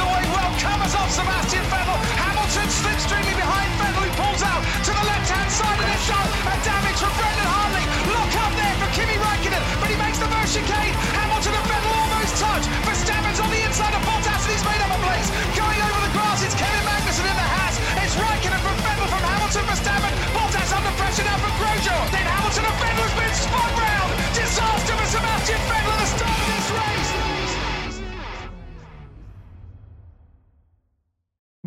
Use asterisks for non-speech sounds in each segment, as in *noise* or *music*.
away well, covers off Sebastian Vettel. Hamilton slipstreaming behind Vettel, who pulls out to the left-hand side of the shot. A damage from Brendan Hartley. Look up there for Kimi Raikkonen, but he makes the first chicane. Hamilton and Vettel almost touch. Verstappen's on the inside of Bottas, and he's made up a place. Going over the grass, it's Kevin Magnussen in the Haas. It's Raikkonen from Vettel from Hamilton, Verstappen. Bottas under pressure now from Grosjean. Then Hamilton and Vettel has been spun round. Disaster for Sebastian Vettel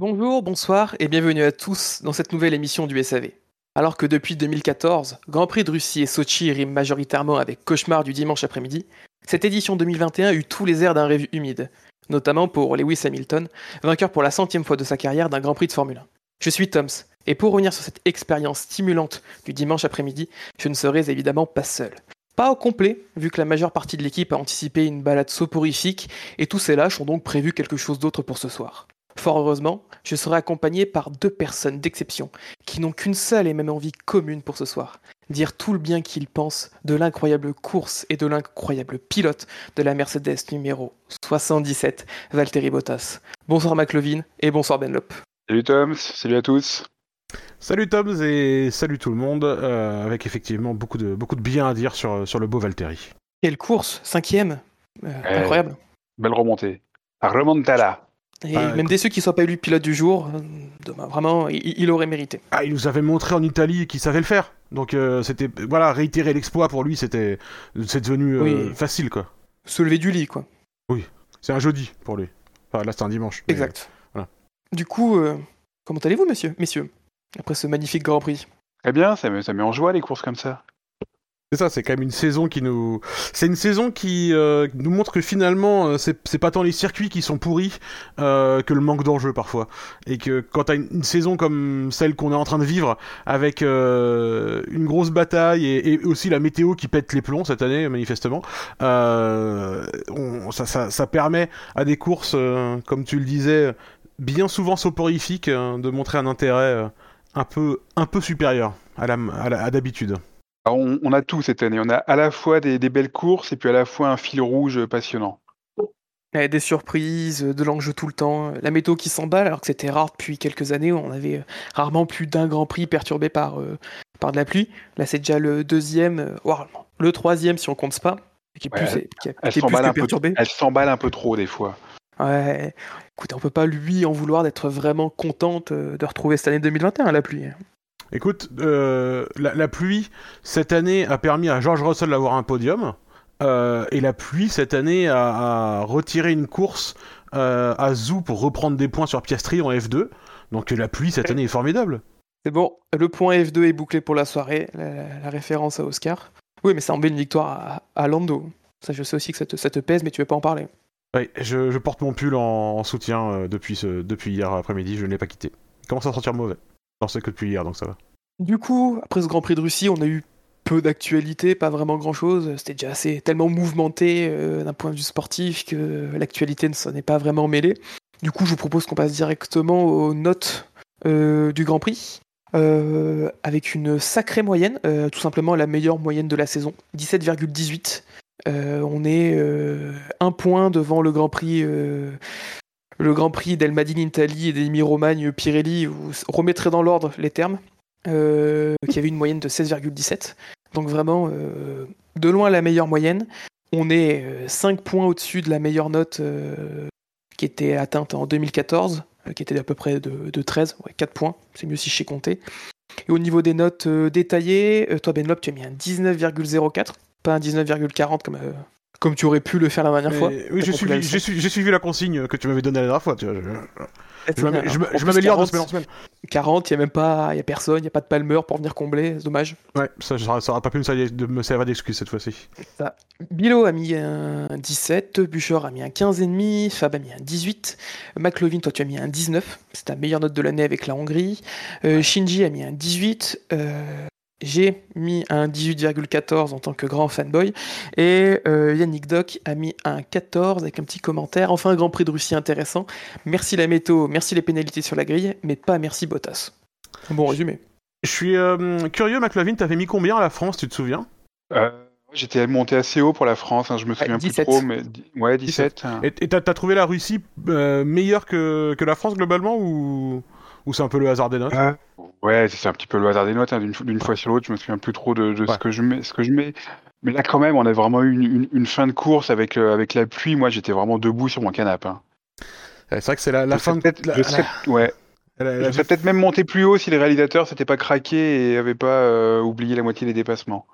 Bonjour, bonsoir et bienvenue à tous dans cette nouvelle émission du SAV. Alors que depuis 2014, Grand Prix de Russie et Sochi riment majoritairement avec Cauchemar du dimanche après-midi, cette édition 2021 eut tous les airs d'un rêve humide, notamment pour Lewis Hamilton, vainqueur pour la centième fois de sa carrière d'un Grand Prix de Formule 1. Je suis Toms, et pour revenir sur cette expérience stimulante du dimanche après-midi, je ne serai évidemment pas seul. Pas au complet, vu que la majeure partie de l'équipe a anticipé une balade soporifique, et tous ces lâches ont donc prévu quelque chose d'autre pour ce soir. Fort heureusement, je serai accompagné par deux personnes d'exception, qui n'ont qu'une seule et même envie commune pour ce soir. Dire tout le bien qu'ils pensent de l'incroyable course et de l'incroyable pilote de la Mercedes numéro 77, Valtteri Bottas. Bonsoir McLovin et bonsoir Benlop. Salut Tom, salut à tous. Salut Tom et salut tout le monde, euh, avec effectivement beaucoup de, beaucoup de bien à dire sur, sur le beau Valtteri. Quelle course Cinquième Euh. Incroyable. Belle remontée. Remontada. Et Ah, même déçu qu'il ne soit pas élu pilote du jour, euh, demain, vraiment, il, il aurait mérité. Ah, il nous avait montré en Italie qu'il savait le faire, donc euh, c'était, voilà, réitérer l'exploit pour lui, c'était, c'est devenu euh, Oui. facile quoi. Se lever du lit, quoi. C'est un jeudi pour lui. Enfin, là c'est un dimanche. mais- Exact. voilà. Du coup, euh, comment allez-vous, monsieur, messieurs, après ce magnifique Grand Prix? Très bien, ça met, ça met en joie les courses comme ça. C'est ça, c'est quand même une saison qui nous, c'est une saison qui euh, nous montre que finalement, euh, c'est pas tant les circuits qui sont pourris euh, que le manque d'enjeu parfois, et que quand t'as une, une saison comme celle qu'on est en train de vivre, avec une grosse bataille et, aussi la météo qui pète les plombs cette année manifestement, ça, permet à des courses, comme tu le disais, bien souvent soporifiques, euh, de montrer un intérêt un peu, un peu supérieur à d'habitude. Alors, on, on a tout cette année. On a à la fois des, des belles courses et puis à la fois un fil rouge passionnant. Des surprises, de l'enjeu tout le temps, la météo qui s'emballe alors que c'était rare depuis quelques années, on avait euh, rarement plus d'un Grand Prix perturbé par, euh, par de la pluie. Là, c'est déjà le deuxième, euh, voire le troisième si on compte pas, qui est Ouais, plus, qui a- Elle s'emballe un, peu, perturbé. elle s'emballe un peu trop des fois. Ouais, écoutez, on peut pas lui en vouloir d'être vraiment contente de retrouver cette année 2021 la pluie. Écoute, euh, la, la pluie cette année a permis à George Russell d'avoir un podium. euh, et la pluie cette année a, a retiré une course euh, à Zou pour reprendre des points sur Piastri en F2. Donc la pluie cette année est formidable. C'est bon, le point F2 est bouclé pour la soirée, la, référence à Oscar. Oui, mais ça met une victoire à, à Lando. Ça, je sais aussi que ça te, ça te pèse, mais tu veux pas en parler. Oui, je, je porte mon pull en, en soutien depuis, ce, depuis hier après-midi, je ne l'ai pas quitté. Il commence à sentir mauvais? Non, c'est que depuis hier, donc ça va. Du coup, après ce Grand Prix de Russie, on a eu peu d'actualité, pas vraiment grand-chose. C'était déjà assez tellement mouvementé euh, d'un point de vue sportif que l'actualité ne s'en est pas vraiment mêlée. Du coup, je vous propose qu'on passe directement aux notes euh, du Grand Prix. euh, avec une sacrée moyenne, tout simplement la meilleure moyenne de la saison, 17,18. Euh, on est un point devant le Grand Prix, le Grand Prix d'El Madine Italie et d'Emi Romagne Pirelli. Vous remettrez dans l'ordre les termes euh, qui avait une moyenne de 16,17. Donc vraiment, euh, de loin la meilleure moyenne. On est 5 points au-dessus de la meilleure note euh, qui était atteinte en 2014, euh, qui était à peu près de, de 13, ouais, 4 points, c'est mieux si je sais compter. Et au niveau des notes euh, détaillées, euh, toi Benlop, tu as mis un 19,04, pas un 19,40 comme, euh, comme tu aurais pu le faire la dernière fois. Oui, j'ai suivi, suivi, la consigne que tu m'avais donnée la dernière fois. Tu vois, je je m'améliore de 40, semaine en semaine. 40, il n'y a même pas, y a personne, il n'y a pas de palmer pour venir combler, c'est dommage. Ouais, ça, ça, ça aura pas pu me servir, de me servir d'excuse cette fois-ci. Bilo a mis un 17, Bûcher a mis un 15,5, Fab a mis un 18, McLovin, toi tu as mis un 19, c'est ta meilleure note de l'année avec la Hongrie, Euh, Shinji a mis un 18, euh, j'ai mis un 18,14 en tant que grand fanboy, et euh, Yannick Doc a mis un 14 avec un petit commentaire, enfin un Grand Prix de Russie intéressant, merci la météo, merci les pénalités sur la grille, mais pas merci Bottas. Bon résumé. Je suis euh, curieux, McLovin, t'avais mis combien à la France, tu te souviens? Euh, J'étais monté assez haut pour la France, hein, je me souviens 17. plus trop, mais ouais, 17. Et et t'as t'as trouvé la Russie euh, meilleure que, que la France globalement ou, ou c'est un peu le hasard des notes Ouais, ouais c'est un petit peu le hasard des notes. hein, D'une fois sur l'autre, je me souviens plus trop de, de Ouais. ce que je mets. Ce que je mets. Mais là, quand même, on a vraiment eu une, une- une fin de course avec, euh, avec la pluie. Moi, j'étais vraiment debout sur mon canapé. hein. Ouais, C'est vrai que c'est la, fin de. la- je serais- ouais, la- la- je la- serais peut-être même monté plus haut si les réalisateurs s'étaient pas craqués et avaient pas euh, oublié la moitié des dépassements.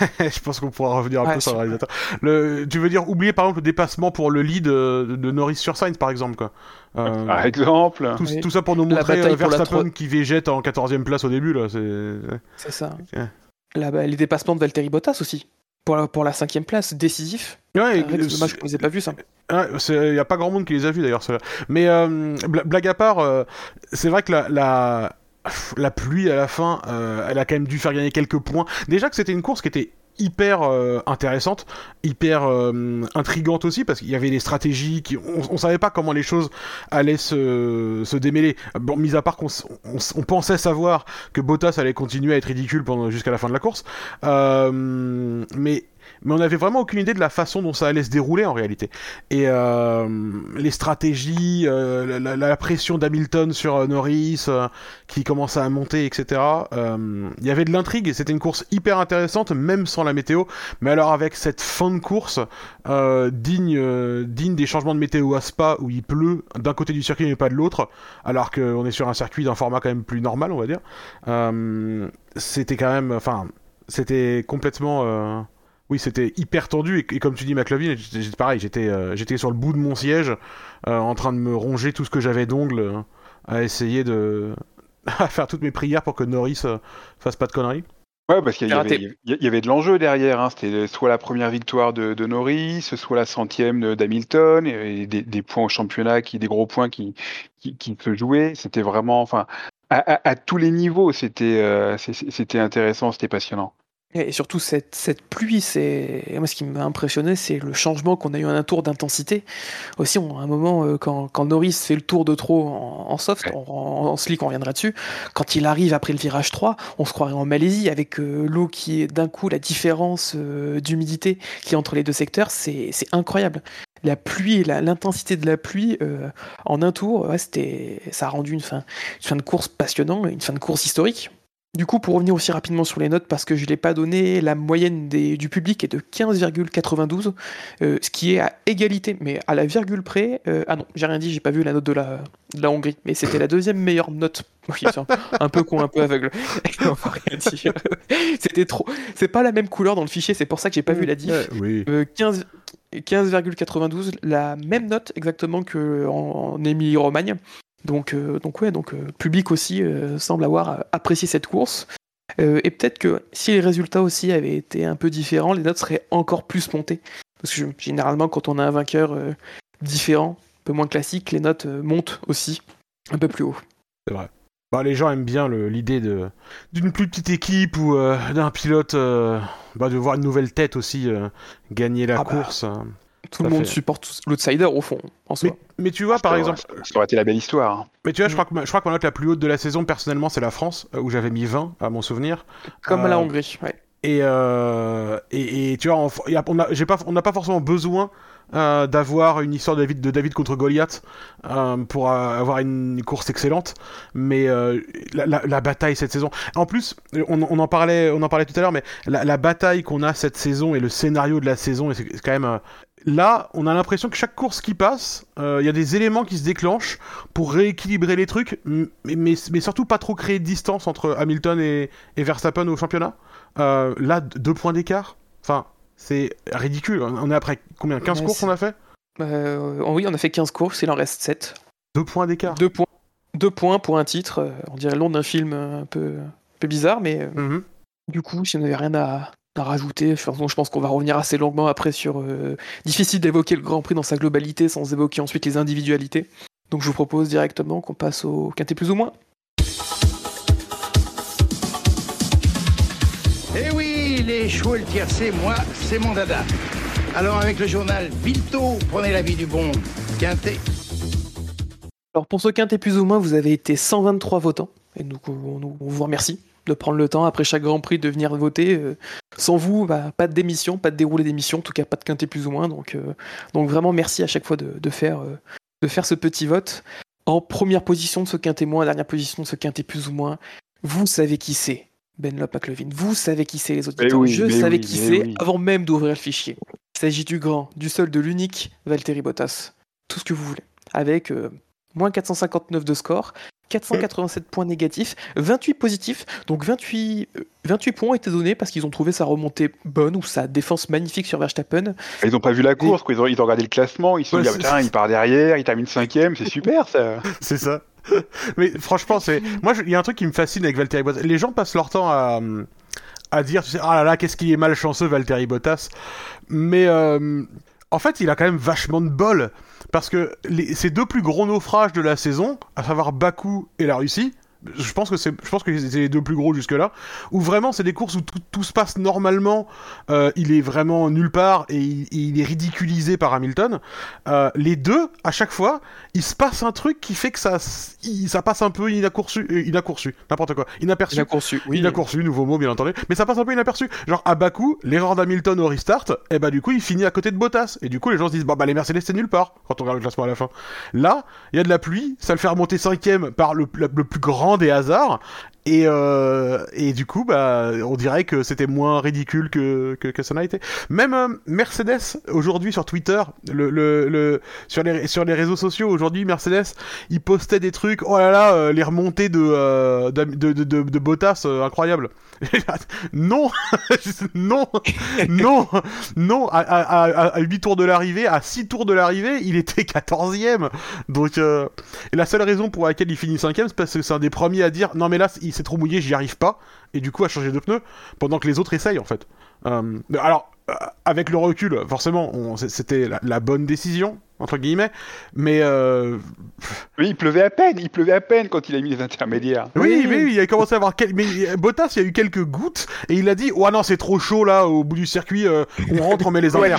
*laughs* je pense qu'on pourra revenir un Ouais, peu sur le réalisateur. Le, tu veux dire oublier par exemple le dépassement pour le lead euh, de, de Norris sur Sainz par exemple quoi. Euh, Par exemple. tout, Oui. tout ça pour nous montrer euh, Verstappen qui végète en 14ème place au début là. C'est ça. Ouais. Là, bah, les dépassements de Valtteri Bottas aussi. Pour la, pour la cinquième place, décisif. ouais, que c'est dommage les ait pas vus, ça. Il n'y a pas grand monde qui les a vus d'ailleurs. Mais euh, bla- blague à part, euh, c'est vrai que la, la, la pluie à la fin, euh, elle a quand même dû faire gagner quelques points. Déjà que c'était une course qui était hyper euh, intéressante, hyper euh, intrigante aussi parce qu'il y avait des stratégies qui on, savait pas comment les choses allaient se, démêler. Bon, mis à part qu'on on, pensait savoir que Bottas allait continuer à être ridicule pendant jusqu'à la fin de la course, mais mais on n'avait vraiment aucune idée de la façon dont ça allait se dérouler en réalité. Et euh, les stratégies, euh, la, pression d'Hamilton sur euh, Norris qui commençait à monter, etc. Il y avait de l'intrigue et c'était une course hyper intéressante, même sans la météo. Mais alors avec cette fin de course digne, digne des changements de météo à Spa où il pleut d'un côté du circuit mais pas de l'autre, alors qu'on est sur un circuit d'un format quand même plus normal, on va dire. C'était quand même, enfin, c'était complètement. Oui, c'était hyper tendu et, et comme tu dis, McLovin, pareil, j'étais euh, j'étais sur le bout de mon siège, euh, en train de me ronger tout ce que j'avais d'ongles, euh, à essayer de *laughs* à faire toutes mes prières pour que Norris euh, fasse pas de conneries. Ouais, parce qu'il y, y- avait de l'enjeu derrière. hein. C'était soit la première victoire de, de Norris, soit la centième de- d'Hamilton, et des, des points au championnat, qui, des gros points qui, qui, qui se jouaient. C'était vraiment, enfin, à, à- à tous les niveaux, euh, c'était intéressant, c'était passionnant. Et surtout, cette, cette pluie, c'est. Moi, ce qui m'a impressionné, c'est le changement qu'on a eu en un tour d'intensité. Aussi, on, à un moment, euh, quand, quand Norris fait le tour de trop en, en soft, en, en- slick, on reviendra dessus, quand il arrive après le virage 3, on se croirait en Malaisie avec euh, l'eau qui est d'un coup, la différence euh, d'humidité qui est entre les deux secteurs, c'est c'est incroyable. La pluie, l'intensité de la pluie euh, en un tour, ouais, c'était, ça a rendu une fin, une fin de course passionnante, une fin de course historique. Du coup, pour revenir aussi rapidement sur les notes, parce que je ne l'ai pas donné, la moyenne des- du public est de 15,92, euh, ce qui est à égalité, mais à la virgule près. euh, ah non, j'ai rien dit, j'ai pas vu la note de la, de la Hongrie, mais c'était la deuxième meilleure note. Oui, un, un peu con, un peu aveugle. On *laughs* va rien dire. C'était trop. C'est pas la même couleur dans le fichier, c'est pour ça que j'ai pas vu la diff. Ouais, oui. Euh, 15 15,92, la même note exactement que en, en Émilie-Romagne. Donc, euh, donc ouais, donc euh, le public aussi euh, semble avoir apprécié cette course. Et peut-être que si les résultats aussi avaient été un peu différents, les notes seraient encore plus montées. Parce que généralement, quand on a un vainqueur différent, un peu moins classique, les notes montent aussi un peu plus haut. Bah, les gens aiment bien l'idée d'une plus petite équipe ou euh, d'un pilote, euh, bah, de voir une nouvelle tête aussi euh, gagner la Ah bah, course. hein. Tout Ça le monde fait- supporte l'outsider au fond, en soi. Mais, mais tu vois, par exemple, ça aurait été la belle histoire. hein. mais tu vois, je crois que je crois que ma note la plus haute de la saison, personnellement, c'est la France, euh, où j'avais mis 20 à mon souvenir. Comme euh, la Hongrie. Ouais. Et, euh, et, et tu vois, on n'a j'ai pas, on n'a pas forcément besoin euh, d'avoir une histoire de David, de David contre Goliath euh, pour euh, avoir une course excellente, mais euh, la, la- la bataille cette saison. En plus, on, on en parlait, on en parlait tout à l'heure, mais la, la bataille qu'on a cette saison et le scénario de la saison, c'est c'est quand même euh, là, on a l'impression que chaque course qui passe, euh, il y a des éléments qui se déclenchent pour rééquilibrer les trucs, mais, mais, mais surtout pas trop créer de distance entre Hamilton et, et Verstappen au championnat. Euh, là, deux points d'écart. Enfin, c'est ridicule. On est après combien? 15 Ouais, courses on a fait? Euh, oui, on a fait 15 courses, il en reste 7. Deux points d'écart. Deux points, deux points pour un titre. on dirait le nom d'un film un peu, un peu bizarre, mais Mhm. du coup, si on n'avait rien à, à rajouter, de toute façon, je pense qu'on va revenir assez longuement après sur. euh, difficile d'évoquer le Grand Prix dans sa globalité sans évoquer ensuite les individualités. Donc je vous propose directement qu'on passe au quintet plus ou moins. Eh oui, les chevaux le tiercé, moi, c'est mon dada. Alors avec le journal Vilto, prenez l'avis du bon Quintet. Alors pour ce quintet plus ou moins, vous avez été 123 votants, et on, on vous remercie. De prendre le temps après chaque Grand Prix de venir voter. Euh, sans vous, bah, pas de démission, pas de déroulé d'émission, en tout cas pas de quintet plus ou moins. Donc, euh, donc vraiment merci à chaque fois de, faire, euh, de faire ce petit vote. En première position de ce quintet moins, dernière position de ce quintet plus ou moins, vous savez qui c'est. Ben McLevin, vous savez qui c'est les auditeurs. Je savais qui c'est avant même d'ouvrir le fichier. Il s'agit du grand, du seul, de l'unique Valtteri Bottas. Tout ce que vous voulez. Avec moins 459 de score, 487 points négatifs, 28 positifs. Donc 28, 28 euh, points ont été donnés parce qu'ils ont trouvé sa remontée bonne ou sa défense magnifique sur Verstappen. Ils n'ont pas vu la course, ils, ont, ils, ont, regardé le classement, ils se sont dit, ah, il part derrière, il termine cinquième, c'est super ça. *laughs* c'est ça. Mais franchement, c'est moi, il y a un truc qui me fascine avec Valtteri Bottas. Les gens passent leur temps à, à dire, tu sais, ah là là, qu'est-ce qu'il est malchanceux Valtteri Bottas. Mais euh, en fait, il a quand même vachement de bol. Parce que les, ces deux plus gros naufrages de la saison, à savoir Bakou et la Russie, je pense que c'est je pense que c'est les deux plus gros jusque là où vraiment c'est des courses où tout, se passe normalement euh, il est vraiment nulle part et il, est ridiculisé par Hamilton. Euh, les deux à chaque fois il se passe un truc qui fait que ça ça passe un peu inaperçu euh, inaperçu n'importe quoi inaperçu. Inaperçu oui. Inaperçu nouveau mot bien entendu mais ça passe un peu inaperçu. Genre à Bakou l'erreur d'Hamilton au restart et eh bah du coup il finit à côté de Bottas. Et du coup les gens se disent bah, bah les Mercedes c'est nulle part quand on regarde le classement à la fin. Là il y a de la pluie ça le fait remonter cinquième par le, le plus grand des hasards. Et, euh, et du coup, bah, on dirait que c'était moins ridicule que, que, ça n'a été. Même euh, Mercedes, aujourd'hui sur Twitter, le, le, le, sur, les, sur les réseaux sociaux, aujourd'hui, Mercedes, il postait des trucs, oh là là, euh, les remontées de, de, de, de, de Bottas, incroyable. *laughs* non, *laughs* non, non, non, à, à, à, 8 tours de l'arrivée, à 6 tours de l'arrivée, il était 14ème. Donc, et la seule raison pour laquelle il finit 5ème, c'est parce que c'est un des premiers à dire, non mais là, il s'est trop mouillé, j'y arrive pas, et du coup à changer de pneu, pendant que les autres essayent en fait. Euh, alors, euh, avec le recul, forcément, c'était la, bonne décision, entre guillemets, mais... Euh... Oui, il pleuvait à peine, il pleuvait à peine quand il a mis les intermédiaires. Oui, oui, oui il a commencé à avoir... Quel... Mais Bottas, il y a eu quelques gouttes, et il a dit, oh non, c'est trop chaud là, au bout du circuit, euh, on rentre, on met les *laughs* ouais,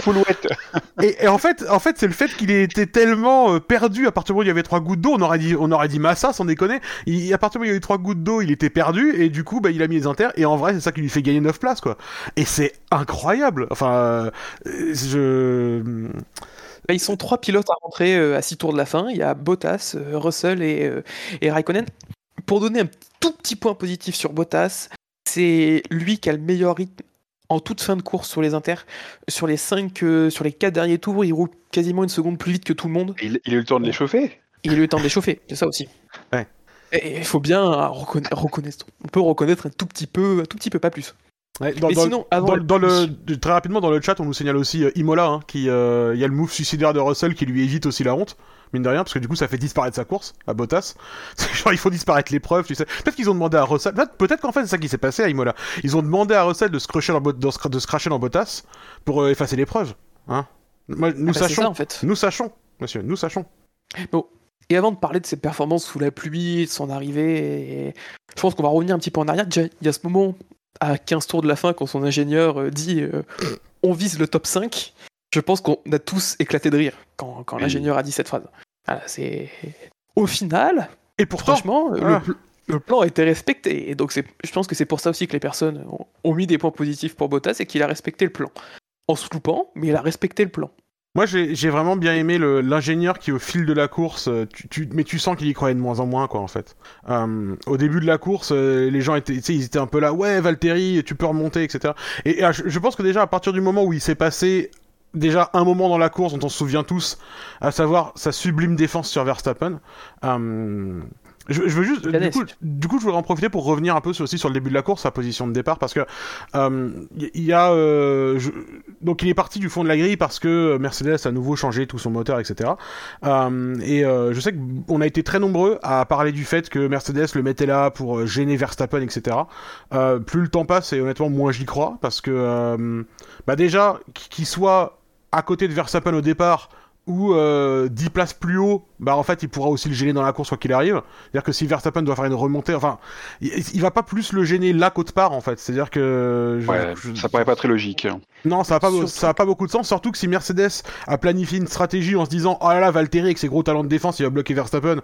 et, et, en fait, en fait c'est le fait qu'il était tellement euh, perdu, à partir du moment où il y avait trois gouttes d'eau, on aurait dit, on aurait dit Massa, sans déconner, il, à partir du moment où il y a eu trois gouttes d'eau, il était perdu, et du coup, bah, il a mis les inters, et en vrai, c'est ça qui lui fait gagner 9 places, quoi. Et c'est incroyable, enfin, je... Ils sont trois pilotes à rentrer euh, à six tours de la fin. Il y a Bottas, euh, Russell et, euh, et Raikkonen. Pour donner un tout petit point positif sur Bottas, c'est lui qui a le meilleur rythme en toute fin de course sur les inters. Sur les cinq, sur les quatre derniers tours, il roule quasiment une seconde plus vite que tout le monde. Il, il a eu le temps de l'échauffer. Il a eu le temps de l'échauffer, c'est ça aussi. Ouais. Et il faut bien reconnaître, on peut reconnaître un tout petit peu, un tout petit peu pas plus dans, Mais sinon, dans, le, très rapidement dans le chat, on nous signale aussi euh, Imola, hein, qui euh, il y a le move suicidaire de Russell qui lui évite aussi la honte, mine de rien, parce que du coup ça fait disparaître sa course à Bottas. *laughs* Genre il faut disparaître l'épreuve, tu sais. Peut-être qu'ils ont demandé à Russell, peut-être qu'en fait c'est ça qui s'est passé à Imola. Ils ont demandé à Russell de se crasher dans, de se cracher dans Bottas pour euh, effacer l'épreuve, hein. nous ah bah, sachons, en fait. nous sachons, monsieur, nous sachons. Bon, et avant de parler de ses performances sous la pluie, de son arrivée, je pense qu'on va revenir un petit peu en arrière. Déjà, il y a ce moment à 15 tours de la fin, quand son ingénieur euh, dit euh, on vise le top 5, je pense qu'on a tous éclaté de rire quand, quand l'ingénieur a dit cette phrase. Voilà, c'est. Au final, et pourtant, franchement, le, plan a été respecté. Et donc, je pense que c'est pour ça aussi que les personnes ont, mis des points positifs pour Bottas et qu'il a respecté le plan. En se loupant, mais il a respecté le plan. Moi, j'ai vraiment bien aimé l'ingénieur qui, au fil de la course, euh, tu, mais tu sens qu'il y croyait de moins en moins, quoi, en fait. Euh, au début de la course, euh, les gens étaient, ils étaient un peu là, ouais, Valtteri, tu peux remonter, etc. Et, je, pense que déjà, à partir du moment où il s'est passé déjà un moment dans la course dont on se souvient tous, à savoir sa sublime défense sur Verstappen, je, veux juste, du coup, du coup, je voudrais en profiter pour revenir un peu aussi sur le début de la course, sa position de départ, parce que il euh, y a, euh, donc il est parti du fond de la grille parce que Mercedes a à nouveau changé tout son moteur, etc. Euh, et je sais qu'on a été très nombreux à parler du fait que Mercedes le mettait là pour gêner Verstappen, etc. plus le temps passe, et honnêtement, moins j'y crois, parce que, bah déjà, qu'il soit à côté de Verstappen au départ ou 10 places plus haut, bah en fait il pourra aussi le gêner dans la course quoi qu'il arrive. C'est-à-dire que si Verstappen doit faire une remontée, enfin, il, il va pas plus le gêner là qu'autre part en fait. C'est-à-dire que je- Ouais, je- ça paraît pas très logique. non, ça a pas, Surtout- ça a pas beaucoup de sens, surtout que si Mercedes a planifié une stratégie en se disant oh là là Valtteri avec ses gros talents de défense il va bloquer Verstappen.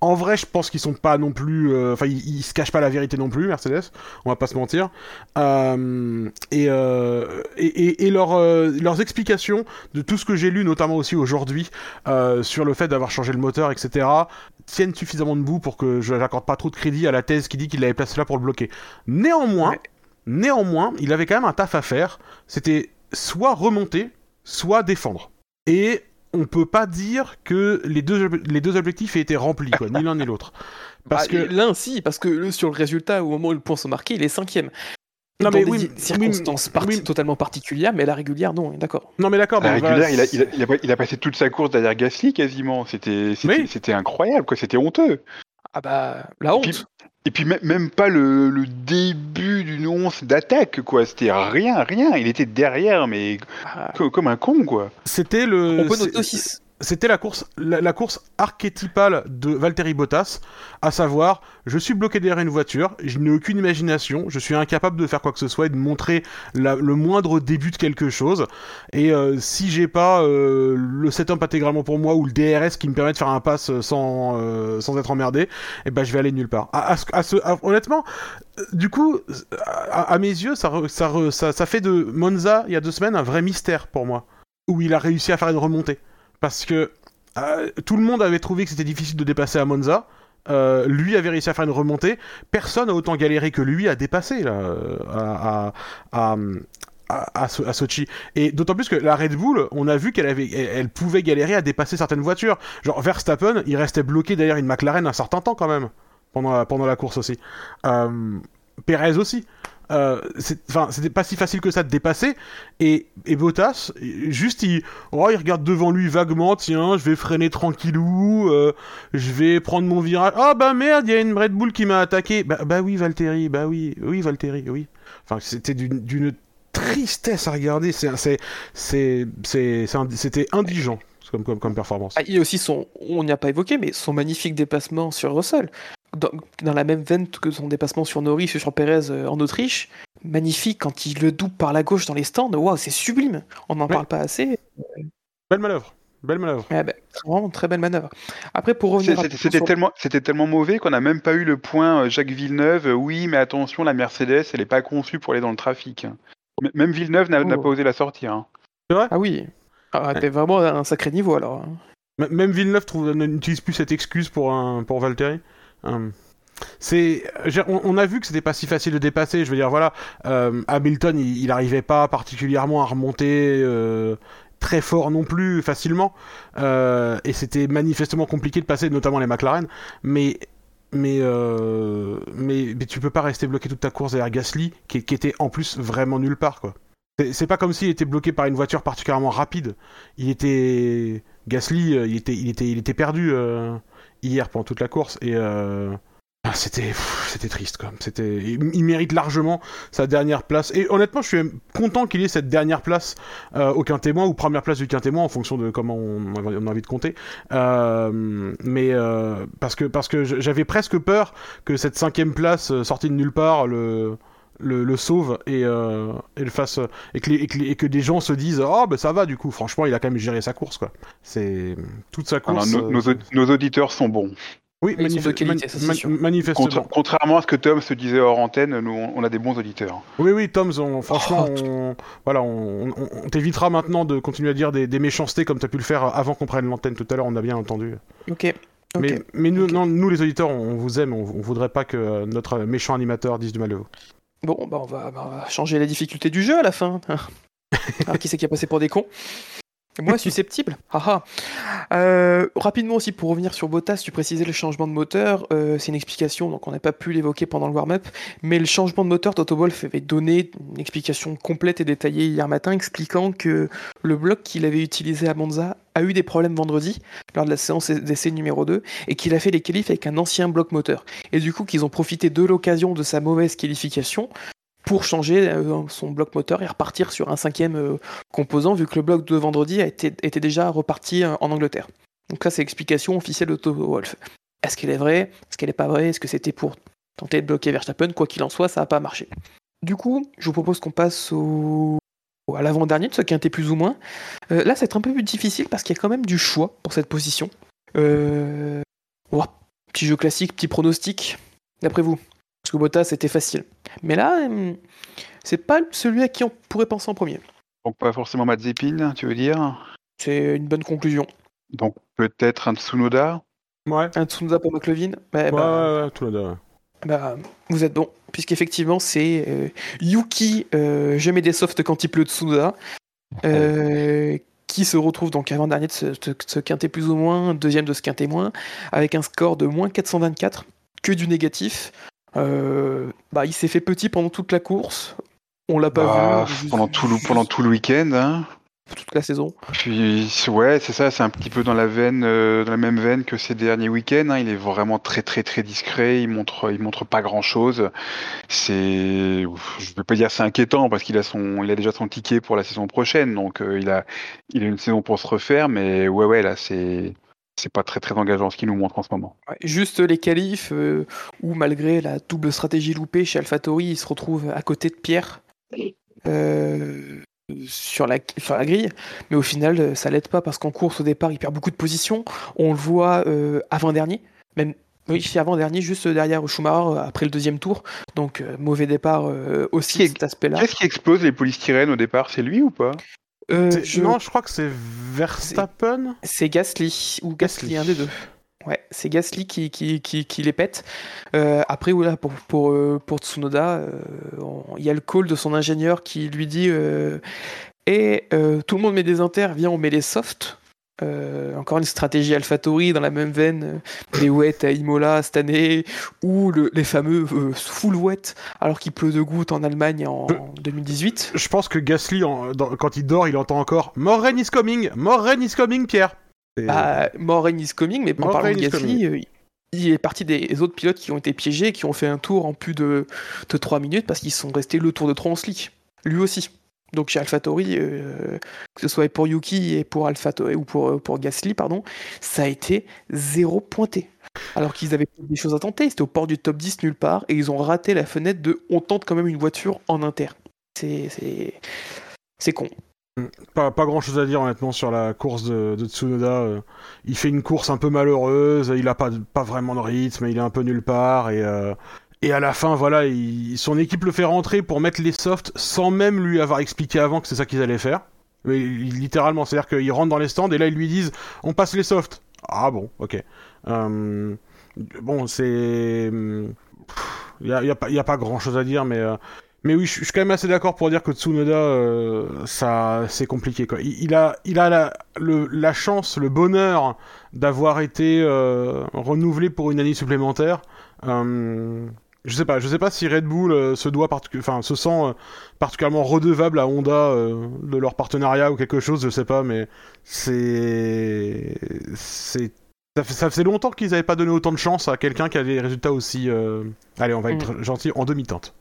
En vrai, je pense qu'ils sont pas non plus, euh, enfin ils, ils se cachent pas la vérité non plus Mercedes. On va pas se mentir. Euh, et, euh, et, et, et leur, euh, leurs explications de tout ce que j'ai lu, notamment aussi aujourd'hui, euh, sur le fait d'avoir changé le etc., tiennent suffisamment debout pour que je n'accorde pas trop de crédit à la thèse qui dit qu'il l'avait placé là pour le bloquer. Néanmoins, Ouais. néanmoins, il avait quand même un taf à faire. C'était soit remonter, soit défendre. Et on peut pas dire que les deux, les deux objectifs aient été remplis, quoi, ni l'un ni l'autre. *laughs* Parce Bah, que L'un, si, parce que le- sur le résultat, au moment où les points sont marqués, il est cinquième. Non, Dans mais des oui, circonstances oui. totalement particulières, mais la régulière, non, d'accord. non mais d'accord, La bon, régulière, il, a, il, a, il, a, il a passé toute sa course derrière Gasly quasiment. C'était incroyable, quoi. C'était honteux. Ah bah, la honte. Puis- Et puis même, même pas le, le début d'une once d'attaque, quoi. C'était rien, rien. Il était derrière, mais Ah, co- comme un con, quoi. c'était le. on peut c'est- noter aussi. C'était la course, la, course archétypale de Valtteri Bottas, à savoir, je suis bloqué derrière une voiture, je n'ai aucune imagination, je suis incapable de faire quoi que ce soit et de montrer le moindre début de quelque chose. Et euh, si j'ai pas euh, le setup intégralement pour moi ou le DRS qui me permet de faire un pass sans euh, sans être emmerdé, eh ben je vais aller nulle part. Honnêtement, euh, du coup, à, mes yeux, ça fait de Monza il y a deux semaines un vrai mystère pour moi, où il a réussi à faire une remontée parce que euh, tout le monde avait trouvé que c'était difficile de dépasser à Monza. Euh, lui avait réussi à faire une remontée. Personne n'a autant galéré que lui à dépasser euh, à, à, à, à, à So- à Sochi. Et d'autant plus que la Red Bull, on a vu qu'elle avait, elle, pouvait galérer à dépasser certaines voitures. Genre Verstappen, il restait bloqué derrière une McLaren un certain temps quand même pendant la, pendant la course aussi. Euh, Perez aussi. Euh, c'était pas si facile que ça de dépasser. Et, et Bottas, juste il, oh, il regarde devant lui vaguement, tiens, je vais freiner tranquillou, euh, je vais prendre mon virage. Ah bah merde, il y a une Red Bull qui m'a attaqué. Bah, bah oui, Valtteri, bah oui, oui, Valtteri, oui. Enfin, c'était d'une tristesse à regarder. C'était indigent comme, comme, comme performance. Ah, il y a aussi son, on n'y a pas évoqué, mais son magnifique dépassement sur Russell. Dans, dans la même veine que son dépassement sur Norris et sur Perez euh, en Autriche. Magnifique quand il le double par la gauche dans les stands. Waouh, c'est sublime. On n'en Ouais. parle pas assez. Belle manœuvre, belle manœuvre. Ouais, ben, c'est vraiment très belle manœuvre. Après, pour C'est- revenir à- C'était c'était sur- tellement, c'était tellement mauvais qu'on n'a même pas eu le point euh, Jacques Villeneuve. euh, Oui, mais attention, la Mercedes, elle n'est pas conçue pour aller dans le trafic. M- Même Villeneuve n'a n'a Oh. pas osé la sortir. hein. Ah oui. Ah, t'es vraiment à un sacré niveau alors. hein. M- Même Villeneuve trouve- n'utilise plus cette excuse pour, un, pour Valtteri. Hum. C'est, on, a vu que c'était pas si facile de dépasser. Je veux dire, voilà, euh, Hamilton, il, il arrivait pas particulièrement à remonter euh, très fort non plus facilement, Euh, et c'était manifestement compliqué de passer, notamment les McLaren. Mais mais, euh, mais mais tu peux pas rester bloqué toute ta course derrière Gasly, qui, qui était en plus vraiment nulle part, quoi. C'est- pas comme s'il était bloqué par une voiture particulièrement rapide. Il était Gasly, euh, il était, il était, il était perdu euh, hier pendant toute la course et euh, ah, c'était, c'était triste quoi. C'était, il, mérite largement sa dernière place. Et honnêtement, je suis content qu'il ait cette dernière place au quintémoin ou première place du quintémoin en fonction de comment on, a envie de compter. Mais parce que parce que j'avais presque peur que cette cinquième place sortie de nulle part le le, le sauve et, euh, et le fasse et que, les- et que les- et que des gens se disent oh ben ça va du coup. Franchement il a quand même géré sa course quoi. C'est toute sa Alors, course nos, euh, nos aud- nos auditeurs sont bons. oui manif- qualité, man- manifestement. Contra- contrairement à ce que Tom se disait hors antenne, nous, on a des bons auditeurs. oui oui Tom on- franchement Oh, on, voilà on, on- on t'évitera maintenant de continuer à dire des, des méchancetés comme tu as pu le faire avant qu'on prenne l'antenne tout à l'heure on a bien entendu. Ok. Mais, mais nous, non, nous les auditeurs on, vous aime on, on voudrait pas que euh, notre méchant animateur dise du mal de vous Bon, bah on, va, bah, on va changer la difficulté du jeu à la fin. Alors, *laughs* qui c'est qui a passé pour des cons? Moi, *laughs* susceptible Haha. Euh, rapidement aussi, pour revenir sur Bottas, tu précisais le changement de moteur. euh, c'est une explication, donc on n'a pas pu l'évoquer pendant le warm-up. Mais le changement de moteur, Toto Wolff avait donné une explication complète et détaillée hier matin, expliquant que le bloc qu'il avait utilisé à Monza a eu des problèmes vendredi, lors de la séance d'essai numéro 2, et qu'il a fait les qualifs avec un ancien bloc moteur. Et du coup, qu'ils ont profité de l'occasion de sa mauvaise qualification pour changer euh, son bloc moteur et repartir sur un cinquième euh, composant, vu que le bloc de vendredi a été, était déjà reparti euh, en Angleterre. Donc ça, c'est l'explication officielle de Toto Wolf. Est-ce qu'elle est vraie? Est-ce qu'elle n'est pas vraie? Est-ce que c'était pour tenter de bloquer Verstappen? Quoi qu'il en soit, ça n'a pas marché. Du coup, je vous propose qu'on passe au... à l'avant-dernier de ce quintet plus ou moins. Euh, là, c'est un peu plus difficile parce qu'il y a quand même du choix pour cette position. Euh... ouah, petit jeu classique, petit pronostic. D'après vous Parce que Bottas, c'était facile. Mais là, hum, c'est pas celui à qui on pourrait penser en premier. Donc pas forcément Mazepin, tu veux dire? C'est une bonne conclusion. Donc peut-être un Tsunoda? Ouais. Un Tsunoda pour McLovin Bah, Ouais, bah, ouais, là bah, vous êtes bon, puisqu'effectivement c'est euh, Yuki, euh, je mets des softs quand il pleut Tsunoda, euh, qui se retrouve donc avant-dernier de ce, de ce quintet plus ou moins, deuxième de ce quintet moins, avec un score de moins 424, que du négatif. Bah, il s'est fait petit pendant toute la course, on l'a pas Bah, vu pendant, tout le, pendant tout le week-end. Hein. Toute la saison. Puis ouais, c'est ça, c'est un petit peu dans la veine, euh, dans la même veine que ces derniers week-ends. hein. Il est vraiment très très très discret. Il montre, il montre pas grand chose. C'est, je vais pas dire c'est inquiétant parce qu'il a son, il a déjà son ticket pour la saison prochaine, donc euh, il a, il a une saison pour se refaire. Mais ouais ouais là c'est, c'est pas très très engageant ce qu'il nous montre en ce moment. Ouais, juste les qualifs, euh, où malgré la double stratégie loupée chez AlphaTauri, il se retrouve à côté de Pierre euh, sur, la, sur la grille. Mais au final, euh, ça l'aide pas parce qu'en course, au départ, il perd beaucoup de positions. On le voit euh, avant-dernier, même. Oui, c'est avant-dernier, juste derrière Schumacher, euh, après le deuxième tour. Donc, euh, mauvais départ euh, aussi, est- cet aspect-là. Qu'est-ce qui explose les polystyrènes au départ? C'est lui ou pas? Euh, je- Non, je crois que c'est Verstappen. C'est Gasly, ou Gasly, Gasly. un des deux. Ouais, c'est Gasly qui, qui, qui, qui les pète. Euh, après, pour, pour, euh, pour Tsunoda, euh, il y a le call de son ingénieur qui lui dit euh, Et tout le monde met des inters, viens, on met les softs. Encore une stratégie AlphaTauri dans la même veine, les wets à Imola cette année, ou le- les fameux full wet alors qu'il pleut de gouttes en Allemagne en, en 2018. Je pense que Gasly, en- dans- quand il dort, il entend encore More rain is coming, more rain is coming, Pierre. Bah, more rain is coming, mais en parlant de Gasly, il est parti des autres pilotes qui ont été piégés, qui ont fait un tour en plus de, de 3 minutes parce qu'ils sont restés le tour de 3 en slick. Lui aussi. Donc chez AlphaTauri, euh, que ce soit pour Yuki et pour AlphaTauri ou pour, euh, pour Gasly, pardon, ça a été zéro pointé. Alors qu'ils avaient des choses à tenter, c'était au port du top 10 nulle part, et ils ont raté la fenêtre de on tente quand même une voiture en inter. C'est c'est c'est con. Pas, pas grand chose à dire honnêtement sur la course de, de Tsunoda. euh. Il fait une course un peu malheureuse, il a pas, pas vraiment de rythme, il est un peu nulle part et, euh, et à la fin voilà, il- son équipe le fait rentrer pour mettre les softs sans même lui avoir expliqué avant que c'est ça qu'ils allaient faire. Mais littéralement, c'est-à-dire qu'ils rentrent dans les stands et là ils lui disent on passe les softs. Ah bon, ok. Euh, bon, c'est. Il y a, y a pas- a pas grand chose à dire, mais. euh, mais oui, je je suis quand même assez d'accord pour dire que Tsunoda, euh, ça, c'est compliqué. Quoi. Il, il a, il a la, le- la chance, le bonheur d'avoir été euh, renouvelé pour une année supplémentaire. Euh, je sais pas, je sais pas si Red Bull se doit, enfin, se sent particulièrement redevable à Honda de leur partenariat ou quelque chose, je sais pas, mais c'est, c'est, ça, fait- ça faisait longtemps qu'ils avaient pas donné autant de chance à quelqu'un qui a des résultats aussi, allez, on va être gentil, en demi-teinte.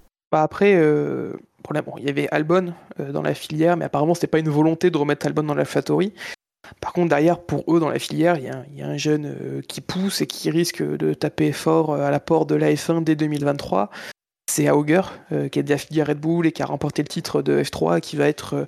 Après, euh, problème, bon, il y avait Albon euh, dans la filière, mais apparemment c'était pas une volonté de remettre Albon dans l'AlphaTauri. Par contre, derrière, pour eux, dans la filière, il y, a un- jeune euh, qui pousse et qui risque de taper fort à la porte de la F1 dès 2023. C'est Auger, qui est de la filière Red Bull et qui a remporté le titre de F3, qui va être,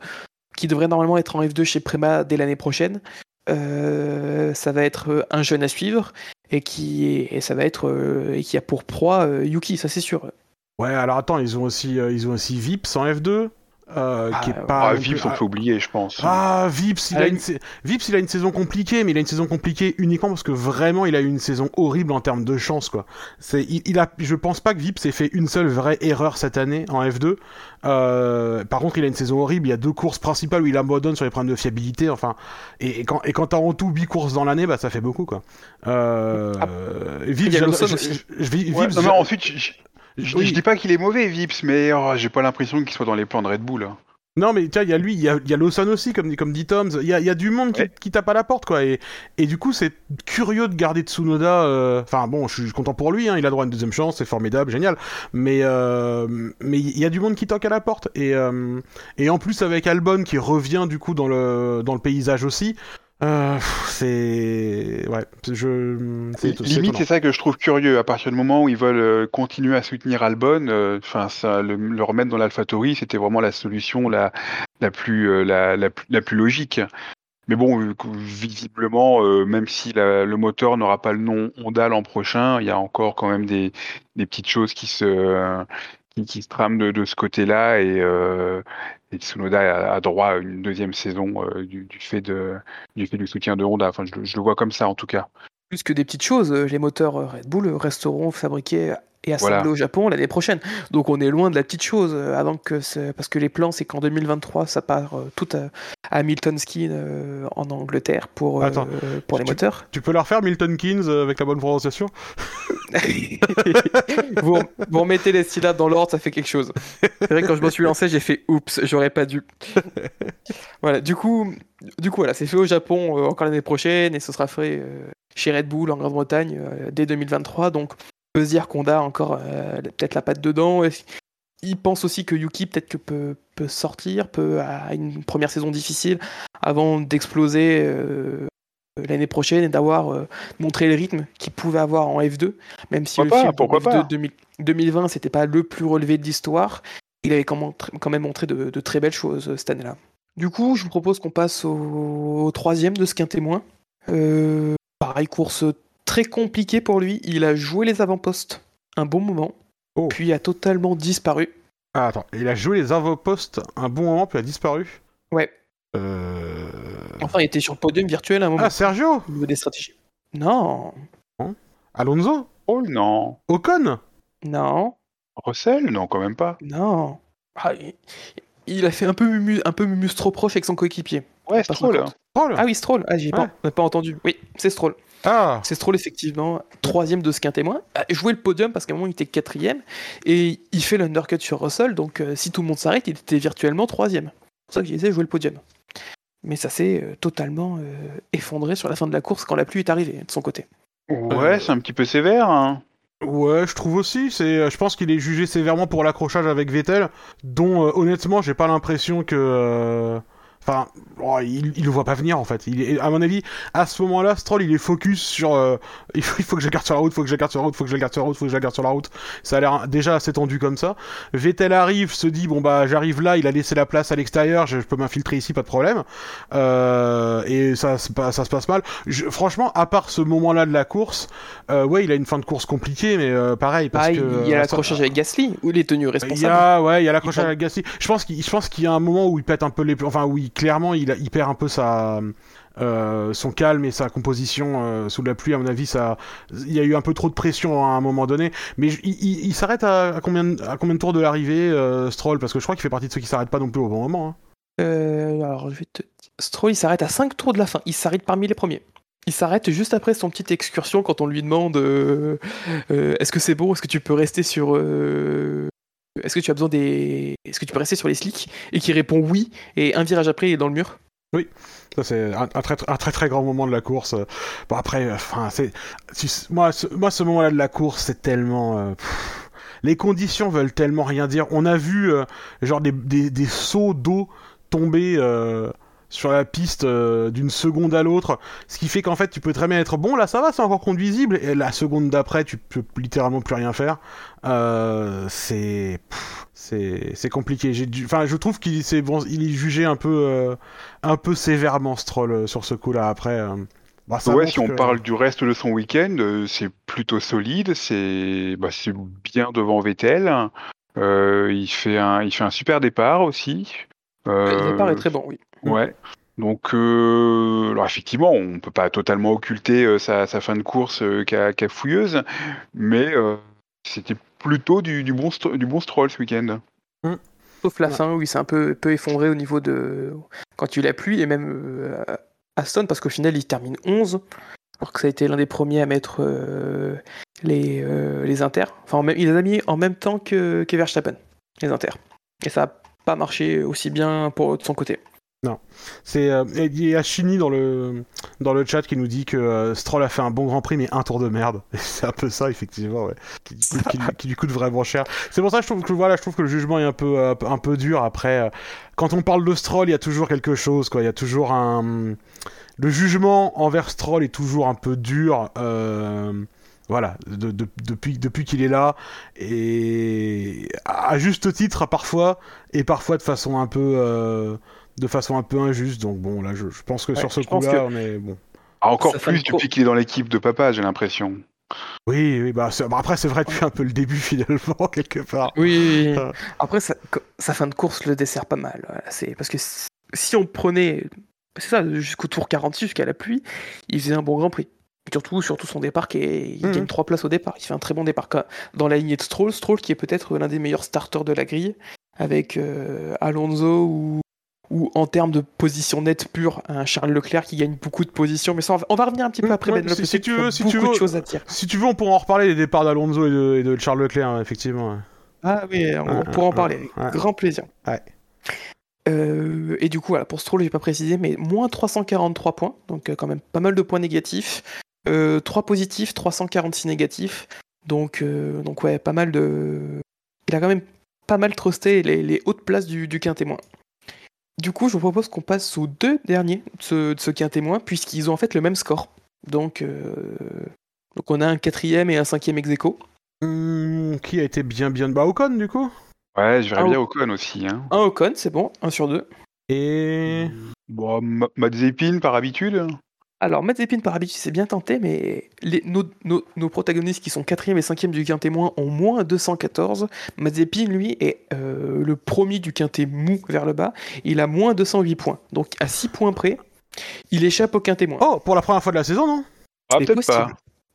qui devrait normalement être en F2 chez Prema dès l'année prochaine. Ça va être un jeune à suivre et qui et ça va être et qui a pour proie Yuki, ça c'est sûr. Ouais, alors attends, ils ont aussi, euh, ils ont aussi Vips en F2, euh, Ah, qui est pas. Ah, Vips, on peut oublier, je pense. Ah, Vips, il Ah, a une- une, Vips, il a une saison compliquée, mais il a une saison compliquée uniquement parce que vraiment, il a eu une saison horrible en termes de chance, quoi. C'est, il, il a, je pense pas que Vips ait fait une seule vraie erreur cette année en F2. Euh, par contre, il a une saison horrible. Il y a deux courses principales où il abandonne sur les problèmes de fiabilité. Enfin, et, et quand, et quand t'as en tout 8 courses dans l'année, bah ça fait beaucoup, quoi. Euh, Ah. Vips, je- aussi. je- je- Vips, Ouais, non, mais j'a- ensuite, je, oui. dis pas qu'il est mauvais, Vips, mais oh, j'ai pas l'impression qu'il soit dans les plans de Red Bull. hein. Non, mais tiens, il y a lui, il y a, y a Lawson aussi, comme, dit- comme dit Toms. Il y a, il y a du monde qui, Ouais. qui tape à la porte, quoi. Et, et du coup, c'est curieux de garder Tsunoda. euh, Enfin, bon, je suis content pour lui, hein, il a droit à une deuxième chance, c'est formidable, génial. Mais euh, mais il y a du monde qui toque à la porte. Et, euh, et en plus, avec Albon qui revient, du coup, dans le, dans le paysage aussi. Euh, c'est ouais, je c'est c'est Limite, étonnant. c'est ça que je trouve curieux. À partir du moment où ils veulent euh, continuer à soutenir Albon, euh, enfin, le, le remettre dans l'AlphaTauri, c'était vraiment la solution la, la plus, euh, la, la, plus- la plus logique. Mais bon, visiblement, même si la- le moteur n'aura pas le nom Honda l'an prochain, il y a encore quand même des, des petites choses qui se, qui, se de, de ce côté-là et, euh, et Tsunoda a, droit à une deuxième saison euh, du, fait du soutien de Honda. Enfin, je, le- je le vois comme ça en tout cas. Plus que des petites choses, euh, les moteurs euh, Red Bull resteront fabriqués et assemblés Voilà. au Japon l'année prochaine. Donc on est loin de la petite chose euh, avant que ce- parce que les plans c'est qu'en 2023 ça part euh, tout à, à Milton Keynes euh, en Angleterre pour euh, Attends, pour les tu- moteurs. Tu peux leur faire Milton Keynes euh, avec la bonne prononciation? *laughs* Vous, vous remettez les syllabes dans l'ordre, ça fait quelque chose. C'est vrai que quand je me suis lancé, j'ai fait oups, j'aurais pas dû. *laughs* voilà, du coup, du coup voilà, c'est fait au Japon euh, encore l'année prochaine et ce sera fait euh, chez Red Bull en Grande-Bretagne euh, dès 2023. Donc, on peut se dire qu'on a encore euh, peut-être la patte dedans. Et il pense aussi que Yuki peut-être que peut, peut sortir, peut à une première saison difficile avant d'exploser euh, l'année prochaine et d'avoir euh, montré le rythme qu'il pouvait avoir en F2, même si Pourquoi le pas, film pour pourquoi F2 pas. 2000 2020 c'était pas le plus relevé de l'histoire, il avait quand même, montré de, de très belles choses cette année-là. Du coup, je vous propose qu'on passe au, au troisième de ce qu'un témoin. Pareil, course très compliquée pour lui. Il a joué les avant-postes un bon moment, Oh. puis a totalement disparu. Ah, attends, il a joué les avant-postes un bon moment puis a disparu. Ouais. Euh... Enfin, il était sur le podium virtuel à un moment Ah, Sergio au niveau des stratégies. Non, Alonso? Oh non. Ocon? Non, Russell? Non, quand même pas. non. Ah, il, il a fait un peu mumu, un peu mumus trop proche avec son coéquipier. Ouais, Stroll. Stroll? Ah oui, Stroll. Ah, j'ai Ouais. pas, on n'a pas entendu. Oui, c'est Stroll. Ah C'est Stroll, effectivement, troisième de ce qu'un témoin. A joué le podium parce qu'à un moment, il était quatrième. Et il fait l'undercut sur Russell. Donc, euh, si tout le monde s'arrête, il était virtuellement troisième. C'est pour ça que je disais jouer le podium. Mais ça s'est euh, totalement euh, effondré sur la fin de la course quand la pluie est arrivée de son côté. Ouais, c'est un petit peu sévère. Hein. Ouais, je trouve aussi. C'est, je pense qu'il est jugé sévèrement pour l'accrochage avec Vettel, dont euh, honnêtement, j'ai pas l'impression que. Enfin, oh, il, il le voit pas venir en fait. Il est, à mon avis, à ce moment-là, Stroll, il est focus sur. euh, *laughs* il, faut, il faut que je garde sur la route, il faut que je garde sur la route, il faut que je garde sur la route, il faut que je garde sur la route. Ça a l'air déjà assez tendu comme ça. Vettel arrive, se dit bon bah j'arrive là, il a laissé la place à l'extérieur, je, je peux m'infiltrer ici, pas de problème. Euh, et ça, se passe- ça se passe mal. Je- franchement, à part ce moment-là de la course, euh, ouais, il a une fin de course compliquée, mais euh, pareil parce Ah, que il y a l'accrochage avec Gasly, où il est tenu il y responsable. a, ouais, il y a l'accrochage avec Gasly. Je pense qu'il, je pense qu'il y a un moment où il pète un peu les, enfin, où il, clairement, il, perd un peu euh, son calme et sa composition euh, sous la pluie. À mon avis, il y a eu un peu trop de pression à un moment donné. Mais il, s'arrête à, combien, à combien de tours de l'arrivée, euh, Stroll, parce que je crois qu'il fait partie de ceux qui s'arrêtent pas non plus au bon moment. hein. Alors, je vais te... Stroll, il s'arrête à 5 tours de la fin. Il s'arrête parmi les premiers. Il s'arrête juste après son petite excursion quand on lui demande est-ce que c'est bon, est-ce que tu peux rester sur. Est-ce que tu as besoin des. Est-ce que tu peux rester sur les slicks Et qui répond oui, et un virage après, il est dans le mur? Ça c'est un, très, un très très grand moment de la course. Bon après, enfin c'est, moi ce, moi ce moment-là de la course c'est tellement, euh, les conditions veulent tellement rien dire. On a vu euh, genre des, des, d'eau tomber euh, sur la piste euh, d'une seconde à l'autre, ce qui fait qu'en fait tu peux très bien être bon là ça va c'est encore conduisible et la seconde d'après tu peux littéralement plus rien faire. Euh, c'est c'est c'est compliqué. Enfin je trouve qu'il c'est bon il est jugé un peu euh, un peu sévèrement Stroll euh, sur ce coup-là après. euh, bah, ouais, si on que- parle du reste de son week-end, euh, c'est plutôt solide. C'est bah, c'est bien devant Vettel. Euh, il, fait un, il fait un super départ aussi. Euh, Le départ est très bon, oui. Ouais. Donc, euh, alors effectivement, on peut pas totalement occulter euh, sa, sa fin de course euh, qu'a fouilleuse, mais euh, c'était plutôt du, du bon, du bon stroll ce week-end. Sauf la Ouais. fin où il s'est un peu, peu effondré au niveau de. Quand il a plu, et même euh, Aston, parce qu'au final, il termine 11. Alors que ça a été l'un des premiers à mettre euh, les, euh, les inters. Enfin, même- il les a mis en même temps que, que Verstappen, les inters. Et ça n'a pas marché aussi bien pour, de son côté. C'est euh, y a Chini dans le dans le chat qui nous dit que euh, Stroll a fait un bon Grand Prix mais un tour de merde. *laughs* C'est un peu ça effectivement, ouais. qui, lui coûte vraiment cher. C'est pour ça que je trouve que voilà, je trouve que le jugement est un peu euh, un peu dur. Après, euh, quand on parle de Stroll, il y a toujours quelque chose quoi. Il y a toujours un le jugement envers Stroll est toujours un peu dur. Voilà, de- de- depuis, depuis qu'il est là, et à juste titre parfois, et parfois de façon un peu, de façon un peu injuste. Donc bon, là, je, je pense que Ouais, sur ce coup-là, que- on est bon. Ah, encore Ça plus depuis qu'il est dans l'équipe de papa, j'ai l'impression. Oui, oui, bah, bah, après c'est vrai depuis un peu le début *laughs* finalement quelque part. Oui. Ah. Après, ça- sa fin de course le dessert pas mal. Voilà, c'est parce que si- on prenait, c'est ça, jusqu'au tour 46, jusqu'à la pluie, il faisait un bon Grand Prix. Surtout, surtout son départ, qui est, il Mhm. gagne trois places au départ. Il fait un très bon départ dans la lignée de Stroll. Stroll qui est peut-être l'un des meilleurs starters de la grille, avec euh, Alonso ou, ou en termes de position nette pure, un Charles Leclerc qui gagne beaucoup de positions. Mais ça, on va, revenir un petit peu après. ouais, Ben si- Lopez, si tu veux, si tu à dire. Si tu veux, on pourra en reparler des départs d'Alonso et de, et de Charles Leclerc, hein, effectivement. Ah oui, on pourra en parler avec ouais. grand plaisir. Ouais. Euh, et du coup, voilà, pour Stroll, j'ai pas précisé, mais moins 343 points, donc euh, quand même pas mal de points négatifs. Euh, 3 positifs, 346 négatifs. Donc, euh, donc ouais, pas mal de. Il a quand même pas mal trusté les, les hautes places du, du quintémoin. Du coup, je vous propose qu'on passe aux deux derniers de ce, de ce quintémoin, puisqu'ils ont en fait le même score. Donc, euh, donc on a un quatrième et un cinquième ex aequo. Hum, qui a été bien bien bah Ocon du coup? Ouais, je verrais bien. Ocon aussi. Hein. Un Ocon, c'est bon, un sur deux. et Bon, Ma- Mazepin par habitude. Alors, Mazepin par habitude, c'est bien tenté, mais les, nos, nos- nos protagonistes qui sont 4e et 5e du quintet moins ont moins 214. Mazepin, lui, est euh, le premier du quintet mou vers le bas. Il a moins 208 points. Donc, à 6 points près, il échappe au quintet moins. oh pour la première fois de la saison non? Ah, C'est peut-être pas.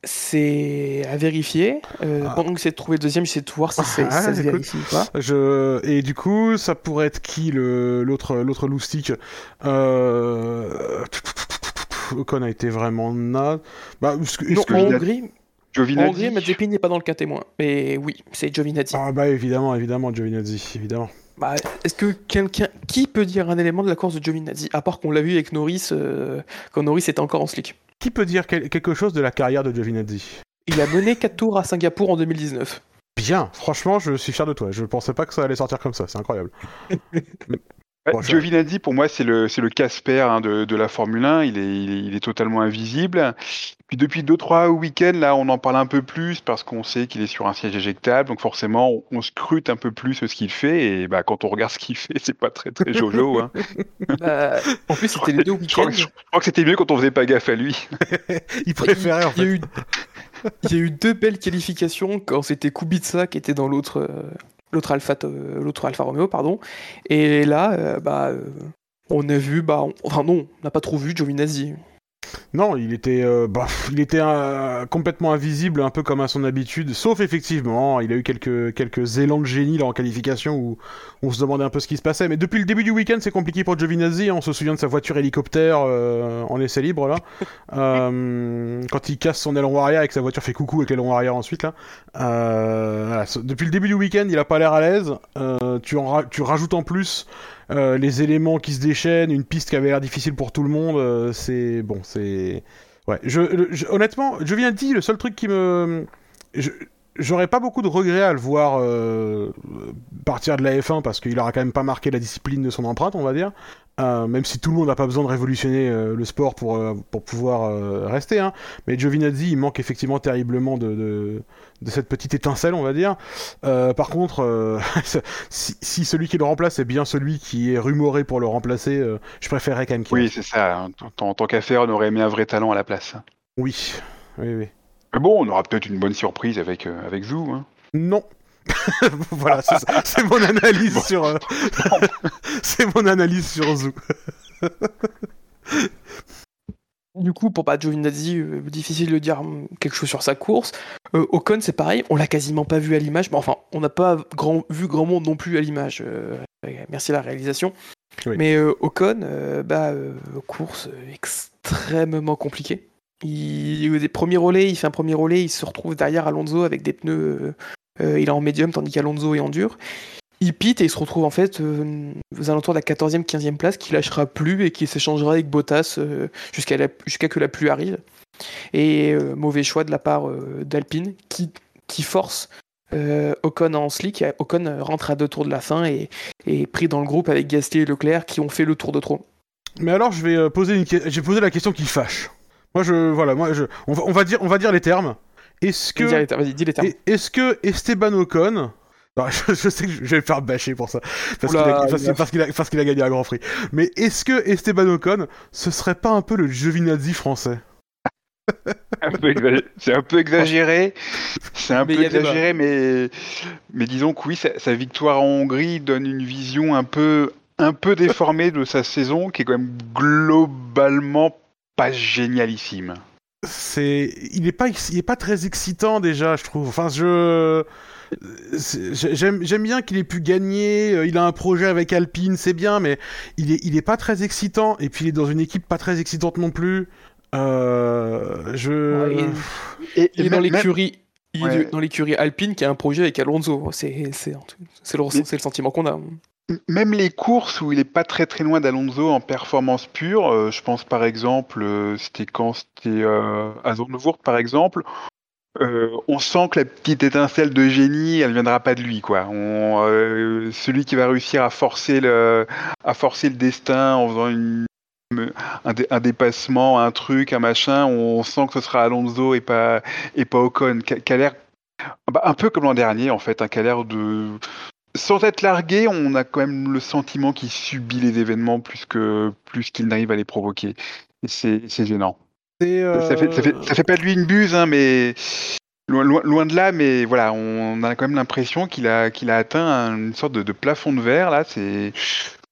C'est à vérifier. Euh, Ah. Pendant que j'essaie de trouver le deuxième, j'essaie de voir si c'est- Ah, ça se vérifie ou pas. Je et du coup, ça pourrait être qui le l'autre l'autre loustic euh... Ocon a été vraiment naze. Bah, est-ce que, est-ce Non, que- en Hongrie, Giovinazzi. Hongrie, Mazepin n'est pas dans le quintet moins. Mais oui, c'est Giovinazzi. Ah bah évidemment, évidemment, Giovinazzi, évidemment. Bah, Est-ce que quelqu'un qui peut dire un élément de la course de Giovinazzi à part qu'on l'a vu avec Norris euh, quand Norris était encore en slick Qui peut dire quel- quelque chose de la carrière de Giovinazzi? Il a mené 4 tours à Singapour en 2019. Bien, franchement, je suis fier de toi. Je pensais pas que ça allait sortir comme ça, c'est incroyable. *laughs* Ouais, Giovinazzi, pour moi, c'est le, c'est le Casper hein, de, de la Formule 1. Il est, il est, il est totalement invisible. Puis depuis 2-3 week-ends, là, on en parle un peu plus parce qu'on sait qu'il est sur un siège éjectable. Donc forcément, on, on scrute un peu plus ce qu'il fait. Et bah, quand on regarde ce qu'il fait, *laughs* c'est pas très très jojo. Hein. *laughs* Bah, en plus, c'était les deux week-ends. je crois que c'était mieux quand on faisait pas gaffe à lui. *laughs* Il préférait en Il y, a fait. eu, il y a eu deux belles qualifications quand c'était Kubica qui était dans l'autre euh, l'autre Alpha euh, l'autre Alfa Romeo pardon et là euh, bah euh, on a vu bah enfin non on n'a pas trop vu Giovinazzi Non, il était, bah, il était complètement invisible, un peu comme à son habitude. Sauf effectivement, il a eu quelques quelques élans de génie là en qualification on se demandait un peu ce qui se passait. Mais depuis le début du week-end, c'est compliqué pour Giovinazzi. On se souvient de sa voiture hélicoptère euh, en essai libre là, *laughs* Euh, quand il casse son aileron arrière et que sa voiture fait coucou avec l'aileron arrière ensuite là. Euh, voilà, depuis le début du week-end, il a pas l'air à l'aise. Tu en ra- tu rajoutes en plus les éléments qui se déchaînent, une piste qui avait l'air difficile pour tout le monde, c'est bon, c'est ouais. Je, je- honnêtement, je viens de dire le seul truc qui me, je- j'aurais pas beaucoup de regrets à le voir euh, partir de la F1 parce qu'il aura quand même pas marqué la discipline de son empreinte, on va dire. Euh, même si tout le monde n'a pas besoin de révolutionner euh, le sport pour, pour pouvoir rester, hein. mais Giovinazzi il manque effectivement terriblement de, de, de cette petite étincelle, on va dire. Par contre, *laughs* si, si celui qui le remplace est bien celui qui est rumoré pour le remplacer, je préférerais quand même qu'il Oui, c'est ça. hein. Tant, tant qu'à faire, on aurait aimé un vrai talent à la place. Oui, oui, oui. Mais bon, on aura peut-être une bonne surprise avec, euh, avec Zou. Hein. Non. *laughs* voilà, c'est mon analyse sur. euh, *laughs* c'est mon analyse sur Zou. du coup pour pas Giovinazzi euh, difficile de dire hum, quelque chose sur sa course Euh, Ocon c'est pareil on l'a quasiment pas vu à l'image mais enfin on n'a pas grand, vu grand monde non plus à l'image euh, merci à la réalisation Oui. mais euh, Ocon euh, bah euh, course extrêmement compliquée il, des premiers relais il fait un premier relais il se retrouve derrière Alonso avec des pneus euh, il est en médium tandis qu'Alonso est en dur il pite et il se retrouve en fait euh, aux alentours de la 14e, 15e place, qui lâchera plus et qui s'échangera avec Bottas euh, jusqu'à que la pluie arrive. Et euh, mauvais choix de la part d'Alpine qui, force Ocon en slick. Ocon rentre à deux tours de la fin et est pris dans le groupe avec Gasly et Leclerc qui ont fait le tour de trop. Mais alors, je vais poser une, j'ai posé la question qui fâche. Moi, je, voilà, moi, je, on va, on va dire, on va dire les termes. Est-ce que, Est-ce que Esteban Ocon *laughs* je, sais que je vais le faire bâcher pour ça, parce qu'il a, a, a, gagné un Grand Prix. Mais est-ce que Esteban Ocon, ce serait pas un peu le Giovinazzi français? C'est un peu exagéré, c'est un peu exagéré, mais, mais disons que oui, sa, victoire en Hongrie donne une vision un peu, un peu déformée de sa saison, qui est quand même globalement pas génialissime. C'est, il est pas, il est pas très excitant déjà, je trouve. Enfin, je, J'aime bien qu'il ait pu gagner. Euh, il a un projet avec Alpine, c'est bien, mais il est, il est pas très excitant. Et puis il est dans une équipe pas très excitante non plus. Euh, je. il, est dans l'écurie. dans l'écurie Alpine qui a un projet avec Alonso. C'est le, le sentiment qu'on a. Même les courses où il est pas très très loin d'Alonso en performance pure, euh, je pense par exemple, c'était quand c'était à Zandvoort par exemple, euh, on sent que la petite étincelle de génie, elle viendra pas de lui, quoi. Euh, celui qui va réussir à forcer le, à forcer le destin en faisant un, dépassement, un truc, un machin, on sent que ce sera Alonso et pas, et pas Ocon, bah, un peu comme l'an dernier, en fait, un qui a l'air de, sans être largué, on a quand même le sentiment qu'il subit les événements plus que plus qu'il n'arrive à les provoquer. Et c'est gênant. Ça, fait, fait, pas de lui une buse, hein, mais loin, de là, mais voilà, on a quand même l'impression qu'il a, qu'il a atteint une sorte de, plafond de verre. Là, c'est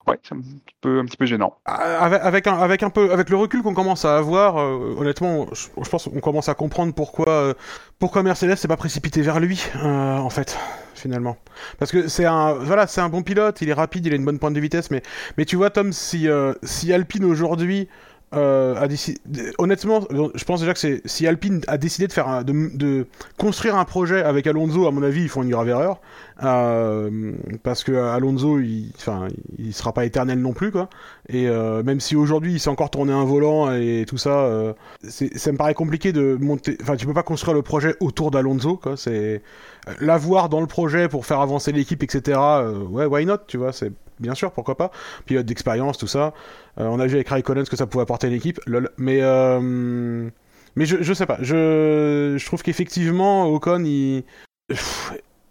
ouais, un petit peu, un petit peu gênant. Ah, avec, avec un peu, avec le recul qu'on commence à avoir, euh, honnêtement, je, pense qu'on commence à comprendre pourquoi, euh, pourquoi Mercedes s'est pas précipité vers lui, euh, en fait, finalement. Parce que c'est un, voilà, c'est un bon pilote, il est rapide, il a une bonne pointe de vitesse, mais, mais tu vois, Tom, si, si Alpine aujourd'hui euh, a décidé... Honnêtement, je pense déjà que si Alpine a décidé de faire de, construire un projet avec Alonso, à mon avis, ils font une grave erreur euh, parce que Alonso, il, enfin, il sera pas éternel non plus quoi. Et euh, même si aujourd'hui il sait encore tourner un volant et tout ça, euh, ça me paraît compliqué de monter. Enfin, tu peux pas construire le projet autour d'Alonso quoi. C'est l'avoir dans le projet pour faire avancer l'équipe, etc. ouais, why not, tu vois, c'est bien sûr, pourquoi pas. Pilote d'expérience, tout ça. Euh, on a vu avec Raikkonen ce que ça pouvait apporter à l'équipe. Mais, euh, mais je, je sais pas. Je, trouve qu'effectivement, Ocon, il.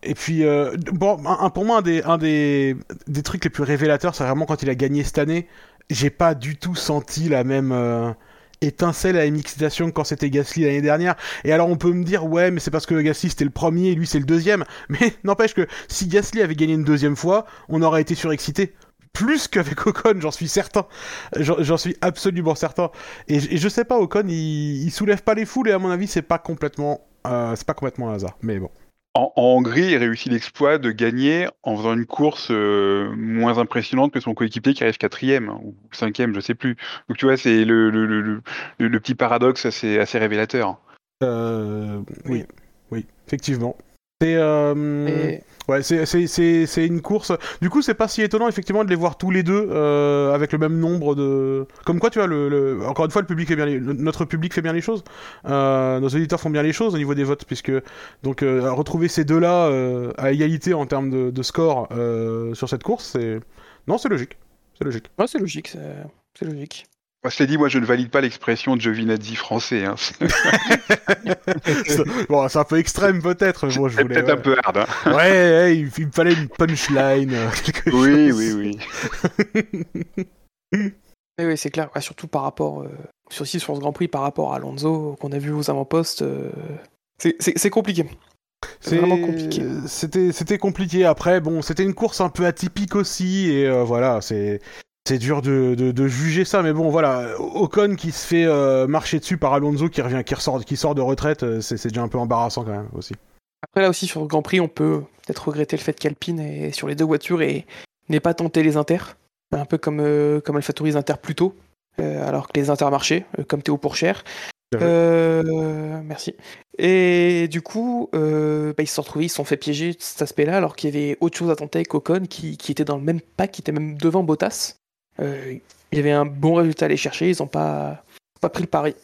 Et puis, euh, bon, pour moi, un, des, un des, des trucs les plus révélateurs, c'est vraiment quand il a gagné cette année. J'ai pas du tout senti la même étincelle à excitation quand c'était Gasly l'année dernière. Et alors on peut me dire ouais mais c'est parce que Gasly c'était le premier et lui c'est le deuxième. *laughs* Mais n'empêche que si Gasly avait gagné une deuxième fois, on aurait été surexcité. Plus qu'avec *laughs* Ocon, j'en suis certain. J'en suis absolument certain. Et, je sais pas, Ocon, il, il, soulève pas les foules et à mon avis, c'est pas complètement, euh, c'est pas complètement un hasard. Mais bon. En, Hongrie, il réussit l'exploit de gagner en faisant une course euh, moins impressionnante que son coéquipier qui arrive quatrième ou cinquième, je sais plus. Donc tu vois, c'est le, le, le, le, petit paradoxe assez, assez révélateur. Euh, oui, oui, effectivement. C'est euh, ouais, c'est une course. Du coup, c'est pas si étonnant effectivement de les voir tous les deux euh, avec le même nombre de. Comme quoi, tu vois, le, encore une fois, public fait bien notre public fait bien les choses. Euh, nos auditeurs font bien les choses au niveau des votes, puisque donc retrouver ces deux-là à égalité en termes de, de score sur cette course, c'est non, c'est logique, c'est logique. Ouais, c'est logique, c'est logique. Moi, je t'ai dit, moi, je ne valide pas l'expression de Giovinazzi français. Hein. *laughs* bon, c'est un peu extrême, peut-être. Moi, je peut-être un peu hard. Hein. ouais, il, me fallait une punchline. Euh, oui, oui, *laughs* oui, oui. c'est clair. surtout par rapport, euh, sur, sur ce Grand Prix, par rapport à Alonso, qu'on a vu aux avant-postes, euh, c'est compliqué. C'est vraiment compliqué. C'était, c'était compliqué. Après, bon, c'était une course un peu atypique aussi, et voilà, c'est, c'est dur de, de, juger ça, mais bon, voilà. Ocon qui se fait euh, marcher dessus par Alonso qui revient, qui ressort, qui sort de retraite, euh, c'est déjà un peu embarrassant quand même aussi. Après là aussi sur le Grand Prix, on peut peut-être regretter le fait qu'Alpine est sur les deux voitures et n'ait pas tenté les inters, un peu comme euh, comme AlphaTauri Inter plus tôt, alors que les inters marchaient, comme Théo Pourchère. Merci. Et du coup, bah, ils se sont retrouvés, ils se sont fait piéger de cet aspect-là, alors qu'il y avait autre chose à tenter avec Ocon qui, qui était dans le même pack, qui était même devant Bottas. Euh, il y avait un bon résultat à aller chercher, ils n'ont pas, pas pris le pari.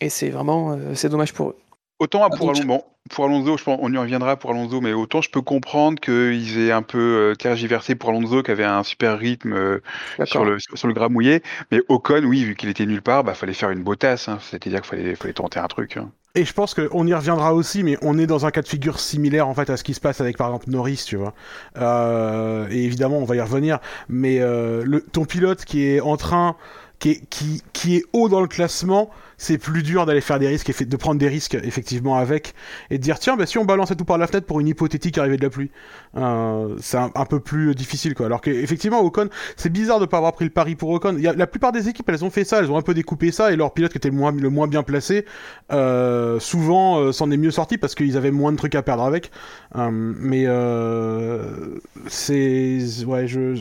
Et c'est vraiment euh, c'est dommage pour eux. Autant Ah, pour, Alonso, pour Alonso, je pense, on y reviendra pour Alonso, mais autant je peux comprendre qu'ils aient un peu euh, tergiversé pour Alonso, qui avait un super rythme sur le, sur le gras mouillé. Mais Ocon, oui, vu qu'il était nulle part, bah fallait faire une botasse. Hein. C'est-à-dire qu'il fallait, fallait tenter un truc. hein. Et je pense qu'on y reviendra aussi, mais on est dans un cas de figure similaire en fait à ce qui se passe avec par exemple Norris, tu vois. Euh, et évidemment, on va y revenir, mais euh, ton pilote qui est en train, qui est haut dans le classement, c'est plus dur d'aller faire des risques, de prendre des risques effectivement avec, et de dire tiens, bah, si on balançait tout par la fenêtre pour une hypothétique arrivée de la pluie, euh, c'est un, peu plus difficile quoi. Alors qu'effectivement, Ocon, c'est bizarre de pas avoir pris le pari pour Ocon. La plupart des équipes, elles ont fait ça, elles ont un peu découpé ça, et leur pilote qui était le moins, bien placé, euh, souvent euh, s'en est mieux sorti parce qu'ils avaient moins de trucs à perdre avec. Euh, mais euh, c'est ouais, je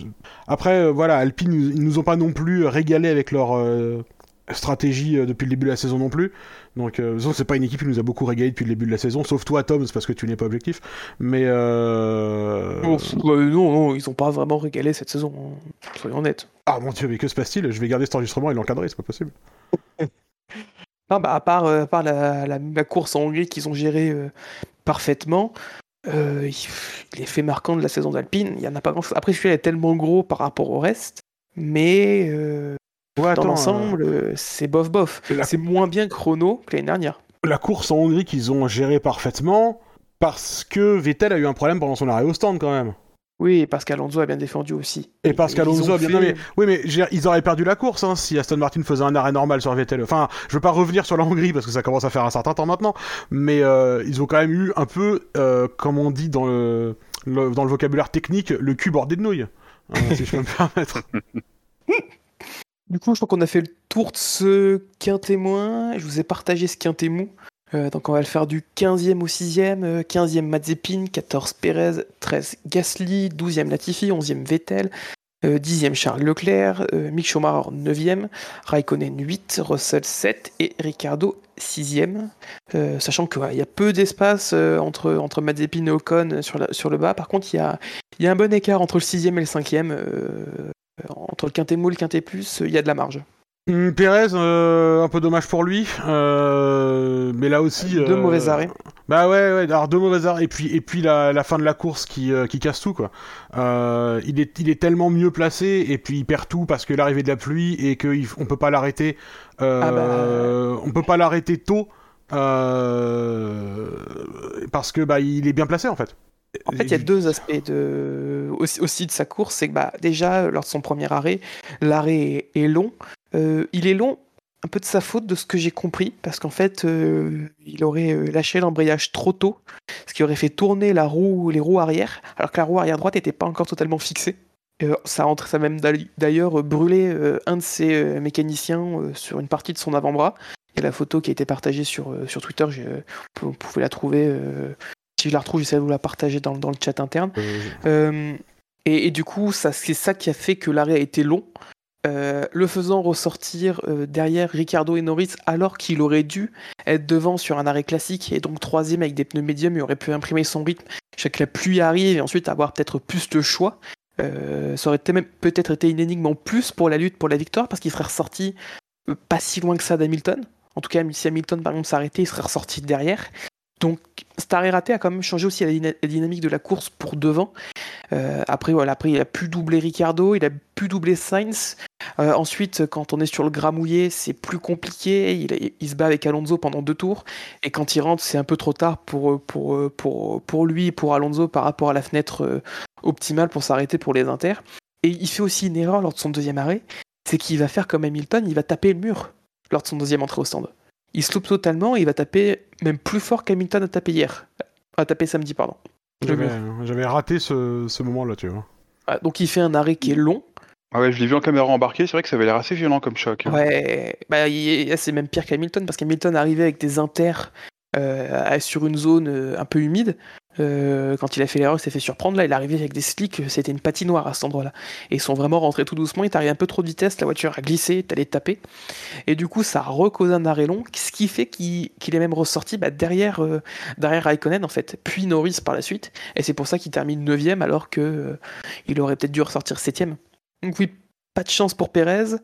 après euh, voilà, Alpine ils nous ont pas non plus régalé avec leur euh, stratégie euh, depuis le début de la saison non plus. Donc euh, de toute façon, c'est pas une équipe qui nous a beaucoup régalé depuis le début de la saison, sauf toi Tom, c'est parce que tu n'es pas objectif. Mais euh... Pff, euh, non, non, ils ont pas vraiment régalé cette saison, hein. soyons honnêtes. ah mon dieu, mais que se passe-t-il? Je vais garder cet enregistrement et l'encadrer, c'est pas possible. *laughs* Non, bah, à part, euh, à part la, la- la course en Hongrie qu'ils ont gérée parfaitement, les faits marquants de la saison d'Alpine, il y en a pas grand-chose. Après, celui-là est tellement gros par rapport au reste, mais euh, Ouais, dans l'ensemble, euh, c'est bof bof. la- C'est moins bien chrono que l'année dernière. la course en Hongrie qu'ils ont gérée parfaitement parce que Vettel a eu un problème pendant son arrêt au stand quand même. Oui, parce qu'Alonso a bien défendu aussi. Et parce ils qu'Alonso a bien. fait- non, mais... Oui, mais dire, ils auraient perdu la course hein, si Aston Martin faisait un arrêt normal sur Vettel. Enfin, je veux pas revenir sur la Hongrie parce que ça commence à faire un certain temps maintenant, mais euh, ils ont quand même eu un peu, euh, comme on dit dans le, le- dans le vocabulaire technique, le cul bordé de nouilles. Hein, si je peux me *laughs* permettre. *laughs* Du coup, je crois qu'on a fait le tour de ce quintémoin. Je vous ai partagé ce quintémou. Euh, donc, on va le faire du 15e au 6e. euh, 15e Mazepin, 14 Perez, 13 Gasly, 12e Latifi, 11e Vettel, euh, 10e Charles Leclerc, euh, Mick Schumacher 9e, Raikkonen 8, Russell 7 et Ricardo 6e. Euh, sachant qu'il y a peu d'espace euh, entre, entre et Ocon sur, le bas. Par contre, il y a un bon écart entre le 6e et le 5e. Euh, entre le quintet mou et le quintet plus, il y a de la marge. Hum, Pérez, euh, un peu dommage pour lui, euh, mais là aussi. Deux euh, mauvais arrêts. Bah ouais, ouais, alors deux mauvais arrêts et puis et puis la, la fin de la course qui, euh, qui casse tout quoi. Euh, il est il est tellement mieux placé et puis il perd tout parce que l'arrivée de la pluie et qu'on peut pas l'arrêter. Euh, Ah bah. On peut pas l'arrêter tôt euh, parce que bah il est bien placé en fait. En fait, il y a deux aspects aussi, de sa course. C'est que bah, déjà, lors de son premier arrêt, l'arrêt est, long. Euh, il est long, un peu de sa faute, de ce que j'ai compris, parce qu'en fait, euh, il aurait euh, lâché l'embrayage trop tôt, ce qui aurait fait tourner la roue, les roues arrière, alors que la roue arrière droite n'était pas encore totalement fixée. Euh, ça, entre, ça a même d'ail- d'ailleurs brûlé un de ses mécaniciens sur une partie de son avant-bras. A la photo qui a été partagée sur, sur Twitter, vous pouvez la trouver. Si je la retrouve, j'essaie de vous la partager dans, dans le chat interne. Euh, et, et du coup, ça, c'est ça qui a fait que l'arrêt a été long, euh, le faisant ressortir euh, derrière Ricardo et Norris alors qu'il aurait dû être devant sur un arrêt classique et donc troisième avec des pneus médiums, il aurait pu imprimer son rythme chaque la pluie arrive et ensuite avoir peut-être plus le choix. Euh, ça aurait été même peut-être été une énigme en plus pour la lutte pour la victoire parce qu'il serait ressorti pas si loin que ça d'Hamilton. En tout cas, si Hamilton par exemple s'arrêtait, il serait ressorti derrière. Donc arrêt raté a quand même changé aussi la, dyna- la dynamique de la course pour devant. Euh, après, il a pu doubler Ricardo, il a pu doubler Sainz. Euh, ensuite, quand on est sur le gras mouillé, c'est plus compliqué. Il, se bat avec Alonso pendant deux tours. Et quand il rentre, c'est un peu trop tard pour lui et pour Alonso par rapport à la fenêtre euh, optimale pour s'arrêter pour les inters. Et il fait aussi une erreur lors de son deuxième arrêt, c'est qu'il va faire comme Hamilton, il va taper le mur lors de son deuxième entrée au stand. Il se loupe totalement et il va taper même plus fort qu'Hamilton a tapé hier. A tapé samedi, pardon. J'avais raté ce, ce moment-là, tu vois. Ah, Donc il fait un arrêt qui est long. Ah ouais, je l'ai vu en caméra embarquée, c'est vrai que ça avait l'air assez violent comme choc. hein. Ouais, bah, c'est même pire qu'Hamilton parce qu'Hamilton arrivait avec des inters euh, sur une zone euh, un peu humide. Euh, quand il a fait l'erreur, il s'est fait surprendre. Là, il est arrivé avec des slicks, c'était une patinoire à cet endroit-là. Et ils sont vraiment rentrés tout doucement. Il est arrivé un peu trop de la voiture a glissé, allé taper. Et du coup, ça a recausé un arrêt long, ce qui fait qu'il est même ressorti bah, derrière, euh, derrière Raikkonen, en fait, puis Norris par la suite. Et c'est pour ça qu'il termine 9 alors que euh, il aurait peut-être dû ressortir 7 Donc, oui, pas de chance pour Perez.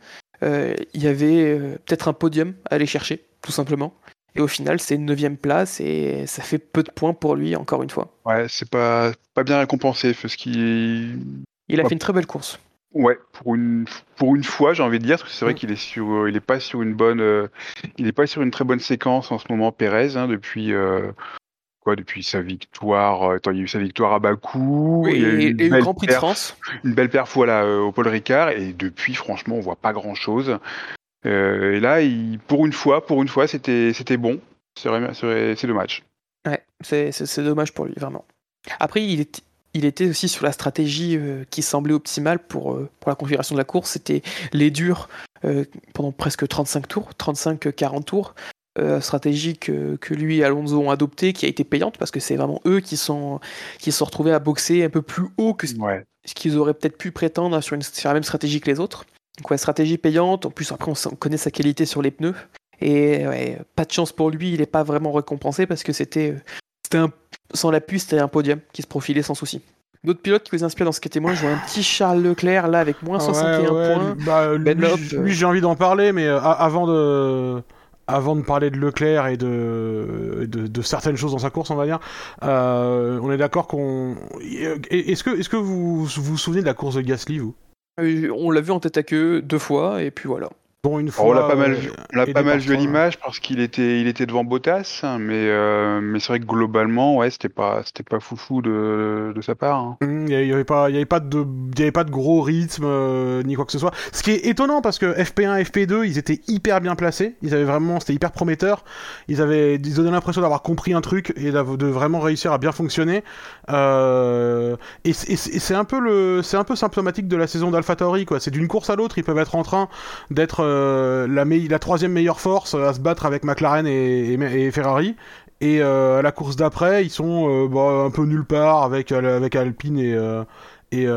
Il y avait peut-être un podium à aller chercher, tout simplement. Et au final, c'est une neuvième place et ça fait peu de points pour lui, encore une fois. Ouais, c'est pas, pas bien récompensé. Ce qui... Il a fait une très belle course. Ouais, pour une, pour une fois, j'ai envie de dire, parce que c'est vrai mm. qu'il est sur, euh, il est pas sur une bonne, euh, il est pas sur une très bonne séquence en ce moment, Pérez, hein, depuis, euh, quoi, depuis sa victoire, il y a eu sa victoire à Bakou, oui, et, le Grand Prix de France, une belle perf voilà, au Paul Ricard, et depuis, franchement, on voit pas grand chose. Euh, et là, il, pour une fois, pour une fois, c'était c'était bon. C'est dommage. Ouais, c'est dommage pour lui, vraiment. Après, il, est, il était aussi sur la stratégie euh, qui semblait optimale pour, euh, pour la configuration de la course. C'était les durs pendant presque 35 tours, 35-40 tours. stratégie que, que, lui et Alonso ont adoptée, qui a été payante parce que c'est vraiment eux qui sont, qui sont retrouvés à boxer un peu plus haut que ce qu'ils auraient peut-être pu prétendre sur, une, sur la même stratégie que les autres. Donc stratégie payante. En plus, après, on connaît sa qualité sur les pneus. Et pas de chance pour lui, il n'est pas vraiment récompensé parce que c'était, un, sans l'appui, c'était un podium qui se profilait sans souci. D'autres pilotes qui vous inspirent dans ce témoin, je vois un petit Charles Leclerc là avec moins 61 points. Bah, lui, ben j'ai envie d'en parler, mais euh, avant de avant de parler de Leclerc et de, de, certaines choses dans sa course, on va dire, euh, on est d'accord qu'on. Est-ce que, est -ce que vous vous souvenez de la course de Gasly, vous? On l'a vu en tête à queue deux fois, et puis voilà. Bon, une fois, on l'a pas mal vu, on pas mal vu à l'image parce qu'il était, il était devant Bottas, hein, mais, euh, mais c'est vrai que globalement, ouais, c'était pas, c'était pas foufou de, de sa part. Hein. Mmh, il y, avait pas, il y avait pas de, il y avait pas de gros rythme euh, ni quoi que ce soit. Ce qui est étonnant parce que FP1, FP2, ils étaient hyper bien placés. Ils avaient vraiment, c'était hyper prometteur. Ils avaient, ils donnaient l'impression d'avoir compris un truc et de vraiment réussir à bien fonctionner. Euh, et c'est un peu le, c'est un peu symptomatique de la saison d'AlphaTauri, quoi. C'est d'une course à l'autre, ils peuvent être en train d'être euh, la, troisième meilleure force à se battre avec McLaren et, Ferrari. Et euh, à la course d'après, ils sont euh, bah, un peu nulle part avec Alpine et, et,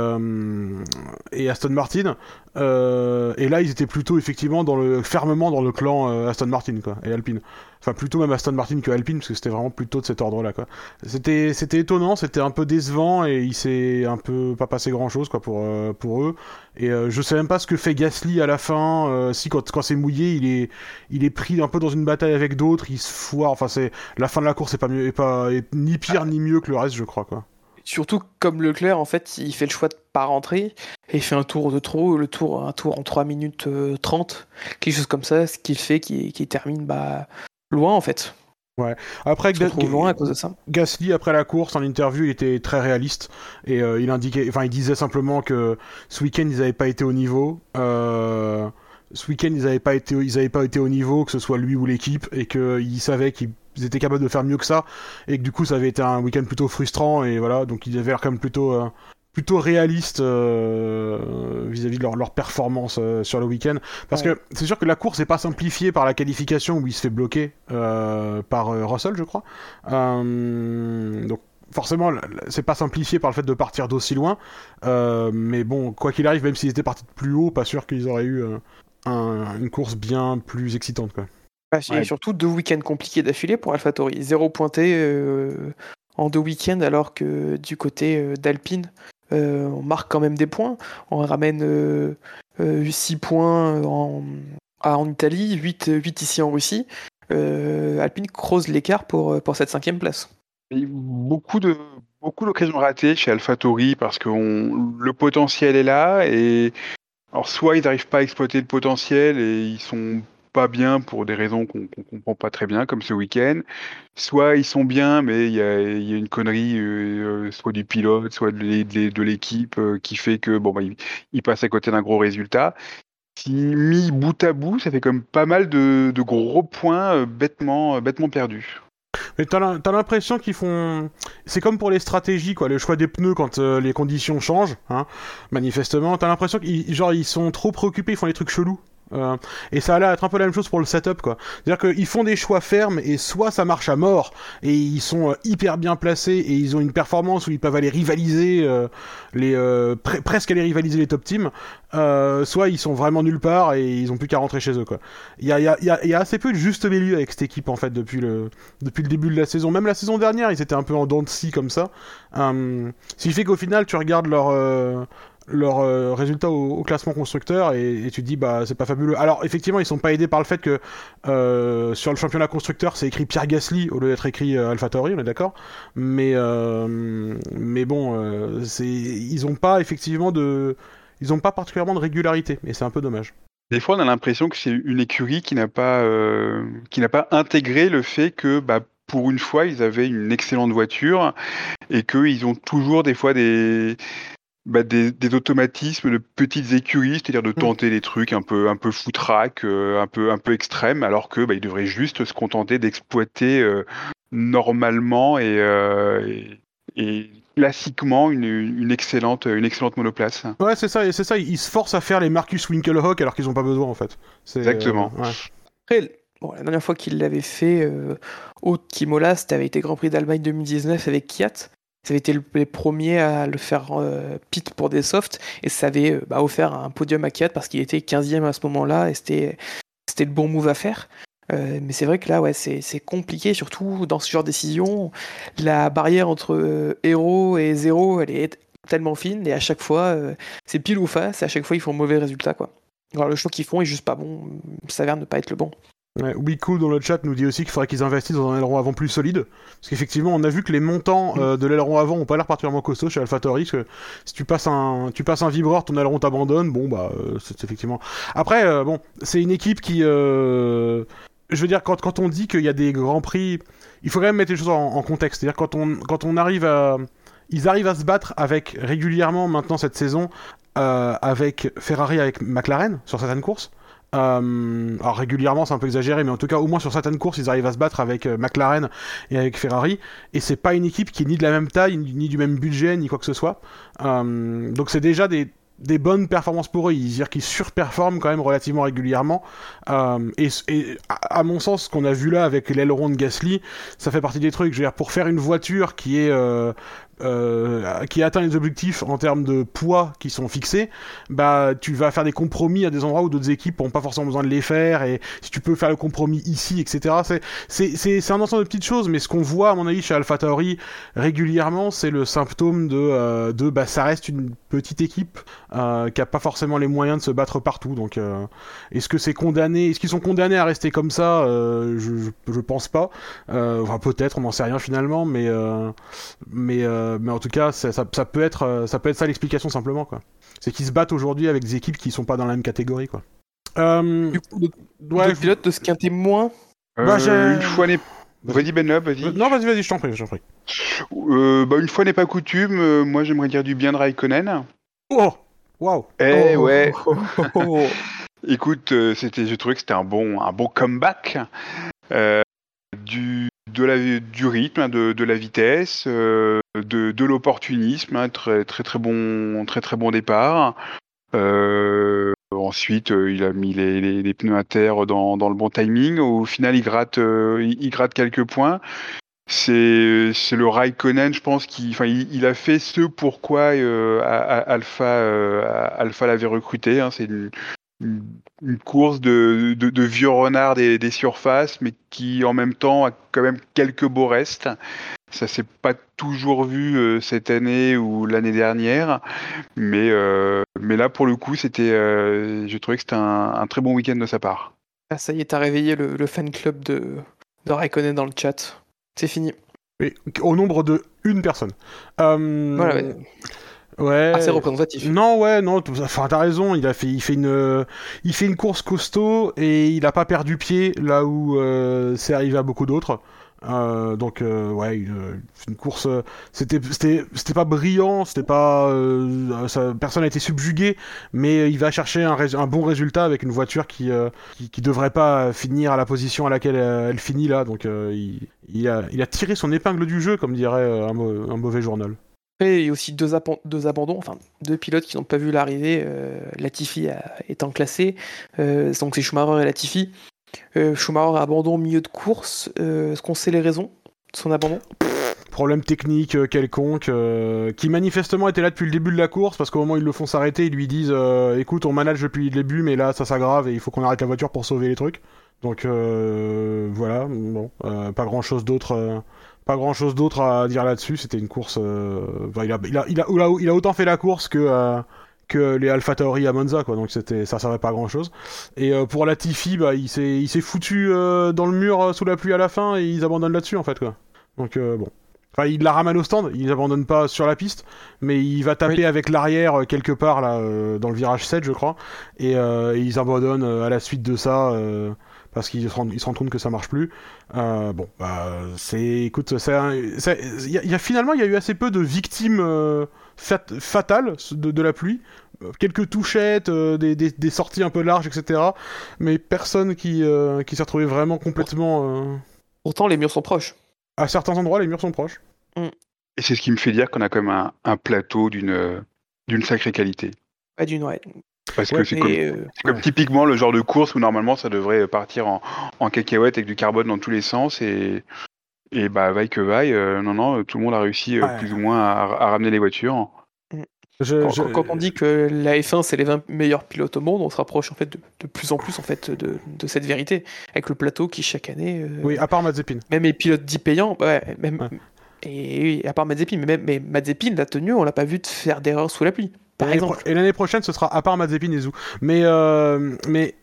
et Aston Martin. et là, ils étaient plutôt effectivement dans le fermement dans le clan Aston Martin quoi, et Alpine. Enfin, plutôt même Aston Martin que Alpine, parce que c'était vraiment plutôt de cet ordre-là, quoi. C'était, c'était étonnant, c'était un peu décevant, et il s'est un peu pas passé grand-chose, quoi, pour, euh, pour eux. Et euh, je sais même pas ce que fait Gasly à la fin. Euh, si, quand, quand c'est mouillé, il est, il est pris un peu dans une bataille avec d'autres, il se foire. Enfin, c'est, la fin de la course est pas mieux, est pas, ni pire ni mieux que le reste, je crois, quoi. Surtout comme Leclerc, en fait, il fait le choix de pas rentrer et il fait un tour de trop, le tour, un tour en 3 minutes 30, quelque chose comme ça, ce qui fait qu'il, termine bah, loin en fait. Ouais. Après, loin à cause de ça. Gasly après la course en interview, il était très réaliste et euh, il indiquait, enfin, il disait simplement que ce week-end ils n'avaient pas été au niveau. Euh, ce week-end ils n'avaient pas été, ils avaient pas été au niveau, que ce soit lui ou l'équipe, et qu'il savait qu'ils étaient capables de faire mieux que ça, et que du coup ça avait été un week-end plutôt frustrant et voilà, donc ils avaient l'air quand même plutôt euh, plutôt réaliste euh, vis-à-vis de leur, performance euh, sur le week-end. Parce que c'est sûr que la course n'est pas simplifiée par la qualification où il se fait bloquer euh, par Russell, je crois. donc forcément, c'est pas simplifié par le fait de partir d'aussi loin. mais bon, quoi qu'il arrive, même s'ils étaient partis de plus haut, pas sûr qu'ils auraient eu une course bien plus excitante. Quoi. Et surtout deux week-ends compliqués d'affilée pour AlphaTauri. Zéro pointé en deux week-ends, alors que du côté d'Alpine, euh, on marque quand même des points. On ramène 6 euh, euh, points en, en Italie, 8, 8, ici en Russie. Alpine creuse l'écart pour, pour cette cinquième place. beaucoup de beaucoup d'occasions ratées chez AlphaTauri parce que le potentiel est là et alors soit ils n'arrivent pas à exploiter le potentiel et ils sont pas bien pour des raisons qu'on ne comprend pas très bien, comme ce week-end. Soit ils sont bien, mais il y a, une connerie, euh, soit du pilote, soit de l'équipe, euh, qui fait que bon, bah, ils, passent à côté d'un gros résultat. Si mis bout à bout, ça fait comme pas mal de, gros points euh, bêtement, bêtement perdus. Mais t'as l'impression qu'ils font. C'est comme pour les stratégies, quoi. Le choix des pneus quand les conditions changent, hein, manifestement. T'as l'impression qu'ils ils sont trop préoccupés, ils font des trucs chelous Euh, et ça a l'air d'être un peu la même chose pour le setup, quoi. C'est-à-dire qu'ils font des choix fermes et soit ça marche à mort et ils sont euh, hyper bien placés et ils ont une performance où ils peuvent aller rivaliser euh, les presque aller rivaliser les top teams, soit ils sont vraiment nulle part et ils ont plus qu'à rentrer chez eux, quoi. Il y a, assez peu de juste milieu avec cette équipe en fait depuis le depuis le début de la saison. Même la saison dernière, ils étaient un peu en dents de scie comme ça. ce qui fait qu'au final, tu regardes leur leurs euh, résultats au, classement constructeur et, tu te dis bah c'est pas fabuleux. Alors effectivement ils sont pas aidés par le fait que euh, sur le championnat constructeur c'est écrit Pierre Gasly au lieu d'être écrit euh, Alpha Tauri, on est d'accord. Mais mais bon c'est ils ont pas effectivement de ils ont pas particulièrement de régularité et c'est un peu dommage. Des fois on a l'impression que c'est une écurie qui n'a pas qui n'a pas intégré le fait que bah, pour une fois, ils avaient une excellente voiture et qu'ils ont toujours des fois des, bah, des, automatismes de petites écuries, c'est-à-dire de mm. tenter des trucs un peu un peu foutraque, euh, un peu un peu extrêmes, alors que bah, ils devraient juste se contenter d'exploiter euh, normalement euh, et, et, classiquement une, une, excellente une excellente monoplace. Ouais, c'est ça, c'est ça. Ils se forcent à faire les Marcus Winkelhock alors qu'ils n'ont pas besoin en fait. Exactement. Après, bon, la dernière fois qu'ils l'avaient fait au Kimola, c'était avait été Grand Prix d'Allemagne 2019 avec Kiat ça avait été les premiers à le faire euh, pit pour des softs et ça avait euh, bah, offert un podium à Kiat parce qu'il était 15e à ce moment-là et c'était le bon move à faire. Euh, mais c'est vrai que là, ouais, c'est compliqué, surtout dans ce genre de décision. La barrière entre héros et zéro, elle est tellement fine et à chaque fois, c'est pile ou face et à chaque fois, ils font mauvais résultat. Quoi. Le choix qu'ils font est juste pas bon, s'avère ne pas être le bon. Ouais, cool dans le chat nous dit aussi qu'il faudrait qu'ils investissent dans un aileron avant plus solide. Parce qu'effectivement, on a vu que les montants euh, de l'aileron avant ont pas l'air particulièrement costauds chez AlphaTauri. que si tu passes un, tu passes un vibreur, ton aileron t'abandonne. Bon, bah, euh, c'est effectivement. Après, euh, bon, c'est une équipe qui. je veux dire, quand, quand on dit qu'il y a des grands prix, il faut quand même mettre les choses en, contexte. C'est-à-dire, quand on, quand on arrive à. Ils arrivent à se battre avec régulièrement maintenant cette saison avec Ferrari, avec McLaren sur certaines courses. Euh, alors régulièrement, c'est un peu exagéré, mais en tout cas, au moins sur certaines courses, ils arrivent à se battre avec euh, McLaren et avec Ferrari. Et c'est pas une équipe qui est ni de la même taille, ni du même budget, ni quoi que ce soit. Euh, donc c'est déjà des, bonnes performances pour eux, ils dire qu'ils surperforment quand même relativement régulièrement. et, et à, mon sens, ce qu'on a vu là avec l'aileron de Gasly, ça fait partie des trucs. Je veux dire, pour faire une voiture qui est euh, qui atteint les objectifs en termes de poids qui sont fixés, bah tu vas faire des compromis à des endroits où d'autres équipes n'ont pas forcément besoin de les faire, et si tu peux faire le compromis ici, etc. C'est un ensemble de petites choses, mais ce qu'on voit à mon avis chez AlphaTauri régulièrement, c'est le symptôme de, euh, de bah ça reste une petite équipe euh, qui a pas forcément les moyens de se battre partout. Donc est-ce que c'est condamné, est-ce qu'ils sont condamnés à rester comme ça je, je, je, pense pas. enfin peut-être, on n'en sait rien finalement, mais mais euh, mais en tout cas, ça, peut être, euh, ça peut être ça l'explication simplement, quoi. C'est qu'ils se battent aujourd'hui avec des équipes qui sont pas dans la même catégorie, quoi. Euh, du coup, ouais, pilote de ce quintet moins. Bah, une fois n'est Vas-y Ben vas-y. non, vas-y, vas-y, je t'en prie, je t'en prie. bah, une fois n'est pas coutume, moi j'aimerais dire du bien de Raikkonen. Oh Waouh Eh ouais *laughs* Écoute, c'était, je trouvais que c'était un bon, un bon comeback. du, du rythme, de, de la vitesse, euh, de, l'opportunisme, hein, très, très très bon, départ. Euh, ensuite, euh, il a mis les, pneus à terre dans, le bon timing. Au final, il gratte, quelques points. C'est le Raikkonen, je pense, qui, il, a fait ce pourquoi Alpha l'avait recruté. Hein, course de, de, vieux renards des, des, surfaces, mais qui en même temps a quand même quelques beaux restes. Ça s'est pas toujours vu euh, cette année ou l'année dernière, mais, euh, mais là pour le coup, c'était, euh, je trouvais que c'était un, très bon week-end de sa part. Ah, ça y est, t'as réveillé le, le, fan club de, de Raikkonen dans le chat. C'est fini. Oui, au nombre de une personne. Voilà, Ouais. Assez représentatif. Non, ouais, non. Enfin, t'as raison. Il a fait, il fait une, il fait une course costaud et il a pas perdu pied là où euh, c'est arrivé à beaucoup d'autres. Euh, donc euh, ouais, une, une course, euh, c'était c'était c'était pas brillant, c'était pas, euh, ça, personne n'a été subjugué, mais il va chercher un, un, bon résultat avec une voiture qui, qui, qui devrait pas finir à la position à laquelle elle finit là, donc il, il, a il a tiré son épingle du jeu comme dirait un, un mauvais journal. Après, il y a aussi deux, abandons, enfin deux pilotes qui n'ont pas vu l'arrivée. Euh, Latifi a- étant classé, Euh, donc c'est Schumacher et Latifi. Euh, Schumacher abandon au milieu de course. Euh, Est-ce qu'on sait les raisons de son abandon? Problème technique euh, quelconque, euh, qui manifestement était là depuis le début de la course, parce qu'au moment où ils le font s'arrêter, ils lui disent euh, Écoute, on manage depuis le début, mais là ça s'aggrave et il faut qu'on arrête la voiture pour sauver les trucs. Donc euh, voilà, bon, euh, pas grand chose d'autre. Pas grand chose d'autre à dire là-dessus. C'était une course. euh, enfin, il, a, il, a, il, a, il, a, il a autant fait la course que, euh, que les Alpha Tauri à Monza, quoi. Donc c'était, ça servait pas à grand chose. Et euh, pour Latifi, bah, il s'est, il s'est foutu euh, dans le mur euh, sous la pluie à la fin et ils abandonnent là-dessus en fait, quoi. Donc euh, bon. Enfin, il la ramène au stand, il abandonne pas sur la piste, mais il va taper Oui. avec l'arrière quelque part là euh, dans le virage 7 je crois, et, euh, et ils abandonnent euh, à la suite de ça euh, parce qu'ils se rendent, ils se rendent compte que ça marche plus. Euh, bon, bah, c'est, écoute, y, a- il y a finalement il y a eu assez peu de victimes euh, fat- fatales de, de la pluie, Euh, quelques touchettes, euh, des, des, des sorties un peu larges, etc. Mais personne qui, euh, qui s'est retrouvé vraiment complètement. euh, Pourtant, les murs sont proches. À certains endroits, les murs sont proches. Et c'est ce qui me fait dire qu'on a quand même un, un plateau d'une d'une sacrée qualité. Pas d'une ouais. Parce Ouais, que c'est Et, comme, euh, c'est comme typiquement le genre de course où normalement ça devrait partir en, en cacahuète avec du carbone dans tous les sens et, et bah vaille que vaille, euh, non non, tout le monde a réussi euh, Ouais. plus ou moins à, à ramener les voitures. Je- quand, je- quand- quand on dit que la F1 c'est les 20 meilleurs pilotes au monde, on se rapproche en fait de, de plus en plus en fait de, de cette vérité avec le plateau qui chaque année, euh, Oui, à part Mazepin. même les pilotes dits payants, ouais, même Ouais. et oui, à part Mazepin, mais même mais Mazepin la tenue, on l'a pas vu de faire d'erreur sous la pluie, par exemple. Et l'année prochaine, ce sera à part Mazepin et Zou. Mais, euh, mais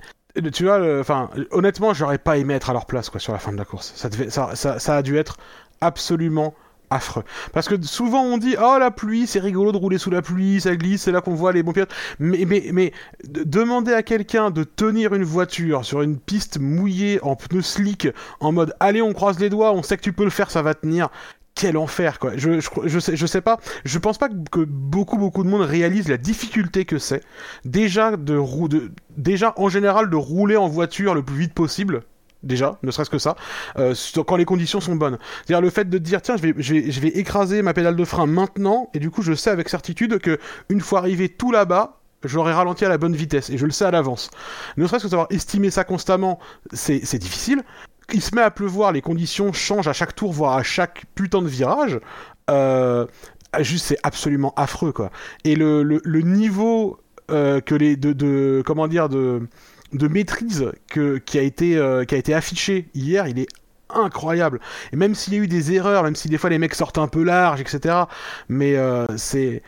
tu vois, enfin, honnêtement, j'aurais pas aimé être à leur place quoi sur la fin de la course. Ça, devait, ça, ça, ça a dû être absolument affreux. Parce que souvent on dit oh la pluie, c'est rigolo de rouler sous la pluie, ça glisse, c'est là qu'on voit les bons pilotes. Mais mais mais de- demander à quelqu'un de tenir une voiture sur une piste mouillée en pneus slick en mode allez on croise les doigts, on sait que tu peux le faire, ça va tenir. Quel enfer quoi. Je, je, je sais je sais pas. Je pense pas que beaucoup beaucoup de monde réalise la difficulté que c'est déjà de, rou- de déjà en général de rouler en voiture le plus vite possible déjà, ne serait-ce que ça, euh, quand les conditions sont bonnes. C'est-à-dire le fait de dire tiens, je vais, je, vais, je vais écraser ma pédale de frein maintenant, et du coup je sais avec certitude que une fois arrivé tout là-bas, j'aurai ralenti à la bonne vitesse, et je le sais à l'avance. Ne serait-ce que savoir estimer ça constamment, c'est difficile. Il se met à pleuvoir, les conditions changent à chaque tour, voire à chaque putain de virage. Euh, juste, c'est absolument affreux, quoi. Et le, niveau euh, que les de, comment dire de maîtrise qui, a été, euh, qui a été affiché hier, il est incroyable. Et même s'il y a eu des erreurs, même si des fois les mecs sortent un peu large, etc. Mais c'est-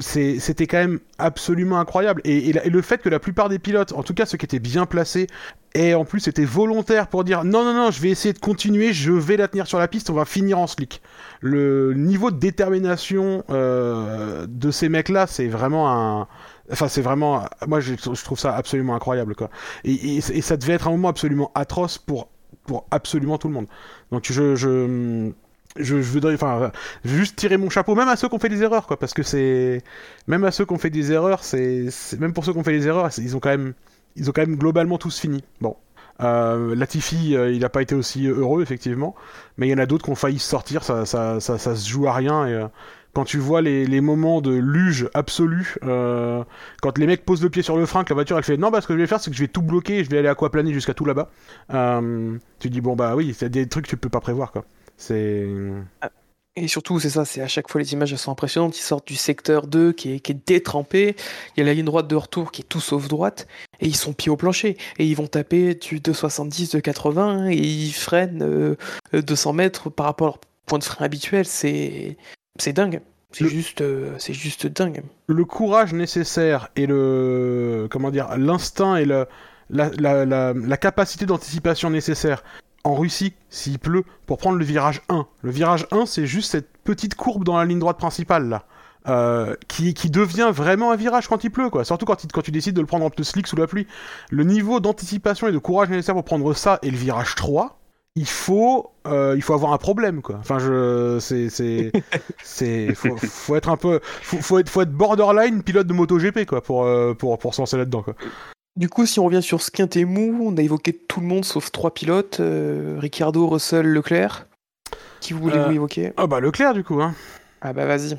c'était quand même absolument incroyable. Et, le fait que la plupart des pilotes, en tout cas ceux qui étaient bien placés, et en plus étaient volontaires pour dire non, non, non, je vais essayer de continuer, je vais la tenir sur la piste, on va finir en slick. Le niveau de détermination euh, de ces mecs-là, c'est vraiment un. Enfin, c'est vraiment. Moi, je, trouve ça absolument incroyable, quoi. Et ça devait être un moment absolument atroce pour, pour absolument tout le monde. Donc, je. je je, je voudrais, enfin, juste tirer mon chapeau, même à ceux qui ont fait des erreurs, quoi, parce que c'est, même à ceux qui ont fait des erreurs, c'est, même pour ceux qui ont fait des erreurs, ils ont quand même, ils ont quand même globalement tous fini. Bon, euh, Latifi, euh, il n'a pas été aussi heureux, effectivement, mais il y en a d'autres qui ont failli sortir, ça, ça, ça, se joue à rien, et euh, quand tu vois les, moments de luge absolue, quand les mecs posent le pied sur le frein, que la voiture elle fait non, bah ce que je vais faire, c'est que je vais tout bloquer, et je vais aller aquaplaner jusqu'à tout là-bas. Tu dis bon bah oui, c'est des trucs que tu peux pas prévoir quoi. C'est Et surtout, c'est ça, c'est à chaque fois les images elles sont impressionnantes. Ils sortent du secteur 2 qui est, qui est détrempé. Il y a la ligne droite de retour qui est tout sauf droite. Et ils sont pieds au plancher. Et ils vont taper du 270, de 80 et ils freinent euh, euh, 200 mètres par rapport à leur point de frein habituel. C'est c'est dingue. C'est Le- juste, euh, c'est juste dingue. le courage nécessaire et le comment dire l'instinct et le, la, la, la, la capacité d'anticipation nécessaire en Russie s'il pleut pour prendre le virage 1. Le virage 1 c'est juste cette petite courbe dans la ligne droite principale là. euh, qui, qui devient vraiment un virage quand il pleut, quoi. Surtout quand, il- quand tu décides de le prendre en pneu slick sous la pluie. Le niveau d'anticipation et de courage nécessaire pour prendre ça et le virage 3, il faut, euh, il faut avoir un problème, quoi. Enfin, je, c'est, c'est, *laughs* c'est, faut, faut être un peu, faut, faut être, faut être borderline pilote de MotoGP, quoi, pour, euh, pour, pour se lancer là-dedans, quoi. Du coup, si on revient sur ce quintet mou, on a évoqué tout le monde sauf trois pilotes euh, Ricciardo, Russell, Leclerc. Qui voulez-vous Euh, évoquer? Ah bah Leclerc, du coup, hein. Ah bah vas-y.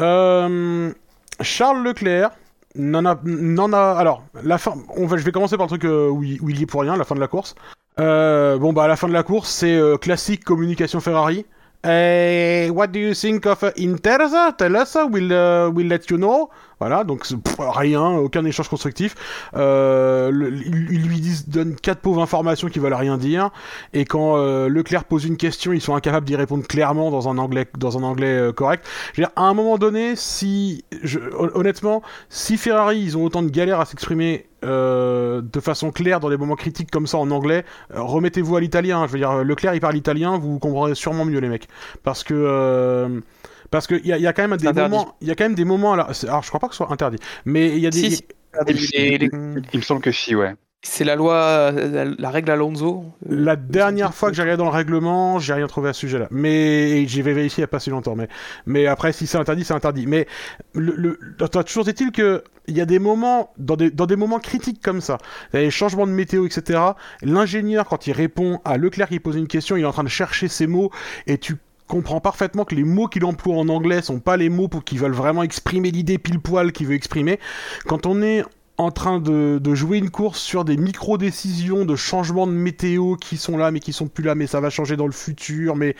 Euh, Charles Leclerc n'en a, a. Alors, la fin. On va, je vais commencer par le truc euh, où, il, où il y est pour rien, la fin de la course. Euh, bon, bah, à la fin de la course, c'est euh, classique communication Ferrari. What do you think of Interza? Tell us, we'll, uh, we'll let you know. Voilà, donc rien, aucun échange constructif. Euh, ils lui donnent quatre pauvres informations qui veulent rien dire. Et quand euh, Leclerc pose une question, ils sont incapables d'y répondre clairement dans un anglais, dans un anglais euh, correct. Je veux dire, à un moment donné, si, honnêtement, si Ferrari, ils ont autant de galères à s'exprimer de façon claire dans des moments critiques comme ça en anglais, remettez-vous à l'italien. Je veux dire, Leclerc, il parle italien, vous comprendrez sûrement mieux les mecs, parce que. Parce qu'il y, a- il y a quand même des interdit. moments, il y a quand même des moments, alors, alors je crois pas que ce soit interdit, mais il y a des, Si, si. Les- les- Il me semble que si, ouais. C'est la loi, la, la règle Alonso. euh, La dernière fois que j'ai regardé dans le règlement, j'ai rien trouvé à ce sujet-là. Mais j'y vais vérifier il y a pas si longtemps. Mais, mais après, si c'est interdit, c'est interdit. Mais le, le, toujours est-il que il y a des moments, dans des, dans des moments critiques comme ça, il y a les changements de météo, etc. L'ingénieur, quand il répond à Leclerc qui pose une question, il est en train de chercher ses mots et tu comprends parfaitement que les mots qu'il emploie en anglais sont pas les mots pour qui veulent vraiment exprimer l'idée pile poil qu'il veut exprimer. Quand on est en train de, de jouer une course sur des micro-décisions de changement de météo qui sont là mais qui sont plus là mais ça va changer dans le futur mais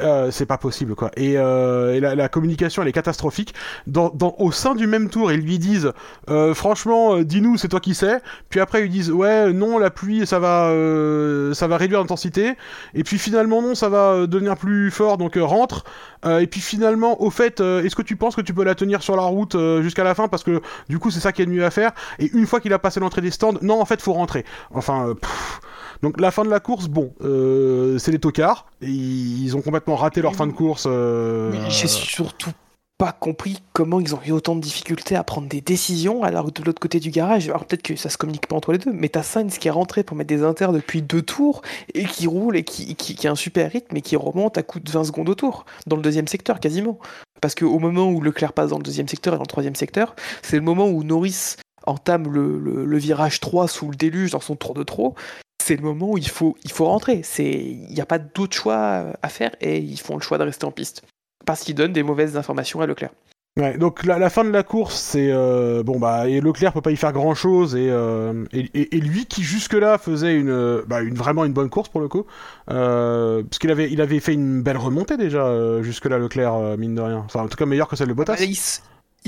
euh, c'est pas possible quoi. Et, euh, et la, la communication elle est catastrophique. Dans, dans, au sein du même tour ils lui disent euh, franchement euh, dis-nous c'est toi qui sais. Puis après ils disent ouais non la pluie ça va euh, ça va réduire l'intensité. Et puis finalement non ça va euh, devenir plus fort donc rentre. Et puis finalement au fait est-ce que tu penses que tu peux la tenir sur la route jusqu'à la fin? Parce que du coup c'est ça qui est le mieux à faire et une fois qu'il a passé l'entrée des stands, non, en fait, faut rentrer. Enfin, euh, pff. donc la fin de la course, bon, euh, c'est les tocards. Ils ont complètement raté leur fin de course. euh, J'ai surtout pas compris comment ils ont eu autant de difficultés à prendre des décisions alors que de l'autre côté du garage. Alors peut-être que ça se communique pas entre les deux, mais t'as Sainz qui est rentré pour mettre des inters depuis deux tours et qui roule et qui, qui, qui a un super rythme et qui remonte à coup de 20 secondes au tour, dans le deuxième secteur quasiment. Parce qu'au moment où Leclerc passe dans le deuxième secteur et dans le troisième secteur, c'est le moment où Norris entame le, le- le virage 3 sous le déluge dans son tour de trop. C'est le moment où il faut, il faut rentrer. Il n'y a pas d'autre choix à faire et ils font le choix de rester en piste parce qu'il donne des mauvaises informations à Leclerc. Ouais, donc la, la fin de la course, c'est euh, bon bah et Leclerc peut pas y faire grand chose et, euh, et, et- et lui qui jusque là faisait une, bah, une vraiment une bonne course pour le coup, euh, parce qu'il avait il avait fait une belle remontée déjà euh, jusque là Leclerc euh, mine de rien, enfin en tout cas meilleur que celle de Bottas. Il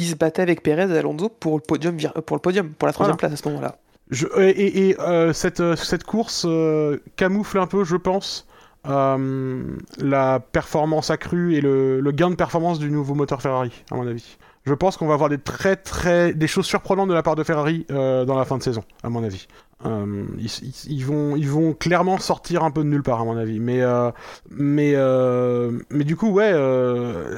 se battait avec Perez et Alonso pour le podium, vir- pour le podium, pour la troisième Voilà. place à ce moment-là. Je, et et- euh, cette, euh, cette course euh, camoufle un peu, je pense, euh, la performance accrue et le, le gain de performance du nouveau moteur Ferrari, à mon avis. Je pense qu'on va avoir des très très des choses surprenantes de la part de Ferrari euh, dans la fin de saison, à mon avis. Euh, ils, ils- ils vont ils vont clairement sortir un peu de nulle part, à mon avis. Mais euh, mais euh, mais du coup ouais,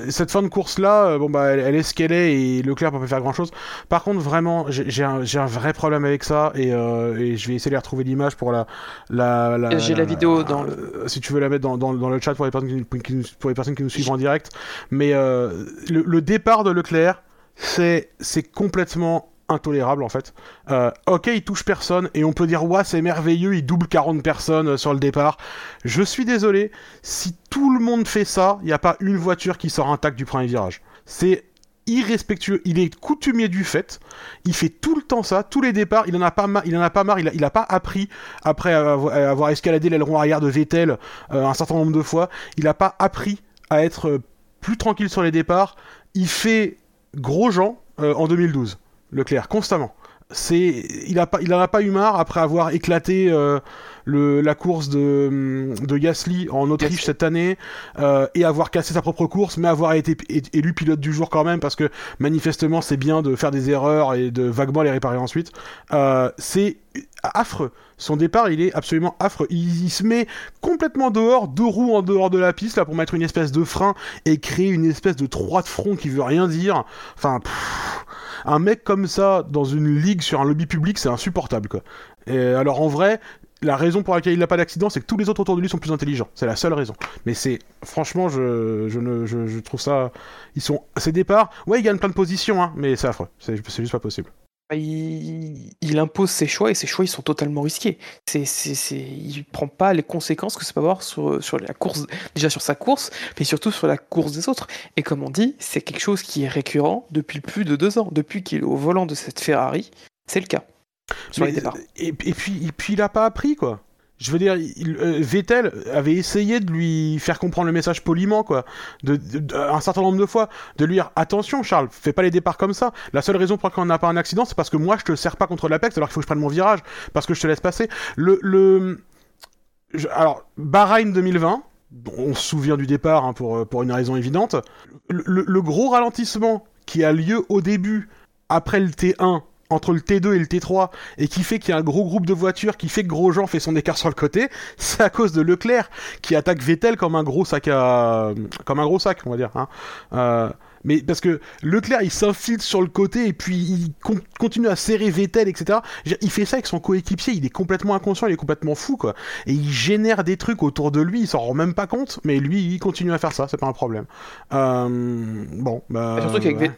cette fin de course là, bon bah elle, elle est ce qu'elle est et Leclerc peut pas faire grand chose. Par contre, vraiment, j'ai un, un vrai problème avec ça et, et je vais essayer de retrouver l'image pour la. la, la J'ai la vidéo dans le- Si tu veux la mettre dans, dans, dans le chat pour les personnes qui, qui nous- pour les personnes qui nous suivent en direct. Mais le, le départ de Leclerc, c'est complètement intolérable en fait. Euh, ok, il touche personne et on peut dire ouais c'est merveilleux, il double 40 personnes euh, sur le départ. Je suis désolé, si tout le monde fait ça, il n'y a pas une voiture qui sort intacte du premier virage. C'est irrespectueux. Il est coutumier du fait. Il fait tout le temps ça, tous les départs. Il en a pas, il en a pas marre. Il a, il a pas appris après avoir, avoir escaladé l'aileron arrière de Vettel euh, un certain nombre de fois. Il a pas appris à être euh, plus tranquille sur les départs. Il fait gros gens euh, en 2012. Leclerc constamment. C'est, il a a pas eu marre après avoir éclaté euh, le, la course de, de Gasly en Autriche cette année euh, et avoir cassé sa propre course, mais avoir été élu pilote du jour quand même parce que manifestement c'est bien de faire des erreurs et de vaguement les réparer ensuite. Euh, c'est affreux. Son départ, il est absolument affreux. Il, il se met complètement dehors, deux roues en dehors de la piste là pour mettre une espèce de frein et créer une espèce de trois de front qui veut rien dire. Enfin. pff, un mec comme ça dans une ligue sur un lobby public, c'est insupportable quoi. Et alors en vrai, la raison pour laquelle il n'a pas d'accident, c'est que tous les autres autour de lui sont plus intelligents. C'est la seule raison. Mais c'est franchement, je, trouve ça. Ils sont. Ces départs, ouais, ils gagnent plein de positions, hein, mais c'est affreux. C'est juste pas possible. Bah, il, il impose ses choix et ses choix ils sont totalement risqués. C'est, c'est, il prend pas les conséquences que ça peut avoir sur la course, déjà sur sa course, mais surtout sur la course des autres. Et comme on dit, c'est quelque chose qui est récurrent depuis plus de deux ans. Depuis qu'il est au volant de cette Ferrari, c'est le cas. Sur les Mais- départs. et, et puis, et puis il a pas appris quoi. Je veux dire, il- euh, Vettel avait essayé de lui faire comprendre le message poliment, quoi, de, de- de- un certain nombre de fois, de lui dire attention, Charles, fais pas les départs comme ça. La seule raison pour laquelle on n'a pas un accident, c'est parce que moi je te serre pas contre l'apex alors qu'il faut que je prenne mon virage, parce que je te laisse passer. Le, le... je- alors Bahreïn 2020, on se souvient du départ hein, pour, euh, pour une raison évidente. Le, le- le gros ralentissement qui a lieu au début, après le T1, entre le T2 et le T3, et qui fait qu'il y a un gros groupe de voitures, qui fait que Grosjean fait son écart sur le côté, *laughs* c'est à cause de Leclerc qui attaque Vettel comme un gros sac à, comme un gros sac, on va dire. Hein. Euh, mais parce que Leclerc, il s'infiltre sur le côté et puis il con- continue à serrer Vettel, etc. Il fait ça avec son coéquipier, il est complètement inconscient, il est complètement fou, quoi. Et il génère des trucs autour de lui, il s'en rend même pas compte, mais lui, il continue à faire ça, c'est pas un problème. Euh, bon, bah. Surtout qu'avec ouais.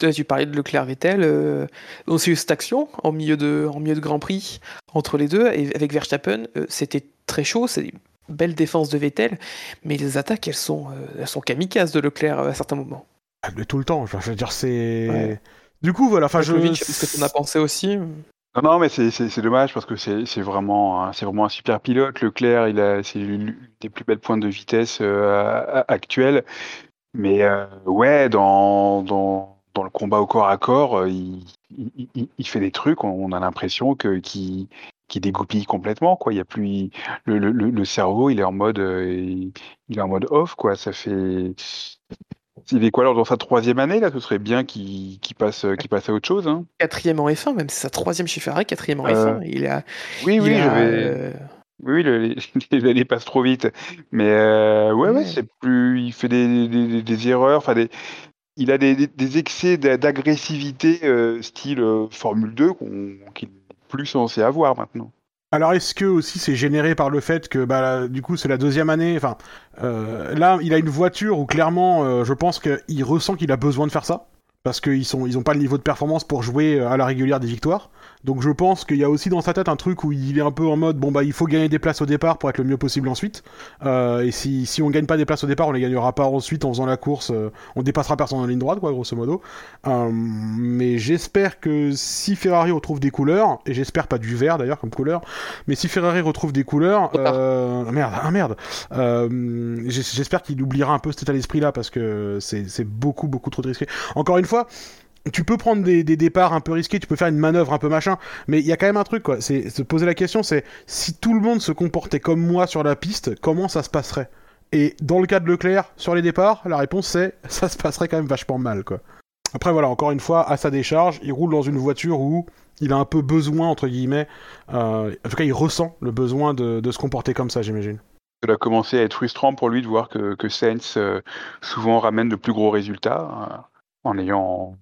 Tu parlais de Leclerc Vettel, euh, on s'est eu cette action en milieu de, en milieu de Grand Prix entre les deux, et avec Verstappen, euh, c'était très chaud, c'est une belle défense de Vettel, mais les attaques, elles sont, euh, elles sont kamikazes de Leclerc euh, à certains moments. Ah, mais tout le temps, je veux dire, c'est. Ouais. Du coup, voilà, enfin, je. Ce que t'en as pensé aussi Non, non, mais c'est- dommage parce que c'est c'est vraiment, un- c'est vraiment un super pilote. Leclerc, il a, c'est l'une des plus belles pointes de vitesse euh, actuelles. Mais euh, ouais, dans, dans, dans le combat au corps à corps, euh, il, il, il- il fait des trucs. On, on a l'impression que qu'il qu'il dégoupille complètement. Quoi. Il y a plus le, le, le le cerveau, il est en mode, euh, il, est en mode off. Quoi. Ça fait. Il est quoi alors dans sa troisième année là Ce serait bien qu'il passe, qu'il passe à autre chose. Hein. Quatrième en F1, même c'est sa troisième Ferrari, quatrième en Euh, F1. Il a, Oui, oui, a, j'avais. euh, Oui, le- *laughs* les, années passent trop vite. Mais euh, ouais, ouais, c'est plus. Il fait des, des, des- des erreurs. Enfin, des, il a des, excès d'a- d'agressivité euh, style euh, Formule 2 qu'on- qu'il n'est plus censé avoir maintenant. Alors est-ce que aussi c'est généré par le fait que bah du coup c'est la deuxième année, enfin euh, là il a une voiture où clairement je pense qu'il ressent qu'il a besoin de faire ça parce qu'ils sont ils ont pas le niveau de performance pour jouer à la régulière des victoires. Donc je pense qu'il y a aussi dans sa tête un truc où il est un peu en mode bon bah il faut gagner des places au départ pour être le mieux possible ensuite. Euh, et si si on gagne pas des places au départ, on les gagnera pas ensuite en faisant la course, euh, on dépassera personne en ligne droite quoi grosso modo. Euh, mais j'espère que si Ferrari retrouve des couleurs et j'espère pas du vert d'ailleurs comme couleur, mais si Ferrari retrouve des couleurs, euh, merde, ah merde, euh, j'es- j'espère qu'il oubliera un peu cet état d'esprit-là parce que c'est c'est beaucoup beaucoup trop risqué. Encore une fois, tu peux prendre des, départs un peu risqués, tu peux faire une manœuvre un peu machin, mais il y a quand même un truc quoi. C'est se poser la question, c'est si tout le monde se comportait comme moi sur la piste, comment ça se passerait? Et dans le cas de Leclerc, sur les départs, la réponse c'est *laughs* ça se passerait quand même vachement mal quoi. Après voilà, encore une fois, à sa décharge, il roule dans une voiture où il a un peu besoin, entre guillemets, euh, en tout cas il ressent le besoin de, se comporter comme ça, j'imagine. Ça a commencé à être frustrant pour lui de voir que, que Sainz euh, souvent ramène de plus gros résultats euh, en ayant,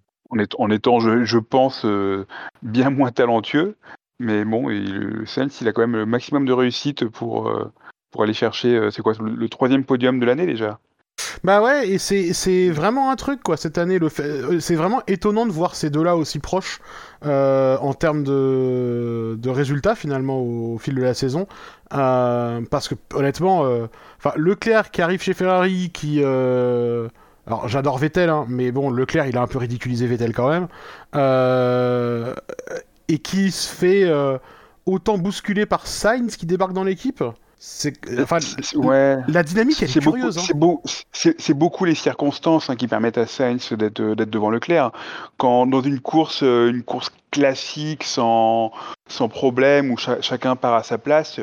en, étant, je, pense, euh, bien moins talentueux. Mais bon, il, Sainz, il a quand même le maximum de réussite pour, euh, pour aller chercher, euh, c'est quoi, le, troisième podium de l'année déjà. Bah ouais, et c'est vraiment un truc quoi cette année. C'est vraiment étonnant de voir ces deux-là aussi proches en termes de, résultats finalement au, fil de la saison. Parce que honnêtement, Leclerc qui arrive chez Ferrari, qui alors j'adore Vettel, hein, mais bon Leclerc il a un peu ridiculisé Vettel quand même, euh, et qui se fait euh, autant bousculer par Sainz qui débarque dans l'équipe. C'est enfin C'est- c'est- ouais. la dynamique elle est, beaucoup, curieuse. hein. c'est beau- c'est- c'est beaucoup les circonstances hein, qui permettent à Sainz d'être devant Leclerc. Quand dans une course, euh, une course classique sans sans problème où cha- chacun part à sa place,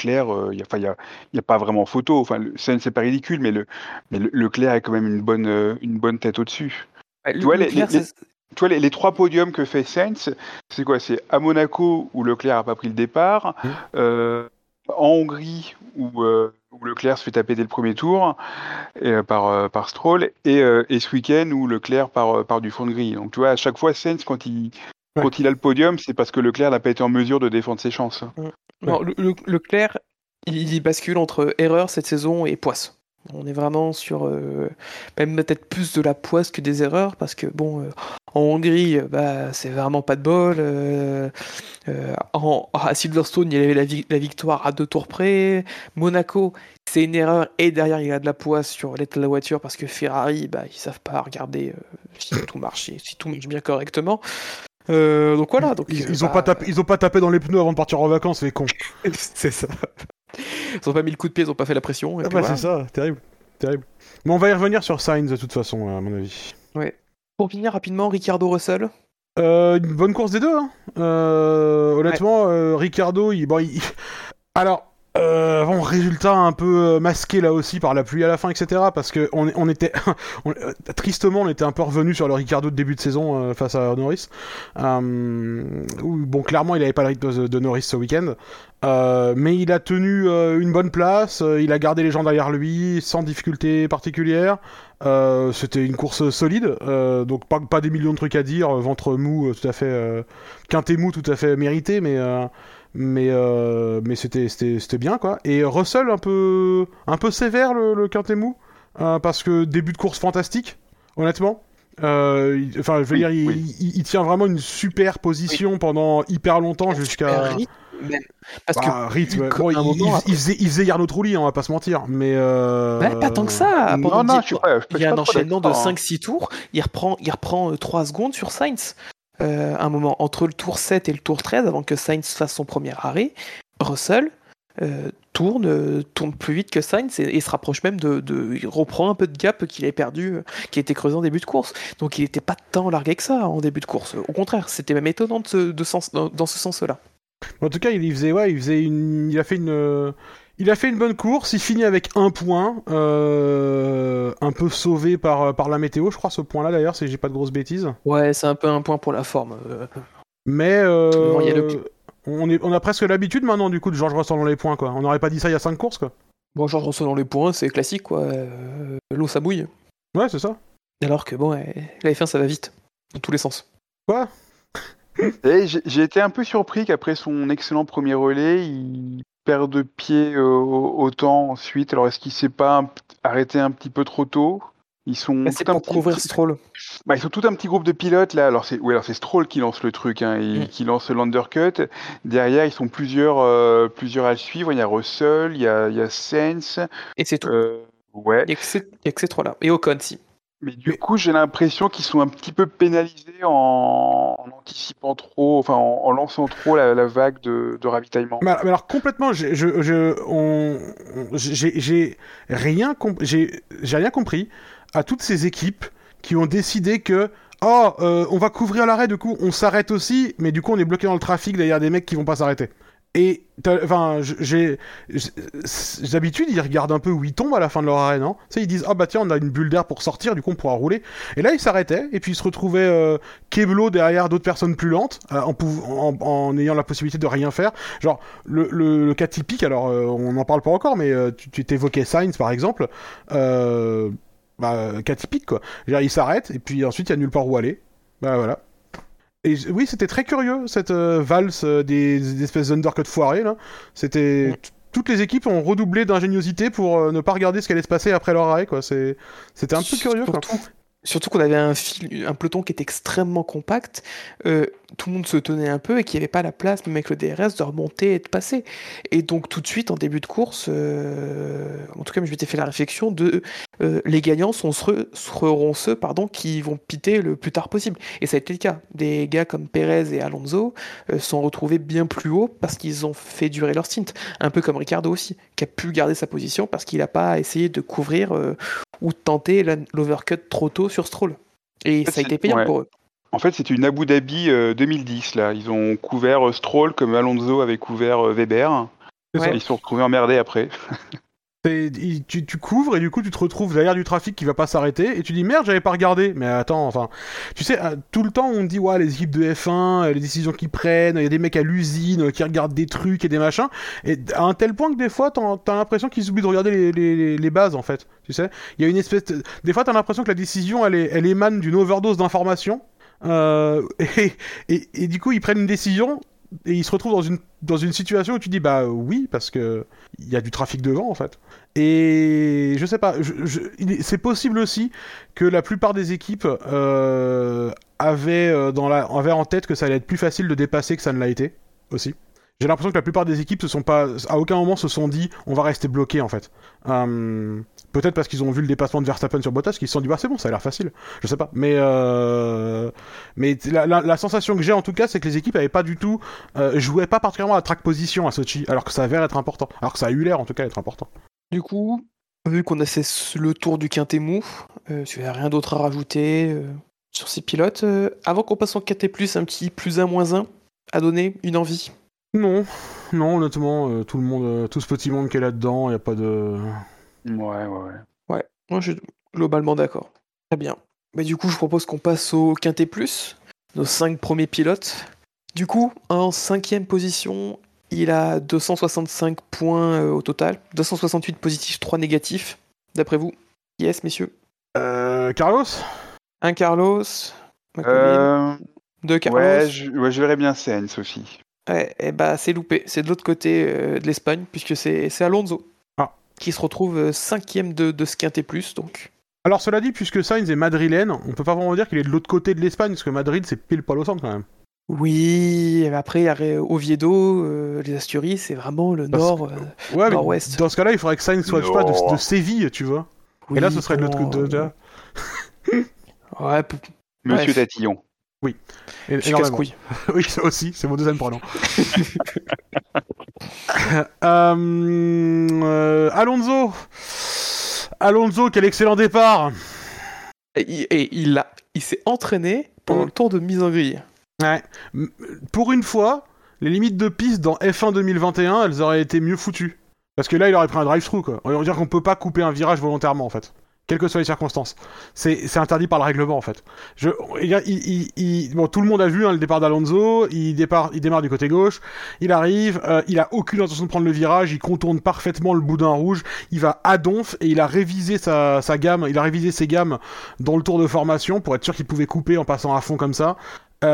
Leclerc, il n'y a, enfin, y a, y a pas vraiment photo. Enfin, le- c'est pas ridicule, mais le mais le- Leclerc est quand même une bonne euh, une bonne tête au-dessus. Ouais, vois, les- Leclerc, les- c'est- Tu vois, les, les trois podiums que fait Sainz, c'est quoi? C'est à Monaco où Leclerc a pas pris le départ, Mhm. euh, en Hongrie où, euh, où Leclerc se fait taper dès le premier tour et, euh, par, euh, par Stroll, et, euh, et ce week-end où Leclerc part, euh, part du fond de grille. Donc tu vois, à chaque fois, Sainz, quand il, Ouais. quand il a le podium, c'est parce que Leclerc n'a pas été en mesure de défendre ses chances. Non, le, le- Leclerc, il, il bascule entre erreur cette saison et poisse. On est vraiment sur euh, même peut-être plus de la poisse que des erreurs parce que bon, euh, en Hongrie, bah c'est vraiment pas de bol. euh, euh, en, à Silverstone, il y avait la, vi- la victoire à deux tours près. Monaco, c'est une erreur et derrière il y a de la poisse sur l'état de la voiture parce que Ferrari, bah ils savent pas regarder euh, si tout marche, si tout marche bien correctement. Euh, donc voilà. Donc Ils, euh, ils ont bah, pas tapé, ils ont pas tapé dans les pneus avant de partir en vacances, les cons. *laughs* c'est ça. Ils ont pas mis le coup de pied, ils ont pas fait la pression. et Ah puis bah voilà. c'est ça, terrible, terrible. Mais on va y revenir sur Sainz de toute façon, à mon avis. Pour finir rapidement, Ricardo Russell. Euh, une bonne course des deux. Hein. Euh, honnêtement, Ricardo, il, bon, il- *laughs* alors. Euh, bon, résultat un peu euh, masqué là aussi par la pluie à la fin, etc. Parce que on, était *laughs* euh, tristement, on était un peu revenu sur le Ricardo de début de saison euh, face à Norris. Bon, clairement, il avait pas le rythme de, Norris ce week-end, mais il a tenu une bonne place. il a gardé les gens derrière lui sans difficulté particulière. C'était une course solide, donc pas, pas des millions de trucs à dire. Ventre mou, tout à fait, quintet mou, tout à fait mérité, mais mais euh, mais c'était c'était c'était bien quoi. Et Russell un peu un peu sévère le, le quintet mou euh, parce que début de course fantastique, honnêtement. Euh, il- Enfin, je veux Oui, dire, il, oui. il- il tient vraiment une super position pendant hyper longtemps jusqu'à. Rythme. Parce Bah, rythme. que, Bon, à il, un moment, il- après- il faisait, il faisait Yarno Trulli, on va pas se mentir, mais. Euh... bah, pas tant que ça. Non, Pendant non, je il y a un enchaînement de d'accord, hein. 5-6 tours. Il reprend, il reprend 3 secondes sur Sainz. Euh, un moment entre le tour 7 et le tour 13, avant que Sainz fasse son premier arrêt, Russell euh, tourne, tourne plus vite que Sainz et, se rapproche même de, Il reprend un peu de gap qu'il avait perdu, euh, qui a été creusé en début de course. Donc il n'était pas tant largué que ça en début de course. Au contraire, c'était même étonnant dans, ce sens-là. En tout cas, il faisait, il a fait une, il a fait une bonne course. Il finit avec un point, euh, un peu sauvé par par la météo, je crois, ce point-là d'ailleurs, si j'ai pas de grosses bêtises. Ouais, c'est un peu un point pour la forme. euh. Mais euh, Absolument, il y a le- on est, on a presque l'habitude maintenant du coup de Georges Russell dans les points, quoi. On n'aurait pas dit ça il y a cinq courses, quoi. Bon, Georges Russell dans les points, c'est classique, quoi. Euh, L'eau, ça bouille. Ouais, c'est ça. Alors que bon, la F1 ça va vite, dans tous les sens. Quoi? Et j'ai j'ai été un peu surpris qu'après son excellent premier relais, il perde de pied euh, autant ensuite. Alors est-ce qu'il s'est pas arrêté un petit peu trop tôt? Ils sont c'est pour petit- couvrir Stroll. Bah, ils sont tout un petit groupe de pilotes là. Alors c'est alors c'est Stroll qui lance le truc, hein, et Mm. qui lance l'undercut. Derrière, ils sont plusieurs, euh, plusieurs à le suivre. Il y a Russell, il y a, il y a Sainz. Et c'est tout. euh, ouais. Il n'y a que ces- ces trois-là. Et Ocon, si. Mais du coup, j'ai l'impression qu'ils sont un petit peu pénalisés en, en anticipant trop, enfin en, en lançant trop la, la vague de, de ravitaillement. Mais alors, mais alors, complètement, j'ai, je, je, on, on- j'ai, rien, comp- j'ai, j'ai rien compris à toutes ces équipes qui ont décidé que oh, euh, on va couvrir l'arrêt, du coup, on s'arrête aussi, mais du coup, on est bloqué dans le trafic derrière des mecs qui vont pas s'arrêter. Et enfin, j'ai d'habitude ils regardent un peu où ils tombent à la fin de leur arrêt, non? Tu sais, ils disent ah bah tiens, on a une bulle d'air pour sortir, du coup on pourra rouler. Et là ils s'arrêtaient et puis ils se retrouvaient euh, Keblo derrière d'autres personnes plus lentes, euh, en, en, en ayant la possibilité de rien faire. Genre le, cas typique, alors euh, on n'en parle pas encore, mais euh, tu, tu t'évoquais Sainz par exemple. Euh, bah, cas typique quoi. Je veux dire, il s'arrête et puis ensuite il y a nulle part où aller. Bah voilà. Et oui, c'était très curieux cette euh, valse euh, des, des espèces d'undercut foirés là. C'était Mm. toutes les équipes ont redoublé d'ingéniosité pour euh, ne pas regarder ce qui allait se passer après leur arrêt quoi. C'est c'était un peu curieux quoi. Surtout, surtout qu'on avait un, fil, un peloton qui était extrêmement compact. euh, tout le monde se tenait un peu et qu'il n'y avait pas la place, même avec le DRS, de remonter et de passer. Et donc, tout de suite, en début de course, euh, en tout cas, je m'étais fait la réflexion de euh, les gagnants sont, seront, seront ceux pardon, qui vont piter le plus tard possible. Et ça a été le cas. Des gars comme Perez et Alonso euh, sont retrouvés bien plus haut parce qu'ils ont fait durer leur stint. Un peu comme Ricardo aussi, qui a pu garder sa position parce qu'il n'a pas essayé de couvrir ou de tenter l'overcut trop tôt sur Stroll. Et ça a été payant ouais. pour eux. En fait, c'était une Abu Dhabi euh, 2010 là. Ils ont couvert euh, Stroll comme Alonso avait couvert euh, Weber. Ouais. Ils se sont retrouvés emmerdés après. *laughs* Il- tu, tu couvres et du coup tu te retrouves derrière du trafic qui va pas s'arrêter et tu dis merde j'avais pas regardé mais attends enfin tu sais euh, tout le temps on dit ouais les équipes de F1 euh, les décisions qu'ils prennent il y a des mecs à l'usine euh, qui regardent des trucs et des machins et à un tel point que des fois t'as l'impression qu'ils oublient de regarder les, les, les bases en fait tu sais il y a une espèce de... des fois t'as l'impression que la décision elle, est, elle émane d'une overdose d'informations euh, *laughs* et, du coup ils prennent une décision et ils se retrouvent dans une dans une situation où tu dis bah oui parce que il y a du trafic devant en fait Et je sais pas, c'est possible aussi que la plupart des équipes euh, avaient, euh, dans la, avaient en tête que ça allait être plus facile de dépasser que ça ne l'a été aussi. J'ai l'impression que la plupart des équipes se sont pas, à aucun moment se sont dit, on va rester bloqué en fait. Peut-être parce qu'ils ont vu le dépassement de Verstappen sur Bottas, qu'ils se sont dit, bah c'est bon, ça a l'air facile. Je sais pas, mais euh, mais la, la- la sensation que j'ai en tout cas, c'est que les équipes avaient pas du tout, euh, jouaient pas particulièrement à track position à Sochi, alors que ça avait l'air d'être important, alors que ça a eu l'air en tout cas d'être important. Du coup, vu qu'on a fait le tour du quintet mou, euh, tu n'as rien d'autre à rajouter euh, sur ces pilotes. avant qu'on passe en quintet plus, un petit plus un moins un à donner une envie? Non, non, honnêtement, tout le monde, tout ce petit monde qui est là-dedans, y a pas de. Ouais, ouais, ouais. Ouais, moi je suis globalement d'accord. Très bien. Mais du coup, je propose qu'on passe au quintet plus, nos cinq premiers pilotes. Du coup, en cinquième position, il a 265 points euh, au total, 268 positifs, 3 négatifs. D'après vous Yes, messieurs? Euh, Carlos Un Carlos, Euh, deux Carlos. ouais, je, ouais, je verrais bien Sainz aussi. Ouais, et bah c'est loupé. C'est de l'autre côté euh, de l'Espagne, puisque c'est c'est Alonso. Qui se retrouve euh, cinquième de, de ce quintet plus. Donc, Alors cela dit, puisque Sainz est madrilène, on peut pas vraiment dire qu'il est de l'autre côté de l'Espagne, parce que Madrid c'est pile poil au centre quand même. oui. et Après, il y a Ré- Oviedo, euh, les Asturies, c'est vraiment le Parce nord. euh, Ouais, mais Nord-Ouest. dans ce cas-là, il faudrait que Sainz soit, je sais pas, de, Séville, tu vois. Et là, ce serait de l'autre côté. de- euh, *laughs* Ouais, Monsieur. Tatillon. Et- je suis énormément. casse-couille. *laughs* oui, ça aussi, c'est mon deuxième prénom. *laughs* Euh, euh, Alonso Alonso, quel excellent départ Et, il- et il, a- il s'est entraîné pendant Mm. le tour de mise en grille. Ouais. Pour une fois, les limites de piste dans F1 2021, elles auraient été mieux foutues. Parce que là, il aurait pris un drive-through, quoi. On va dire qu'on peut pas couper un virage volontairement, en fait. Quelles que soient les circonstances. C'est interdit par le règlement, en fait. Bon, tout le monde a vu hein, le départ d'Alonso. Il démarre du côté gauche. Il arrive. euh, il a aucune intention de prendre le virage. Il contourne parfaitement le boudin rouge. Il va à donf et il a révisé sa, sa gamme. Il a révisé ses gammes dans le tour de formation pour être sûr qu'il pouvait couper en passant à fond comme ça.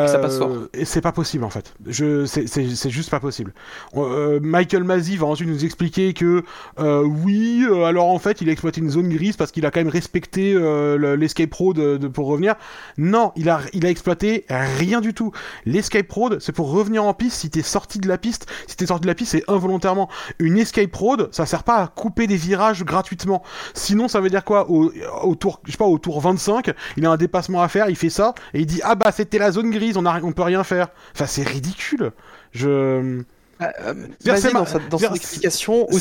Ça passe fort. Euh, Et c'est pas possible en fait. Je, c'est, c'est, c'est juste pas possible. Euh, Michael Masi va ensuite nous expliquer que euh, oui, euh, alors en fait il a exploité une zone grise parce qu'il a quand même respecté euh, le- l'escape road de, de- pour revenir. Non, il a, il a exploité rien du tout. L'escape road c'est pour revenir en piste si t'es sorti de la piste. Si t'es sorti de la piste c'est involontairement. Une escape road ça sert pas à couper des virages gratuitement. Sinon ça veut dire quoi? Au, au tour, je sais pas, au tour 25, il a un dépassement à faire, il fait ça et il dit ah bah c'était la zone grise, on, a, on peut rien faire. Enfin c'est ridicule. Je Euh, c'est dans, ma- sa, dans c'est-à-dire, son explication c'est-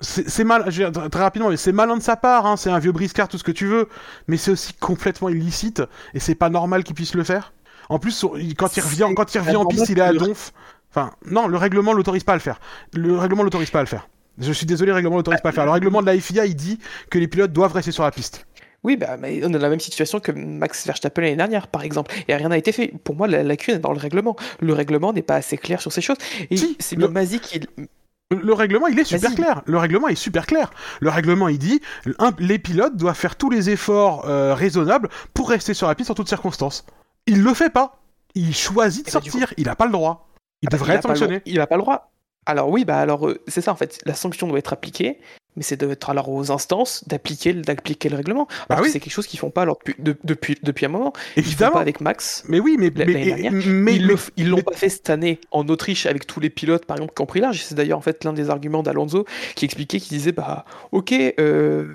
aussi. c'est mal, très rapidement, mais c'est malin de sa part, hein, c'est un vieux briscard, tout ce que tu veux, mais c'est aussi complètement illicite, et c'est pas normal qu'il puisse le faire. En plus, quand il revient, quand il revient en piste, il est à donf. Enfin, non, le règlement l'autorise pas à le faire. Le règlement l'autorise pas à le faire. Je suis désolé, le règlement l'autorise pas à le faire. Le règlement de la FIA, il dit que les pilotes doivent rester sur la piste. Oui, bah, mais on a la même situation que Max Verstappen l'année dernière, par exemple. Et rien n'a été fait. Pour moi, la lacune est dans le règlement. Le règlement n'est pas assez clair sur ces choses. Et Si, c'est le- Mazi qui. Le- Le règlement, il est super clair. Le règlement est super clair. Le règlement, il dit, un- les pilotes doivent faire tous les efforts euh, raisonnables pour rester sur la piste en toutes circonstances. Il le fait pas. Il choisit de Eh ben, sortir. Il a pas le droit. Il devrait il a être sanctionné. Il n'a pas le droit. Alors oui, bah alors euh, c'est ça en fait. La sanction doit être appliquée, mais c'est d'être alors aux instances d'appliquer le- d'appliquer le règlement. Bah que c'est quelque chose qu'ils font pas alors depuis de- depuis depuis un moment. Ils font Évidemment. pas avec Max. Mais oui, mais, L'année mais, dernière, mais- ils l'ont pas fait cette année en Autriche avec tous les pilotes par exemple qui ont pris large. C'est d'ailleurs en fait l'un des arguments d'Alonso qui expliquait qui disait bah ok euh,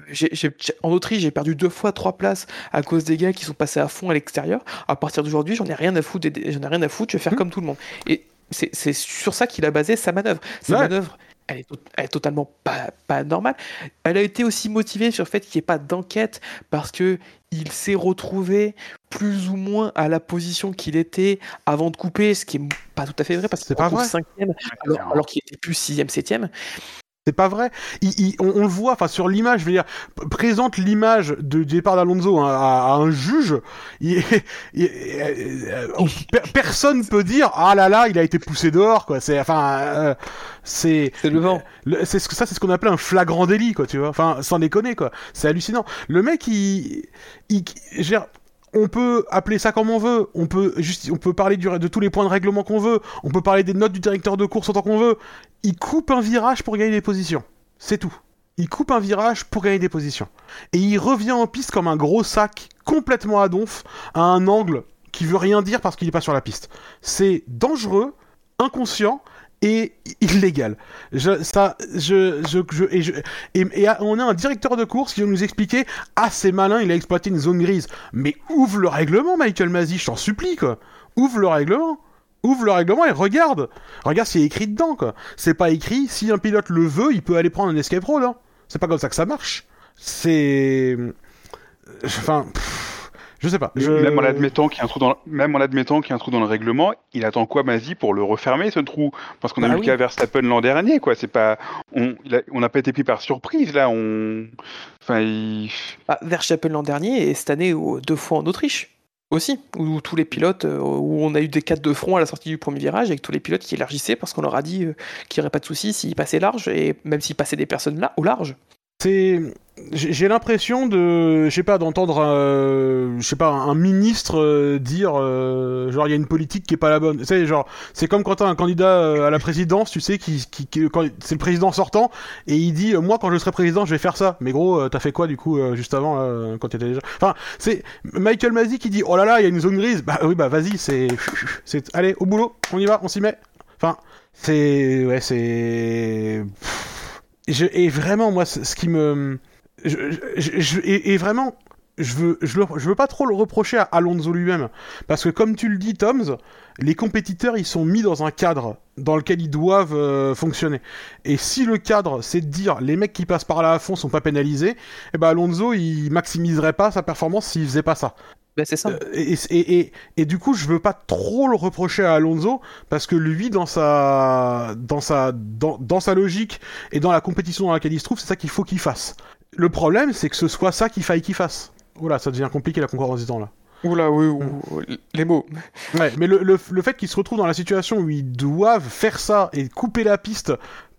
en Autriche j'ai perdu deux fois trois places à cause des gars qui sont passés à fond à l'extérieur. À partir d'aujourd'hui j'en ai rien à foutre, j'en ai rien à foutre, je vais faire Hmm. comme tout le monde. Et c'est c'est sur ça qu'il a basé sa manœuvre. Sa Ouais. manœuvre elle est, elle est totalement pas, pas normale. Elle a été aussi motivée sur le fait qu'il n'y ait pas d'enquête parce que il s'est retrouvé plus ou moins à la position qu'il était avant de couper, ce qui est pas tout à fait vrai parce qu'il vrai? cinquième alors, alors qu'il était plus sixième, septième. C'est pas vrai. Il- il- on, on le voit, enfin sur l'image, je veux dire, présente l'image de du départ d'Alonso hein, à, à un juge. il- il- euh, euh, per- personne peut dire ah là là, il a été poussé dehors quoi. C'est enfin, euh, c'est C'est le vent. le- c'est ce que ça, c'est ce qu'on appelle un flagrant délit quoi, tu vois. Enfin, sans déconner quoi. C'est hallucinant. Le mec, il, il, je veux dire, on peut appeler ça comme on veut, on peut juste, on peut parler du, de tous les points de règlement qu'on veut, on peut parler des notes du directeur de course autant qu'on veut. Il coupe un virage pour gagner des positions. C'est tout. il coupe un virage pour gagner des positions. Et il revient en piste comme un gros sac complètement à donf, à un angle qui veut rien dire parce qu'il n'est pas sur la piste. C'est dangereux, inconscient et illégal. Ça, je, je, et, on a un directeur de course qui va nous expliquer ah c'est malin, il a exploité une zone grise. Mais ouvre le règlement, Michael Masi, je t'en supplie quoi. Ouvre le règlement. Ouvre le règlement et regarde. Regarde s'il est écrit dedans quoi. C'est pas écrit. Si un pilote le veut, il peut aller prendre un escape road. Hein. C'est pas comme ça que ça marche. C'est, enfin. Je sais pas. Même en admettant qu'il y a un trou dans, même en admettant qu'il y a un trou dans le règlement, il attend quoi, Mazi, pour le refermer ce trou? Parce qu'on a bah eu le cas Verstappen l'an dernier, quoi. C'est pas, on, n'a pas été pris par surprise là. On, enfin, il... bah, Verstappen l'an dernier et cette année deux fois en Autriche aussi, où tous les pilotes, euh, où on a eu des quatre de front à la sortie du premier virage, avec tous les pilotes qui élargissaient parce qu'on leur a dit euh, qu'il n'y aurait pas de souci s'ils passaient large, et même s'ils passaient des personnes là, au large c'est j'ai l'impression de je sais pas d'entendre euh, je sais pas un ministre euh, dire euh, genre il y a une politique qui est pas la bonne. C'est genre c'est comme quand t'as un candidat à la présidence tu sais qui, qui, c'est le président sortant et il dit moi quand je serai président je vais faire ça. Mais gros t'as fait quoi du coup juste avant quand t'étais déjà? Enfin c'est Michael Mazi qui dit oh là là il y a une zone grise. Bah oui bah vas-y c'est c'est allez au boulot on y va on s'y met. Enfin c'est ouais c'est et vraiment, moi, ce qui me. Je, et, vraiment, je veux, je, veux pas trop le reprocher à Alonso lui-même. Parce que, comme tu le dis, Toms, les compétiteurs, ils sont mis dans un cadre dans lequel ils doivent euh, fonctionner. Et si le cadre, c'est de dire les mecs qui passent par là à fond sont pas pénalisés, eh ben Alonso, il maximiserait pas sa performance s'il faisait pas ça. Ben c'est ça. Euh, et, et, et, du coup, je veux pas trop le reprocher à Alonso parce que lui, dans sa, dans sa, dans, dans sa logique et dans la compétition dans laquelle il se trouve, c'est ça qu'il faut qu'il fasse. Le problème, c'est que ce soit ça qu'il faille qu'il fasse. Voilà, ça devient compliqué la concurrence du temps là. Oula, oui, les mots. Ouais, mais le, le, le fait qu'ils se retrouvent dans la situation où ils doivent faire ça et couper la piste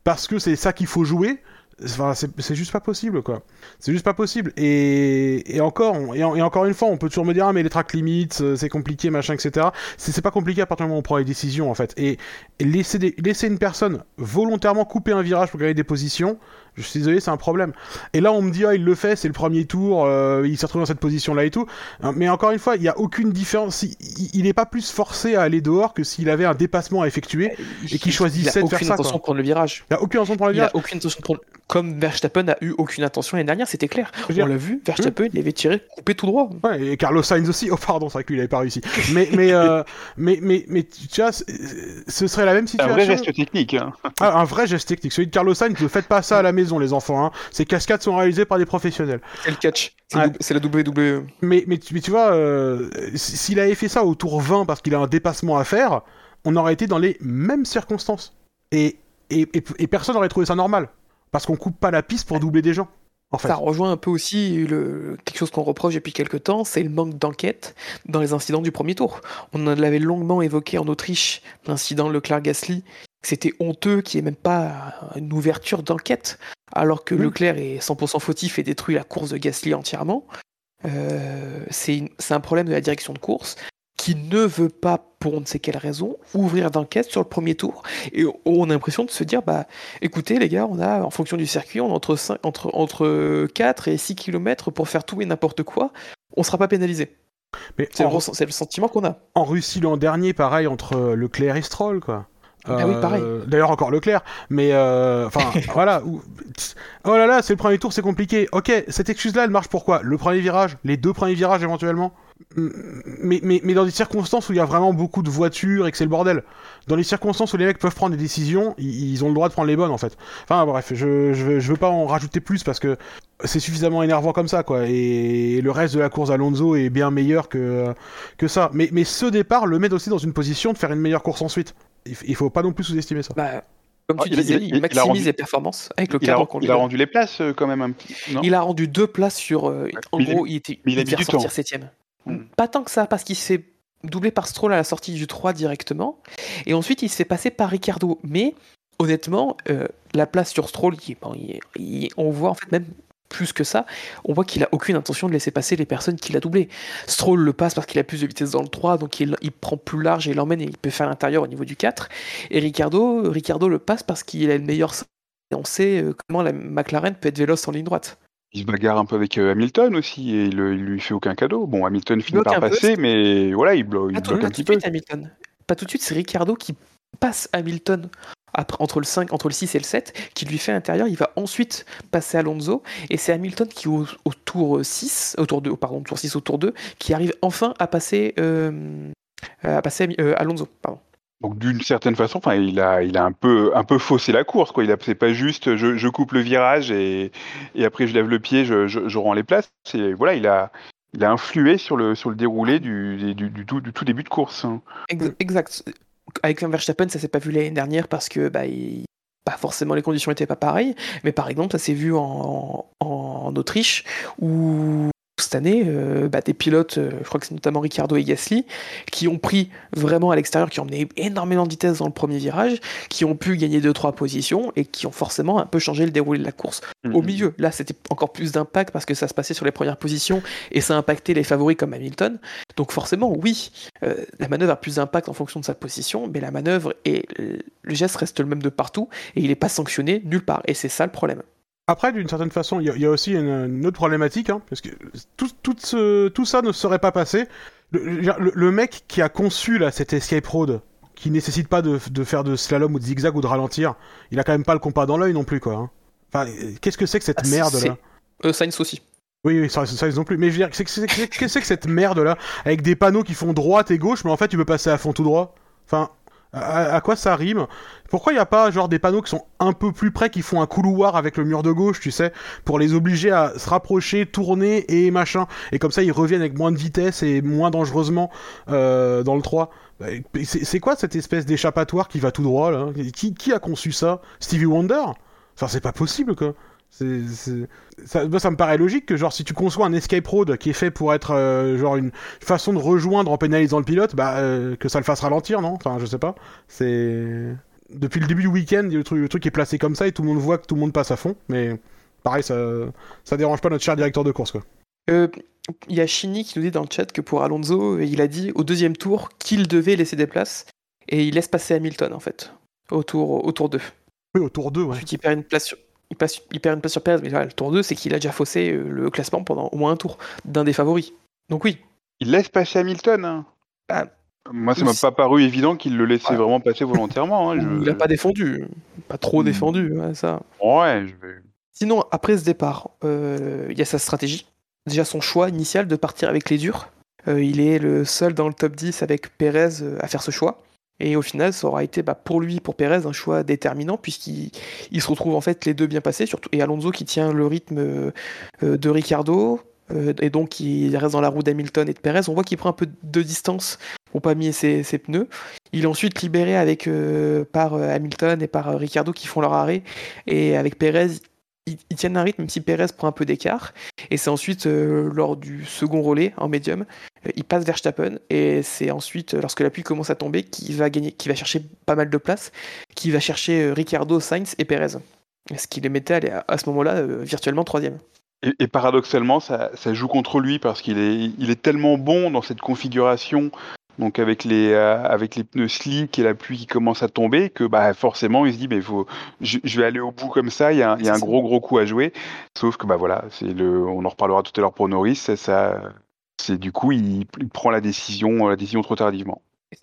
parce que c'est ça qu'il faut jouer, C'est juste pas possible, quoi. C'est juste pas possible. Et, encore, et, encore une fois, on peut toujours me dire, ah, mais les track limits, euh, c'est compliqué, machin, etc. C'est pas compliqué à partir du moment où on prend les décisions, en fait. Et, laisser une personne volontairement couper un virage pour gagner des positions, je suis désolé, c'est un problème. Et là, on me dit, ah, il le fait, c'est le premier tour, euh, il s'est retrouvé dans cette position-là et tout. Hein, mais encore une fois, il n'y a aucune différence. Il n'est pas plus forcé à aller dehors que s'il avait un dépassement à effectuer et qu'il choisissait de faire ça. Il n'a aucune intention de prendre le virage. Il n'a aucune intention de prendre le virage. Il a aucune intention de prendre... Comme Verstappen n'a eu aucune intention l'année dernière, c'était clair. On l'a vu, Verstappen, il avait tiré, coupé tout droit. Ouais, et Carlos Sainz aussi. Oh, pardon, c'est vrai qu'il n'avait pas réussi. Mais, mais, euh, *laughs* mais, mais, mais, tu vois, ce serait la même situation. Un vrai geste technique. Hein. Ah, un vrai geste technique. Celui de Carlos Sainz, ne faites pas ça à la maison, *laughs* les enfants. Hein. Ces cascades sont réalisées par des professionnels. C'est le catch. C'est la WWE. Mais, mais, tu, vois, euh, s'il avait fait ça au tour 20 parce qu'il a un dépassement à faire, on aurait été dans les mêmes circonstances. Et, et, et, personne n'aurait trouvé ça normal. Parce qu'on coupe pas la piste pour doubler des gens. En fait. Ça rejoint un peu aussi le... quelque chose qu'on reproche depuis quelques temps, c'est le manque d'enquête dans les incidents du premier tour. On l'avait longuement évoqué en Autriche, l'incident Leclerc-Gasly. C'était honteux qu'il n'y ait même pas une ouverture d'enquête alors que Leclerc est 100% fautif et détruit la course de Gasly entièrement. Euh, c'est un problème de la direction de course qui ne veut pas, pour on ne sait quelle raison, ouvrir d'enquête sur le premier tour. Et on a l'impression de se dire, bah, écoutez les gars, on a, en fonction du circuit, on a entre, entre, entre 4 et 6 km pour faire tout et n'importe quoi, on ne sera pas pénalisé. C'est le, le, sentiment qu'on a. En Russie l'an dernier, pareil, entre Leclerc et Stroll, quoi. Ah oui, pareil. Euh, d'ailleurs, encore Leclerc. Mais, euh, enfin, *laughs* voilà. Oh là là, c'est le premier tour, c'est compliqué. Ok, cette excuse-là, elle marche pourquoi? Le premier virage Les deux premiers virages éventuellement? Mais, mais, mais dans des circonstances où il y a vraiment beaucoup de voitures et que c'est le bordel. Dans les circonstances où les mecs peuvent prendre des décisions, ils, ont le droit de prendre les bonnes en fait. Enfin bref, je, je, je veux pas en rajouter plus parce que c'est suffisamment énervant comme ça quoi. Et le reste de la course Alonso est bien meilleur que, que ça. Mais, mais ce départ le met aussi dans une position de faire une meilleure course ensuite il faut pas non plus sous-estimer ça. Bah, comme tu disais, il, maximise les performances avec le cadre Il a rendu les places euh, quand même un petit. il a rendu deux places sur. Euh, en gros, il, était, il, sortir septième. Hmm. Pas tant que ça, parce qu'il s'est doublé par Stroll à la sortie du 3 directement. Et ensuite, il s'est passé par Ricardo. Mais honnêtement, euh, la place sur Stroll, on voit en fait même plus que ça, on voit qu'il a aucune intention de laisser passer les personnes qu'il a doublées. Stroll le passe parce qu'il a plus de vitesse dans le 3, donc il, prend plus large et l'emmène et il peut faire l'intérieur au niveau du 4. Et Ricardo, Ricardo le passe parce qu'il a le meilleur Et on sait euh, comment la McLaren peut être véloce en ligne droite. Il se bagarre un peu avec euh, Hamilton aussi et il, il lui fait aucun cadeau. Bon, Hamilton finit par peu, passer, mais voilà, il, blo- bloque un petit peu. Hamilton. Pas tout de suite, c'est Ricardo qui passe Hamilton après, entre, le 5, entre le 6 et le 7, qui lui fait l'intérieur. Il va ensuite passer Alonso. Et c'est Hamilton qui, au, au tour 6, au tour 2, pardon, tour 6 au tour 2, qui arrive enfin à passer, euh, à passer euh, Alonso. Pardon. Donc d'une certaine façon, enfin, il a, il a un peu, un peu faussé la course, quoi. Il a, c'est pas juste, je, je coupe le virage et, et après je lève le pied, je, je, je rends les places. Voilà, il a, il a influé sur le, sur le déroulé du, du, du tout, du tout début de course. hein. Ex- Exact. Avec Verstappen, ça s'est pas vu l'année dernière parce que bah, pas forcément les conditions étaient pas pareilles. Mais par exemple, ça s'est vu en, en Autriche où cette année, euh, bah, des pilotes, euh, je crois que c'est notamment Ricardo et Gasly, qui ont pris vraiment à l'extérieur, qui ont mené énormément de vitesse dans le premier virage, qui ont pu gagner 2-3 positions et qui ont forcément un peu changé le déroulé de la course. Au milieu, là, c'était encore plus d'impact parce que ça se passait sur les premières positions et ça impactait les favoris comme Hamilton. Donc forcément, oui, euh, la manœuvre a plus d'impact en fonction de sa position, mais la manœuvre et le geste reste le même de partout et il n'est pas sanctionné nulle part. Et c'est ça le problème. Après, d'une certaine façon, il y, a- il y a aussi une, une autre problématique, hein, parce que tout, tout, ce- tout ça ne serait pas passé. Le, le- le mec qui a conçu là, cette escape road, qui nécessite pas de, de faire de slalom ou de zigzag ou de ralentir, il a quand même pas le compas dans l'œil non plus, quoi. hein. Enfin, qu'est-ce que c'est que cette Ah, merde là Euh, Sainz aussi. Oui, oui, ça, non plus. Mais je veux dire, qu'est-ce que c'est que cette merde là, avec des panneaux qui font droite et gauche, mais en fait tu peux passer à fond tout droit. Enfin, à, quoi ça rime? Pourquoi il n'y a pas genre des panneaux qui sont un peu plus près, qui font un couloir avec le mur de gauche, tu sais, pour les obliger à se rapprocher, tourner et machin, et comme ça ils reviennent avec moins de vitesse et moins dangereusement euh, dans le 3. Bah, C'est c'est quoi cette espèce d'échappatoire qui va tout droit là? Qui, qui a conçu ça? Stevie Wonder? Enfin, c'est pas possible quoi. Ça, moi, ça me paraît logique que genre si tu conçois un escape road qui est fait pour être euh, genre une façon de rejoindre en pénalisant le pilote, bah euh, que ça le fasse ralentir, non? Enfin, je sais pas. C'est depuis le début du week-end, le truc, le truc est placé comme ça et tout le monde voit que tout le monde passe à fond, mais pareil, ça, ça dérange pas notre cher directeur de course quoi. Euh, Il y a Chini qui nous dit dans le chat que pour Alonso, il a dit au deuxième tour qu'il devait laisser des places et il laisse passer Hamilton en fait au tour, au tour 2. Oui, au tour 2, ouais. Ensuite, il perd une place sur, il passe- il perd une place sur Perez, mais voilà, le tour 2, c'est qu'il a déjà faussé euh, le classement pendant au moins un tour d'un des favoris. Donc oui, Il laisse passer Hamilton. hein. Ah. Moi, ça m'a pas paru évident qu'il le laissait Ouais. vraiment passer volontairement. hein, je- il n'a pas défendu, pas trop Hmm. défendu, ouais, ça. Ouais, je vais. Sinon, après ce départ, euh, il y a sa stratégie. Déjà son choix initial de partir avec les durs. Euh, il est le seul dans le top 10 avec Pérez euh, à faire ce choix. Et au final, ça aura été bah, pour lui, pour Pérez, un choix déterminant, puisqu'il il se retrouve en fait les deux bien passés, et Alonso qui tient le rythme euh, de Ricardo, euh, et donc il reste dans la roue d'Hamilton et de Pérez. On voit qu'il prend un peu de distance pour pas mier ses, pneus. Il est ensuite libéré avec, euh, par Hamilton et par Ricardo qui font leur arrêt, et avec Pérez, ils, tiennent un rythme, même si Pérez prend un peu d'écart. Et c'est ensuite, euh, lors du second relais en médium, euh, il passe Verstappen. Et c'est ensuite, euh, lorsque la pluie commence à tomber, qu'il va, gagner, qu'il va chercher pas mal de place, qu'il va chercher Ricardo, Sainz et Pérez. Ce qui les mettait à, ce moment-là virtuellement troisième. Et, paradoxalement, ça, joue contre lui parce qu'il est, il est tellement bon dans cette configuration, donc avec les, euh, avec les pneus slick et la pluie qui commence à tomber, que bah, forcément il se dit, il faut, je, je vais aller au bout comme ça, il y a, un- y a gros gros coup à jouer. Sauf que bah voilà, c'est le, on en reparlera tout à l'heure pour Norris, ça, ça- c'est du coup il, il prend la décision, la décision trop tardivement.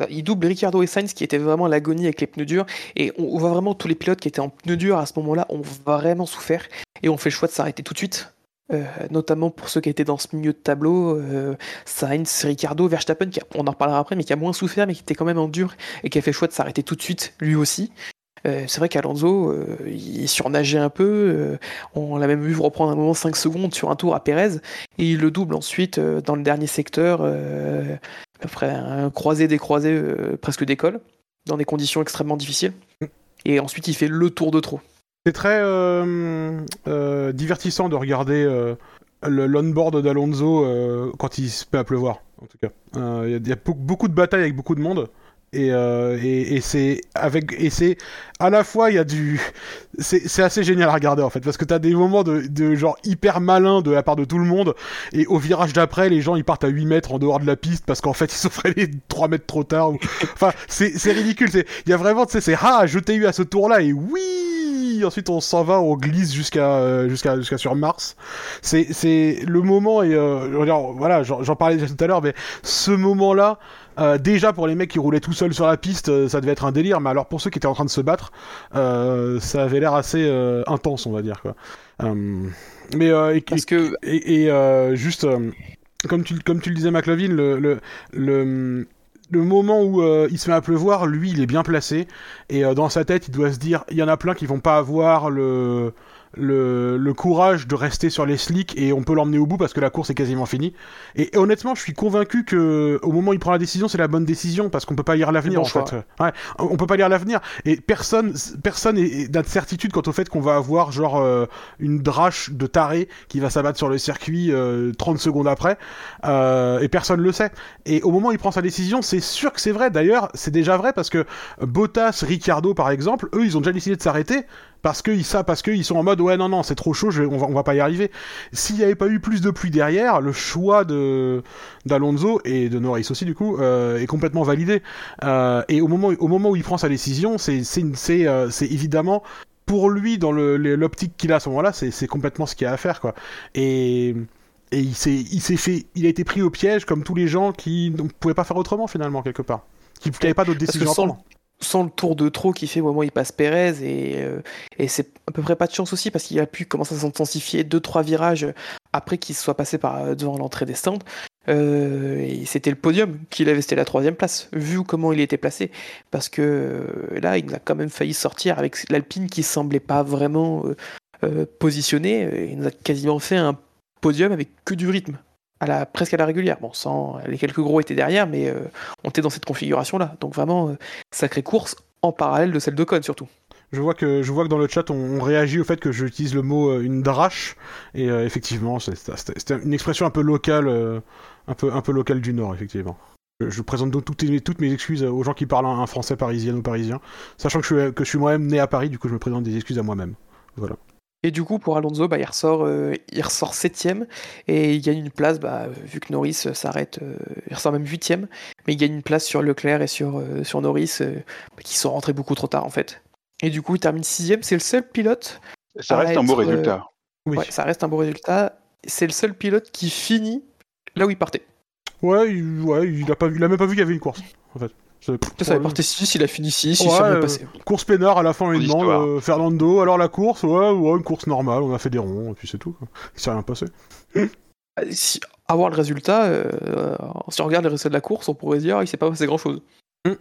Il double Ricardo et Sainz qui étaient vraiment l'agonie avec les pneus durs. Et on, on voit vraiment tous les pilotes qui étaient en pneus durs à ce moment-là ont vraiment souffert. Et on fait le choix de s'arrêter tout de suite. Euh, notamment pour ceux qui étaient dans ce milieu de tableau, euh, Sainz, Ricardo, Verstappen, qui on en reparlera après, mais qui a moins souffert, mais qui était quand même en dur et qui a fait le choix de s'arrêter tout de suite, lui aussi. Euh, c'est vrai qu'Alonso, il surnageait un peu. on l'a même vu reprendre un moment 5 secondes sur un tour à Pérez. Et il le double ensuite dans le dernier secteur, après un croisé décroisé euh, presque d'école, dans des conditions extrêmement difficiles. Et ensuite, il fait le tour de trop. C'est très euh, euh, divertissant de regarder euh, l'onboard d'Alonso quand il se met à pleuvoir, en tout cas. Il y a- beaucoup- de batailles avec beaucoup de monde. Et, c'est à la fois il y a du c'est assez génial à regarder en fait parce que t'as des moments de, genre hyper malin de la part de tout le monde et au virage d'après les gens ils partent à 8 mètres en dehors de la piste parce qu'en fait ils sont freinés 3 mètres trop tard enfin c'est ridicule il y a vraiment tu sais c'est ah je t'ai eu à ce tour là et oui ensuite on s'en va, on glisse jusqu'à euh, jusqu'à jusqu'à sur Mars. C'est c'est le moment et euh, voilà, j'en parlais déjà tout à l'heure, mais ce moment-là. Euh, déjà pour les mecs qui roulaient tout seuls sur la piste, euh, ça devait être un délire. Mais alors pour ceux qui étaient en train de se battre, euh, ça avait l'air assez intense, on va dire quoi. mais et, parce que et, et juste comme tu comme tu le disais, McLovin, le, le, le le moment où euh, il se met à pleuvoir, lui, il est bien placé. Et euh, dans sa tête, il doit se dire il y en a plein qui vont pas avoir le, le, le, courage de rester sur les slicks et on peut l'emmener au bout parce que la course est quasiment finie. Et, honnêtement, je suis convaincu que au moment où il prend la décision, c'est la bonne décision parce qu'on peut pas lire l'avenir en fait. Ouais, on peut pas lire l'avenir et personne personne n'a de certitude quant au fait qu'on va avoir genre euh, une drache de taré qui va s'abattre sur le circuit 30 euh, secondes après euh, et personne le sait. Et au moment où il prend sa décision, c'est sûr que c'est vrai. D'ailleurs, c'est déjà vrai parce que Bottas, Ricciardo par exemple, eux, ils ont déjà décidé de s'arrêter parce qu'ils ça parce qu'ils sont en mode ouais non non c'est trop chaud on va on va pas y arriver. S'il n'y avait pas eu plus de pluie derrière le choix de d'Alonso et de Norris aussi du coup euh, est complètement validé. Euh, et au moment au moment où il prend sa décision c'est c'est c'est euh, évidemment pour lui dans le l'optique qu'il a à ce moment-là c'est c'est complètement ce qu'il a à faire quoi. Et et il s'est il s'est fait il a été pris au piège comme tous les gens qui ne pouvaient pas faire autrement finalement quelque part. Qui n'avaient pas d'autres décisions à prendre sans le tour de trop qui fait au moment il passe Pérez et, euh, et c'est à peu près pas de chance aussi parce qu'il a pu commencer à s'intensifier deux trois virages après qu'il soit passé euh, devant l'entrée des stands. Euh, et c'était le podium qu'il avait c'était la troisième place vu comment il était placé. Parce que là il a quand même failli sortir avec l'Alpine qui semblait pas vraiment euh, positionné il nous a quasiment fait un podium avec que du rythme à la, presque à la régulière. Bon, sans les quelques gros étaient derrière, mais euh, on était dans cette configuration-là. Donc vraiment, euh, sacrée course en parallèle de celle de Con surtout. Je vois que je vois que dans le chat on, réagit au fait que j'utilise le mot euh, une drache et euh, effectivement c'était une expression un peu locale, un peu un peu locale du Nord effectivement. Je, présente donc toutes, toutes, mes excuses aux gens qui parlent un, français parisien ou parisien, sachant que je, que je suis moi-même né à Paris, du coup je me présente des excuses à moi-même. Voilà. Et du coup, pour Alonso, bah, il ressort, euh, il ressort septième et il gagne une place, bah, vu que Norris s'arrête, euh, il ressort même huitième, mais il gagne une place sur Leclerc et sur, euh, sur Norris, euh, qui sont rentrés beaucoup trop tard en fait. Et du coup, il termine sixième. C'est le seul pilote. Ça reste un beau résultat. Oui. Ouais, ça reste un beau résultat. C'est le seul pilote qui finit là où il partait. Ouais, il, ouais, il a pas, il a même pas vu qu'il y avait une course en fait. Ça ouais. partait 6, il a fini 6, ouais, il euh, passé. Course peinard à la fin, il demande euh, Fernando, alors la course, ouais, ouais, une course normale, on a fait des ronds, et puis c'est tout. Quoi. Il s'est rien passé. si, avoir le résultat, euh, si on regarde les résultats de la course, on pourrait dire il s'est pas passé grand chose. Mmh.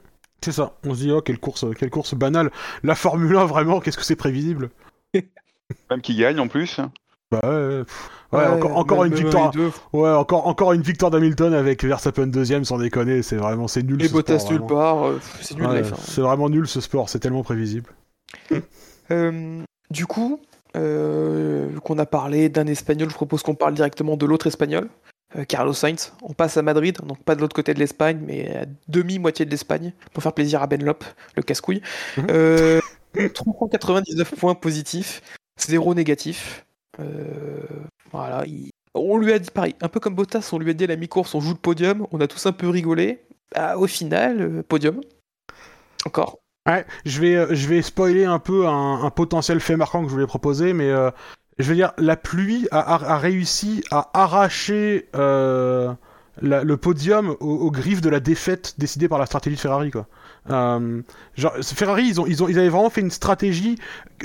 C'est ça, on se dit, oh, quelle course, quelle course banale. La Formule 1, vraiment, qu'est-ce que c'est prévisible? *laughs* Même qui gagne en plus. Bah ouais, ouais, ouais encore, encore une victoire. Ouais, encore, encore une victoire d'Hamilton avec Verstappen deuxième, sans déconner. C'est vraiment, c'est nul. Et Bottas nulle part. Euh, c'est nul. Ouais, c'est vraiment nul ce sport. C'est tellement prévisible. *laughs* euh, du coup, euh, qu'on a parlé d'un espagnol, je propose qu'on parle directement de l'autre espagnol. Euh, Carlos Sainz, on passe à Madrid, donc pas de l'autre côté de l'Espagne, mais à demi-moitié de l'Espagne, pour faire plaisir à Benlop, le casse-couille. Mm -hmm. euh, *laughs* 399 points positifs, 0 négatifs. Euh, voilà, il... on lui a dit pareil, un peu comme Bottas, on lui a dit à la mi-course, on joue le podium, on a tous un peu rigolé. Bah, au final, euh, podium. Encore. Ouais, je vais, je vais spoiler un peu un, potentiel fait marquant que je voulais proposer, mais euh, je veux dire, la pluie a, réussi à arracher euh, le podium aux, aux, griffes de la défaite décidée par la stratégie de Ferrari, quoi. Euh, genre, Ferrari, ils, ont, ils, ont, ils avaient vraiment fait une stratégie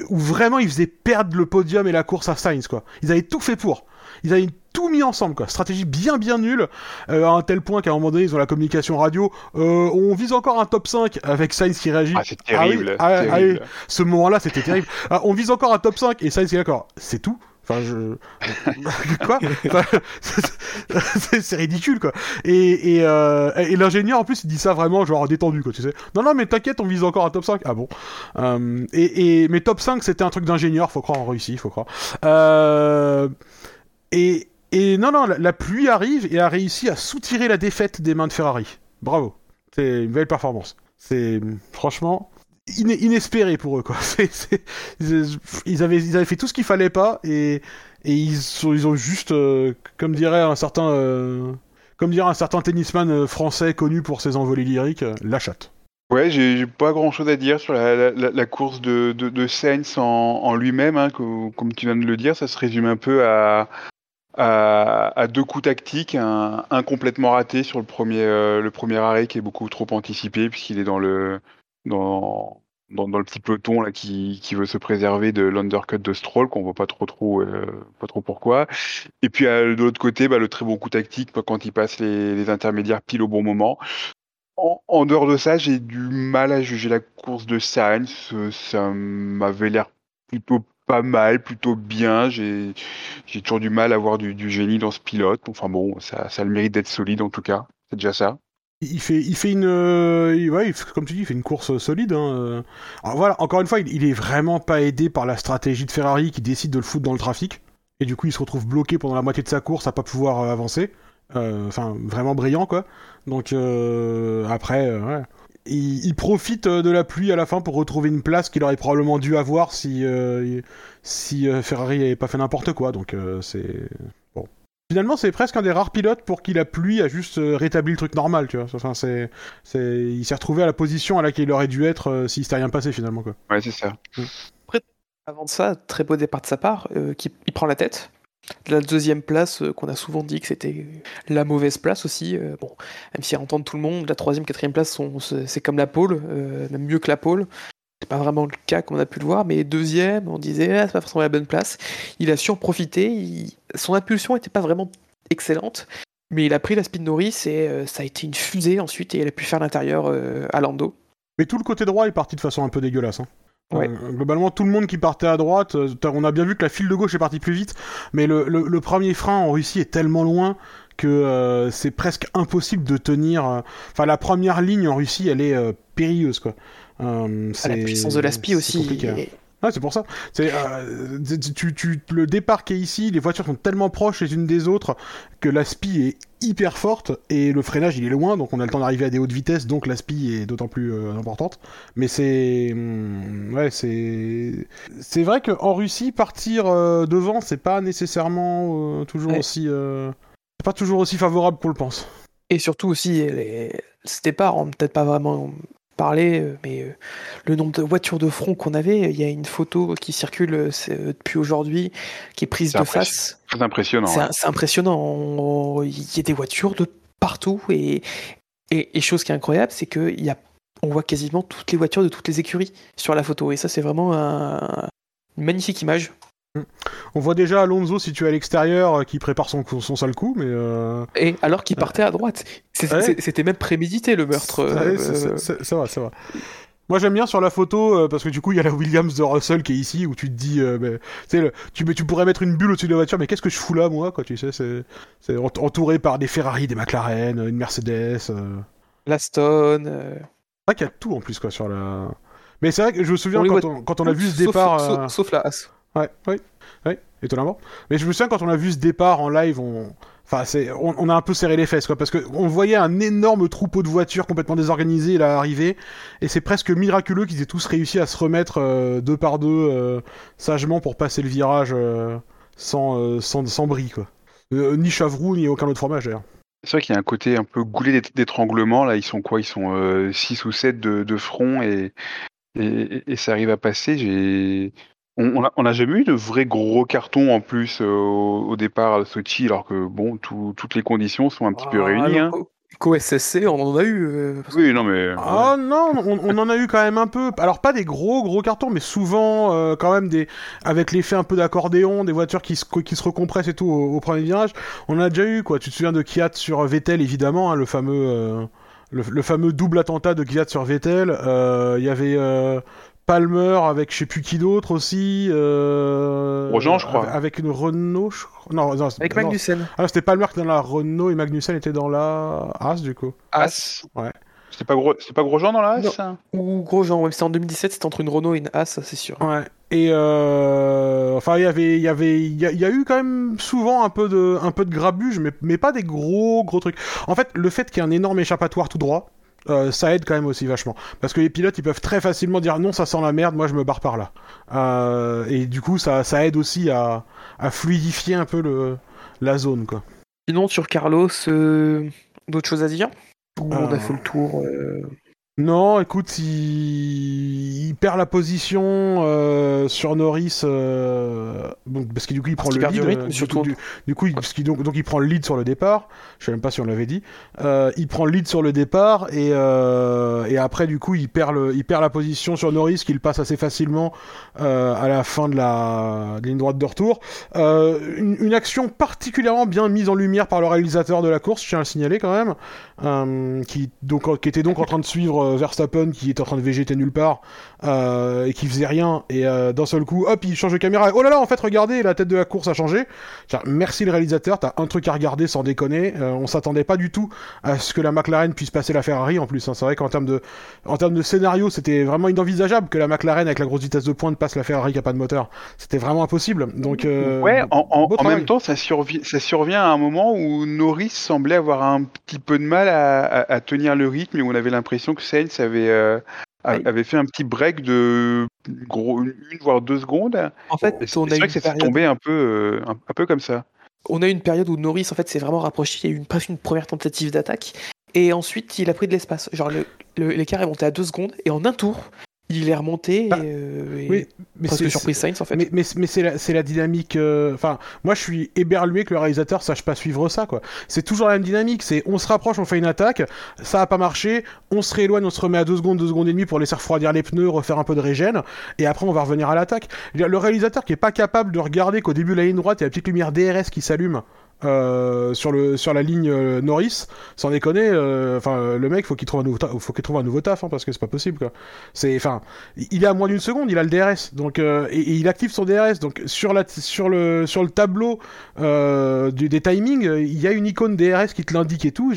où vraiment ils faisaient perdre le podium et la course à Sainz, quoi. Ils avaient tout fait pour. Ils avaient tout mis ensemble, quoi. Stratégie bien bien nulle, euh, à un tel point qu'à un moment donné, ils ont la communication radio. Euh, on vise encore un top 5 avec Sainz qui réagit. Ah, c'est terrible. Ah, oui, ah, terrible. Ah, ce moment-là, c'était terrible. Ah, on vise encore un top 5 et Sainz qui est d'accord. C'est tout Enfin, je. *laughs* quoi *laughs* C'est ridicule, quoi. Et, et, euh, et l'ingénieur, en plus, il dit ça vraiment, genre détendu, quoi, tu sais. Non, non, mais t'inquiète, on vise encore un top 5. Ah bon. Euh, et, et, mais top 5, c'était un truc d'ingénieur, faut croire en Russie, faut croire. Euh, et, et non, non, la, la, pluie arrive et a réussi à soutirer la défaite des mains de Ferrari. Bravo. C'est une belle performance. C'est. Franchement inespéré pour eux quoi. *laughs* Ils avaient ils avaient fait tout ce qu'il fallait pas et et ils sont, ils ont juste euh, comme dirait un certain euh, comme dirait un certain tennisman euh, français connu pour ses envolées lyriques la chatte. Ouais, j'ai pas grand chose à dire sur la, course de, de, de Sainz en, lui-même, hein, co- comme tu viens de le dire, ça se résume un peu à, à, deux coups tactiques, un, un complètement raté sur le premier, le premier arrêt qui est beaucoup trop anticipé puisqu'il est dans le, dans, dans, dans le petit peloton là qui, qui veut se préserver de l'undercut de Stroll qu'on voit pas trop trop, euh, pas trop pourquoi. Et puis euh, de l'autre côté, bah, le très bon coup tactique bah, quand il passe les, les intermédiaires pile au bon moment. En, en dehors de ça, j'ai du mal à juger la course de Sainz. Ça m'avait l'air plutôt pas mal, plutôt bien. J'ai toujours du mal à voir du, du génie dans ce pilote. Enfin bon, ça, ça le mérite d'être solide en tout cas. C'est déjà ça. Il fait, il fait une, euh, ouais, comme tu dis, fait une course solide. Hein. euh. Alors voilà, encore une fois, il, il est vraiment pas aidé par la stratégie de Ferrari qui décide de le foutre dans le trafic. Et du coup, il se retrouve bloqué pendant la moitié de sa course à pas pouvoir euh, avancer. Euh, Enfin, vraiment brillant, quoi. Donc euh, après, euh, ouais. Il, profite euh, de la pluie à la fin pour retrouver une place qu'il aurait probablement dû avoir si, euh, si euh, Ferrari avait pas fait n'importe quoi. Donc euh, c'est. Finalement, c'est presque un des rares pilotes pour qui la pluie a juste euh, rétabli le truc normal, tu vois. Enfin, c'est, c'est, il s'est retrouvé à la position à laquelle il aurait dû être euh, s'il s'était rien passé finalement, quoi. Ouais, c'est ça. Avant de ça, très beau départ de sa part, euh, qui il prend la tête. La deuxième place, euh, qu'on a souvent dit que c'était la mauvaise place aussi. euh, bon, même si à entendre tout le monde, la troisième, quatrième place, sont, c'est c'est comme la pole, euh, même mieux que la pole. C'est pas vraiment le cas comme on a pu le voir, mais deuxième, on disait ah, c'est pas forcément la bonne place. Il a su en profiter. il- Son impulsion était pas vraiment excellente, mais il a pris la speed Norris et euh, ça a été une fusée ensuite et il a pu faire l'intérieur euh, à Lando. Mais tout le côté droit est parti de façon un peu dégueulasse. Hein. Ouais. Euh, globalement, tout le monde qui partait à droite, on a bien vu que la file de gauche est partie plus vite, mais le, le- le premier frein en Russie est tellement loin que euh, c'est presque impossible de tenir. Enfin, la première ligne en Russie, elle est euh, périlleuse, quoi. Euh, Ah, la c'est- puissance de la c'est SPI aussi. hein. Ouais, c'est pour ça. C'est euh, tu, tu, le départ qui est ici, les voitures sont tellement proches les unes des autres que la SPI est hyper forte et le freinage il est loin, donc on a le temps d'arriver à des hautes vitesses, donc la SPI est d'autant plus euh, importante. Mais c'est hum, ouais, c'est c'est vrai qu'en Russie partir euh, devant c'est pas nécessairement toujours Ouais. aussi c'est pas toujours aussi favorable qu'on le pense. Et surtout aussi, les... ce départ, n'a peut-être pas vraiment parlé, euh, mais euh, le nombre de voitures de front qu'on avait, il y a une photo qui circule euh, c'est, depuis aujourd'hui, qui est prise C'est de face. Très impressionnant. C'est ouais. c'est impressionnant. On- Il y a des voitures de partout. Et, et, et chose qui est incroyable, c'est qu'il y a, on voit quasiment toutes les voitures de toutes les écuries sur la photo. Et ça, c'est vraiment un- une magnifique image. On voit déjà Alonso situé à l'extérieur euh, qui prépare son, son sale coup, mais euh, Et alors qu'il partait à droite. Ouais. C'était même prémédité le meurtre. Ouais, euh, c'est vrai, c'est vrai. Moi j'aime bien sur la photo euh, parce que du coup il y a la Williams de Russell qui est ici où tu te dis euh, tu sais, le- tu, mais tu pourrais mettre une bulle au-dessus de la voiture mais qu'est-ce que je fous là moi quoi tu sais c'est c'est ent- entouré par des Ferrari des McLaren une Mercedes. L'Aston. vrai qu'il y a tout en plus quoi sur la mais c'est vrai que je me souviens On quand on, quand on a vu ce sauf- départ sauf, sauf la As. Ouais, oui, oui, étonnamment. Mais je me souviens quand on a vu ce départ en live, on, enfin, c'est, on, a un peu serré les fesses, quoi, parce que on voyait un énorme troupeau de voitures complètement désorganisées là arriver, et c'est presque miraculeux qu'ils aient tous réussi à se remettre euh, deux par deux euh, sagement pour passer le virage euh, sans, sans, sans bris, quoi. Ni Chavroux ni aucun autre fromage d'ailleurs. C'est vrai qu'il y a un côté un peu goulé d'ét- d'étranglement. Là, ils sont quoi? Ils sont 6 ou 7 de, de front et, et, et ça arrive à passer. J'ai. On on a, on a jamais eu de vrais gros cartons en plus euh, au, départ à Sochi, alors que bon, tout- toutes les conditions sont un petit peu réunies. hein. Qu'au SSC, on en a eu. euh, parce Oui, non mais. Ah non, on, on en a eu quand même un peu. Alors pas des gros gros cartons, mais souvent euh, quand même des avec l'effet un peu d'accordéon, des voitures qui se qui se recompressent et tout au, au premier virage. On en a déjà eu quoi. Tu te souviens de Kiat sur Vettel évidemment, hein, le fameux euh, le, le fameux double attentat de Kiat sur Vettel. Euh, Il y avait euh, Palmer avec je sais plus qui d'autre aussi. Euh, Grosjean, je crois. Avec, avec une Renault, je crois. Non, non, Avec. Magnussen. Ah, c'était Palmer qui était dans la Renault et Magnussen était dans la As du coup. As. Ouais. C'est pas gros, c'est pas Grosjean dans la. As Ou Grosjean, ouais, c'était en 2017, c'était entre une Renault et une As, ça c'est sûr. Ouais. Et euh... enfin, il y avait, il y avait, il y a eu quand même souvent un peu de, un peu de grabuge, mais, mais pas des gros, gros trucs. En fait, le fait qu'il y ait un énorme échappatoire tout droit, euh, ça aide quand même aussi vachement, parce que les pilotes, ils peuvent très facilement dire non, ça sent la merde, moi je me barre par là. Euh, et du coup, ça, ça aide aussi à, à fluidifier un peu le, la zone, quoi. Sinon, sur Carlos, euh, d'autres choses à dire? Ou on a fait le tour Non, écoute, il, il perd la position euh, sur Norris, euh... donc, parce que du coup il prend Parce le lead. rythme, euh, surtout. Du, du coup, il, parce qu'il- donc, donc il prend le lead sur le départ. Je sais même pas si on l'avait dit. Euh, il prend le lead sur le départ et, euh, et après du coup il perd le, il perd la position sur Norris qu'il passe assez facilement euh, à la fin de la de ligne droite de retour. Euh, une, une action particulièrement bien mise en lumière par le réalisateur de la course, je tiens à le signaler quand même, qui donc qui était donc en train de suivre euh, Verstappen qui était en train de végéter nulle part euh, et qui faisait rien et euh, d'un seul coup hop il change de caméra. Oh là là en fait regardez la tête de la course a changé. Merci le réalisateur, t'as un truc à regarder sans déconner. Euh, on s'attendait pas du tout à ce que la McLaren puisse passer la Ferrari en plus. hein. C'est vrai qu'en termes de en termes de scénario c'était vraiment inenvisageable que la McLaren avec la grosse vitesse de pointe passe la Ferrari qui a pas de moteur. C'était vraiment impossible. Donc euh, Ouais, en, même temps, ça, survi- ça survient à un moment où Norris semblait avoir un petit peu de mal à, à- à tenir le rythme et où on avait l'impression que Sainz avait, euh. Avait fait un petit break de gros, une voire deux secondes. En fait, C'est c'est vrai que période, tombé un peu, euh, un, un peu comme ça. on a eu une période où Norris en fait s'est vraiment rapproché. Il y a eu une, presque une première tentative d'attaque. Et ensuite, il a pris de l'espace. Genre, le- le- l'écart est monté à 2 secondes. Et en un tour, il est remonté. Ah, et, euh, et oui, mais presque c'est- surprise Sainz en fait. Mais, mais, mais c'est la, dynamique. euh, Enfin, moi je suis éberlué que le réalisateur sache pas suivre ça, quoi. C'est toujours la même dynamique. C'est on se rapproche, on fait une attaque, ça a pas marché, on se rééloigne, on se remet à 2 secondes, 2 secondes et demie pour laisser refroidir les pneus, refaire un peu de régène, et après on va revenir à l'attaque. Le réalisateur qui est pas capable de regarder qu'au début de la ligne droite, il y a la petite lumière DRS qui s'allume. Euh, sur le sur la ligne euh, Norris sans déconner euh, enfin le mec faut qu'il trouve un nouveau taf, faut qu'il trouve un nouveau taf hein, parce que c'est pas possible quoi il est à moins d'une seconde, il a le DRS, donc et, et il active son DRS. Donc sur la sur le sur le tableau des timings, il y a une icône DRS qui te l'indique et tout.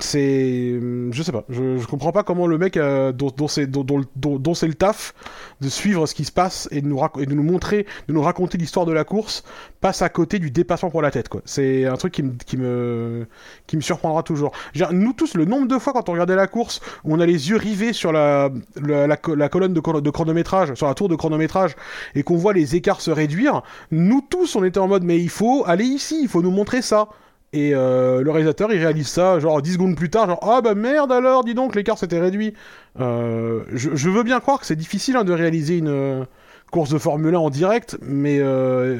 C'est je sais pas, je, comprends pas comment le mec euh, dont c'est le taf de suivre ce qui se passe et de nous montrer, de nous raconter l'histoire de la course passe à côté du dépassement pour la tête quoi. C'est un truc qui me qui me surprendra toujours. Nous tous, le nombre de fois quand on regardait la course, on a les yeux rivés sur la, la, la co- la colonne de, de chronométrage, sur la tour de chronométrage, et qu'on voit les écarts se réduire, nous tous, on était en mode, mais il faut aller ici, il faut nous montrer ça. Et euh, le réalisateur, il réalise ça, genre 10 secondes plus tard, genre, ah bah merde alors, dis donc, l'écart s'était réduit. Euh, je, veux bien croire que c'est difficile hein, de réaliser une euh, course de Formule 1 en direct, mais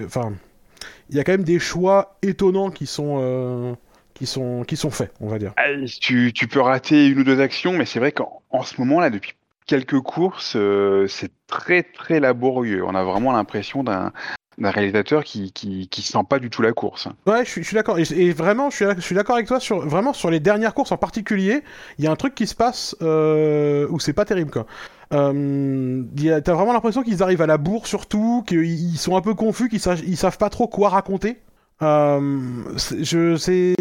enfin, il y a quand même des choix étonnants qui sont, qui sont, qui sont faits, on va dire. Tu, tu peux rater une ou deux actions, mais c'est vrai qu'en en ce moment là, depuis quelques courses, c'est très très laborieux. On a vraiment l'impression d'un d'un réalisateur qui, qui qui sent pas du tout la course. Ouais, je suis, suis d'accord. Et, vraiment, je suis, d'accord avec toi sur vraiment sur les dernières courses en particulier. Il y a un truc qui se passe euh, où c'est pas terrible quoi. Euh, T'as vraiment l'impression qu'ils arrivent à la bourre surtout, qu'ils ils sont un peu confus, qu'ils savent, savent pas trop quoi raconter. Euh, je c'est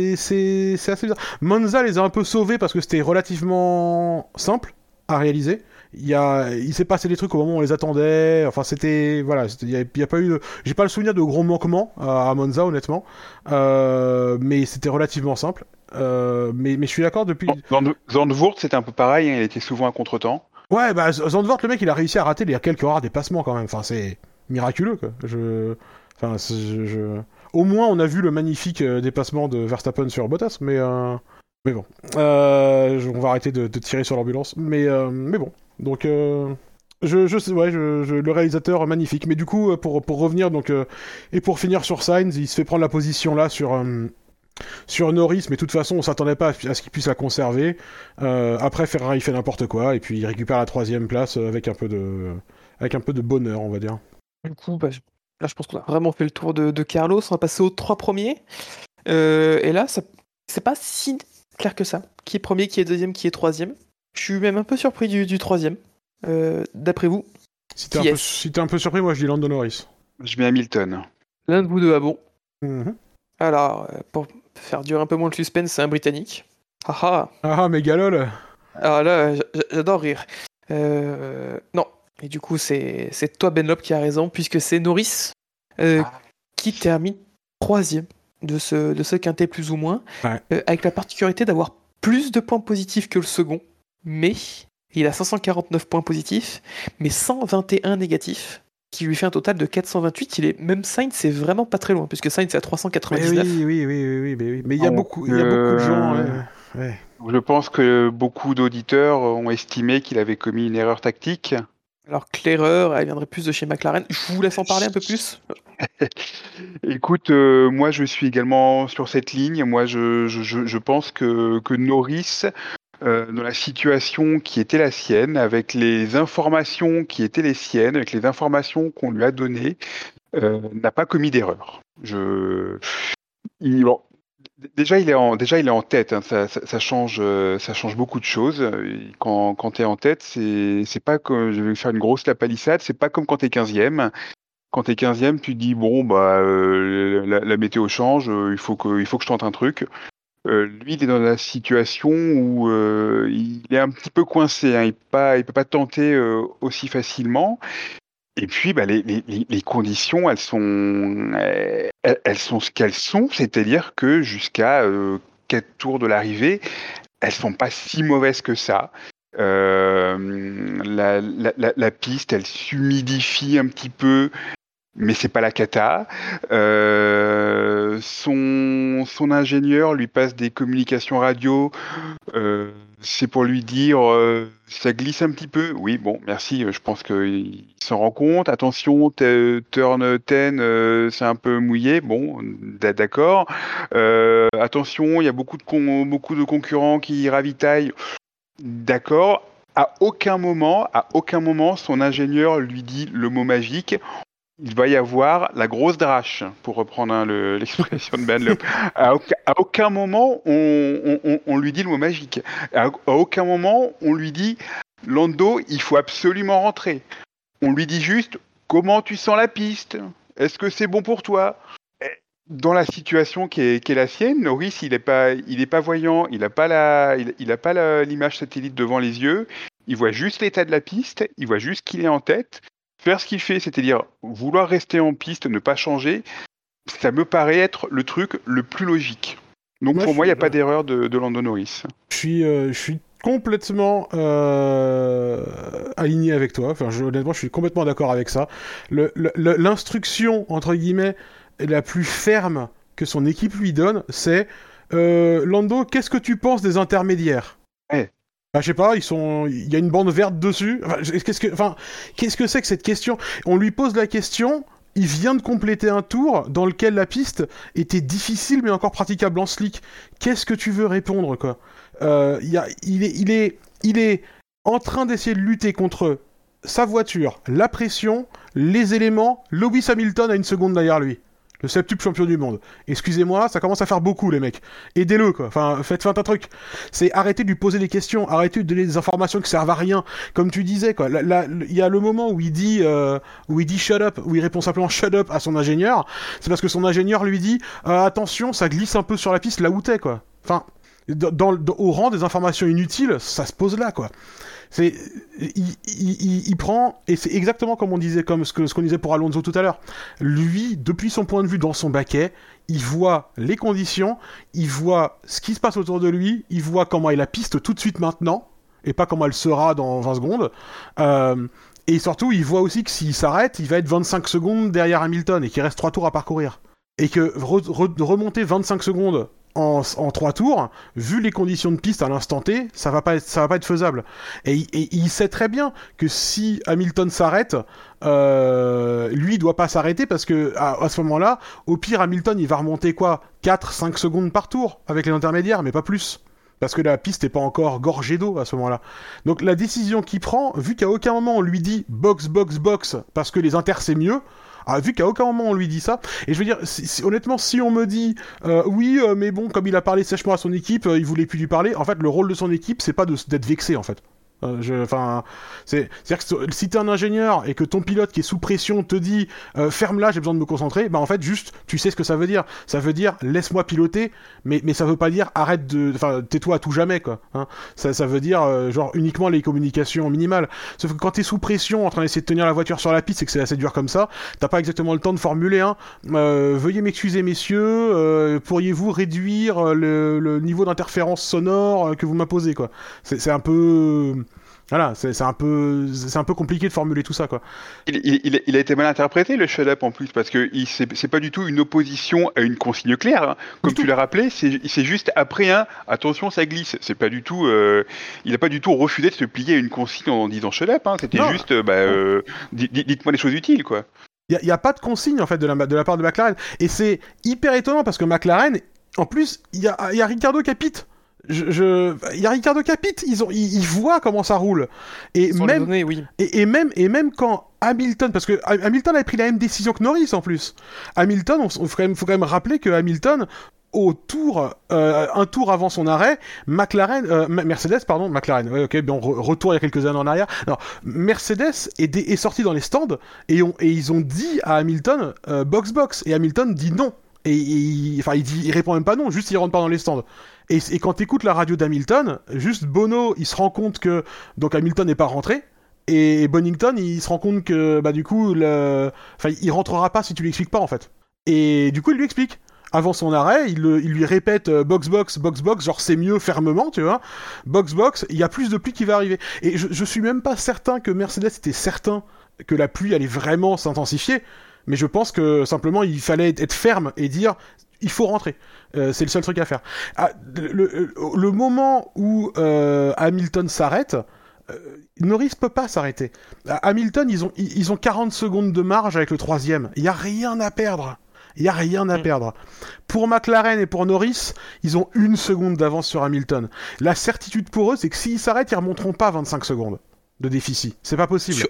assez bizarre. Monza les a un peu sauvés parce que c'était relativement simple à réaliser. Il y a, il s'est passé des trucs au moment où on les attendait. Enfin, c'était, voilà, il y y a pas eu, de- j'ai pas le souvenir de gros manquements à, à Monza, honnêtement. Euh, mais c'était relativement simple. Euh, mais, mais je suis d'accord depuis. Zand- Zandvoort, c'était un peu pareil. hein, il était souvent à contretemps. Ouais, bah Zandvoort, le mec, il a réussi à rater les quelques rares dépassements quand même. Enfin, c'est miraculeux, quoi. Je, enfin, je, je- au moins, on a vu le magnifique euh, dépassement de Verstappen sur Bottas, mais, euh, mais bon, euh, on va arrêter de, de tirer sur l'ambulance. Mais, euh, mais bon, donc. euh, Je, le réalisateur magnifique. Mais du coup, euh, pour, pour revenir donc euh, et pour finir sur Sainz, il se fait prendre la position là sur euh, sur Norris, mais de toute façon, on s'attendait pas à, ce qu'il puisse la conserver. Après, Ferrari fait n'importe quoi et puis il récupère la troisième place avec un peu de avec un peu de bonheur, on va dire. Du coup, bah, là, je pense qu'on a vraiment fait le tour de, de Carlos. On va passer aux trois premiers. Et là, ça- c'est pas si clair que ça. Qui est premier, qui est deuxième, qui est troisième. Je suis même un peu surpris du, du troisième. Euh, D'après vous, Si t'es un, peu- est-ce si t'es un peu surpris, moi je dis Lando Norris. Je mets Hamilton. l'un de vous deux a bon? Mhm. Alors, euh, pour faire durer un peu moins le suspense, c'est un Britannique. Ah ah Ah ah, mais galol Alors là, j'adore rire. Euh, non. Et du coup, c'est c'est toi, Benlop, qui a raison, puisque c'est Norris euh, Ah. qui termine troisième de ce, de ce quintet plus ou moins, Ouais. euh, avec la particularité d'avoir plus de points positifs que le second, mais il a 549 points positifs, mais 121 négatifs, qui lui fait un total de 428. Il est même Sainz, c'est vraiment pas très loin, puisque Sainz est à Mais 399. oui, oui, oui, oui, oui, mais oui. Mais il y a Donc, beaucoup, il y a beaucoup de gens. euh, ouais. Je pense que beaucoup d'auditeurs ont estimé qu'il avait commis une erreur tactique. Alors que l'erreur, elle viendrait plus de chez McLaren. Je vous laisse en parler un peu plus. *laughs* Écoute, euh, moi je suis également sur cette ligne. Moi je, je, je pense que, que Norris, euh, dans la situation qui était la sienne, avec les informations qui étaient les siennes, avec les informations qu'on lui a données, euh, n'a pas commis d'erreur. Déjà, il est en, déjà, il est en tête. Hein. Ça, change, euh, ça change beaucoup de choses. Quand, tu es en tête, c'est, pas que je vais faire une grosse lapalissade. C'est pas comme quand tu es 15e. Quand tu es 15e, tu dis bon, bah, la, météo change, il, faut que, il faut que je tente un truc. Euh, lui, il est dans la situation où euh, il est un petit peu coincé. Hein. Il ne peut pas tenter aussi facilement. Et puis, bah, les, conditions, elles sont, elles, sont ce qu'elles sont, c'est-à-dire que jusqu'à euh, quatre tours de l'arrivée, elles sont pas si mauvaises que ça. Euh, la, piste, elle s'humidifie un petit peu, mais c'est pas la cata. Euh, son, son ingénieur lui passe des communications radio. Euh, c'est pour lui dire euh, ça glisse un petit peu. Oui, bon, merci. Je pense qu'il s'en rend compte. Attention, turn 10, euh, c'est un peu mouillé. Bon, d'accord. Euh, attention, il y a beaucoup de, beaucoup de concurrents qui ravitaillent. D'accord. À aucun moment, à aucun moment, son ingénieur lui dit le mot magique il va y avoir la grosse drache, pour reprendre hein, *laughs* l'expression de Ben À, aucun moment, on, on, lui dit le mot magique. À, aucun moment, on lui dit Lando, il faut absolument rentrer. On lui dit juste comment tu sens la piste? Est-ce que c'est bon pour toi? Dans la situation qui est, la sienne, Norris, il n'est pas, il pas voyant, il n'a pas la, il, pas l'image satellite devant les yeux. Il voit juste l'état de la piste, il voit juste qu'il est en tête faire ce qu'il fait, c'est-à-dire vouloir rester en piste, ne pas changer, ça me paraît être le truc le plus logique. Donc moi, pour moi, il n'y a pas d'erreur de, de Lando Norris. Je suis, euh, je suis complètement euh, aligné avec toi. Enfin, je, honnêtement, je suis complètement d'accord avec ça. L'instruction, entre guillemets, la plus ferme que son équipe lui donne, c'est euh, Lando, qu'est-ce que tu penses des intermédiaires? Ouais. Bah, je sais pas, ils sont, il y a une bande verte dessus. Enfin, qu'est-ce que, enfin, qu'est-ce que c'est que cette question? On lui pose la question. Il vient de compléter un tour dans lequel la piste était difficile mais encore praticable en slick. Qu'est-ce que tu veux répondre quoi? Euh, il, est, il, est, il est en train d'essayer de lutter contre sa voiture, la pression, les éléments. Lewis Hamilton a une seconde derrière lui le septuple champion du monde. Excusez-moi, ça commence à faire beaucoup, les mecs. Aidez-le, quoi. Enfin, faites, faites un truc. C'est arrêter de lui poser des questions, arrêter de donner des informations qui servent à rien. Comme tu disais, quoi. Il y a le moment où il dit, euh, où il dit shut up, où il répond simplement shut up à son ingénieur. C'est parce que son ingénieur lui dit, euh, attention, ça glisse un peu sur la piste là où t'es, quoi. Enfin, dans, dans, au rang des informations inutiles, ça se pose là, quoi. Il, prend et c'est exactement comme on disait, comme ce que qu'on disait pour Alonso tout à l'heure. Lui, depuis son point de vue dans son baquet, il voit les conditions, il voit ce qui se passe autour de lui, il voit comment est la piste tout de suite maintenant et pas comment elle sera dans 20 secondes. Euh, et surtout, il voit aussi que s'il s'arrête, il va être 25 secondes derrière Hamilton et qu'il reste 3 tours à parcourir. Et que re, re, remonter 25 secondes en, trois tours, vu les conditions de piste à l'instant T, ça va pas être, va pas être faisable. Et, il sait très bien que si Hamilton s'arrête, euh, lui il doit pas s'arrêter parce que à, ce moment-là, au pire Hamilton il va remonter quoi 4-5 secondes par tour avec les intermédiaires, mais pas plus. Parce que la piste n'est pas encore gorgée d'eau à ce moment-là. Donc la décision qu'il prend, vu qu'à aucun moment on lui dit box, box, box, parce que les inters c'est mieux, ah, vu qu'à aucun moment on lui dit ça, et je veux dire, honnêtement, si on me dit euh, oui, euh, mais bon, comme il a parlé sèchement à son équipe, euh, il voulait plus lui parler, en fait, le rôle de son équipe, c'est pas d'être vexé, en fait. Euh, enfin, c'est, c'est-à-dire que si t'es un ingénieur et que ton pilote qui est sous pression te dit euh, ferme là, j'ai besoin de me concentrer, bah en fait juste tu sais ce que ça veut dire. Ça veut dire laisse-moi piloter, mais mais ça veut pas dire arrête de, enfin tais-toi à tout jamais quoi. Hein. Ça ça veut dire euh, genre uniquement les communications minimales. Sauf que quand t'es sous pression en train d'essayer de tenir la voiture sur la piste et que c'est assez dur comme ça, t'as pas exactement le temps de formuler. Euh, veuillez m'excuser messieurs, pourriez-vous réduire le, le niveau d'interférence sonore que vous m'imposez quoi. C'est, c'est un peu Voilà, c'est un peu, c'est un peu compliqué de formuler tout ça, quoi. Il, il- il- il a été mal interprété le shut-up en plus parce que c'est pas du tout une opposition à une consigne claire. hein. Comme Du tu l'as rappelé, c'est juste après un attention ça glisse. C'est pas du tout. euh, il a pas du tout refusé de se plier à une consigne en disant shut-up. hein. C'était juste euh, bah, euh, di- di- dites-moi les choses utiles quoi. Il n'y a, pas de consigne en fait de la, de la part de McLaren. Et c'est hyper étonnant parce que McLaren, en plus, il y a, y a Ricardo Capit. Je, je- il y a Ricardo Capit, ils, ont, ils, ils voient comment ça roule. Et Sans même, données, oui. et, et même, et même quand Hamilton, parce que Ha- Hamilton avait pris la même décision que Norris en plus. Hamilton, on, faut, quand même, faut quand même rappeler que Hamilton, au tour, euh, un tour avant son arrêt, McLaren, euh, Mercedes, pardon, McLaren, ouais, ok, bon, re- retour il y a quelques années en arrière. Mercedes est, sorti dans les stands et, on- et ils ont dit à Hamilton euh, box box et Hamilton dit non. Et, et il, enfin, il, dit, il répond même pas non, juste il rentre pas dans les stands. Et, quand t'écoutes la radio d'Hamilton, juste Bono, il se rend compte que donc Hamilton n'est pas rentré. Et Bonington, il se rend compte que bah du coup, le... enfin, il rentrera pas si tu lui expliques pas en fait. Et du coup, il lui explique. Avant son arrêt, il lui répète euh, box box box box, genre c'est mieux fermement, tu vois. Box box, il y a plus de pluie qui va arriver. Et je, je suis même pas certain que Mercedes était certain que la pluie allait vraiment s'intensifier, mais je pense que simplement il fallait être ferme et dire il faut rentrer. Euh, c'est le seul truc à faire. Ah, le, moment où euh, Hamilton s'arrête, euh, Norris peut pas s'arrêter. Hamilton, ils ont, ils ont 40 secondes de marge avec le troisième. Il y a rien à perdre. Il y a rien à Mm. perdre. Pour McLaren et pour Norris, ils ont une seconde d'avance sur Hamilton. La certitude pour eux, c'est que s'ils s'arrêtent, ils remonteront pas 25 secondes de déficit. C'est pas possible. Sur-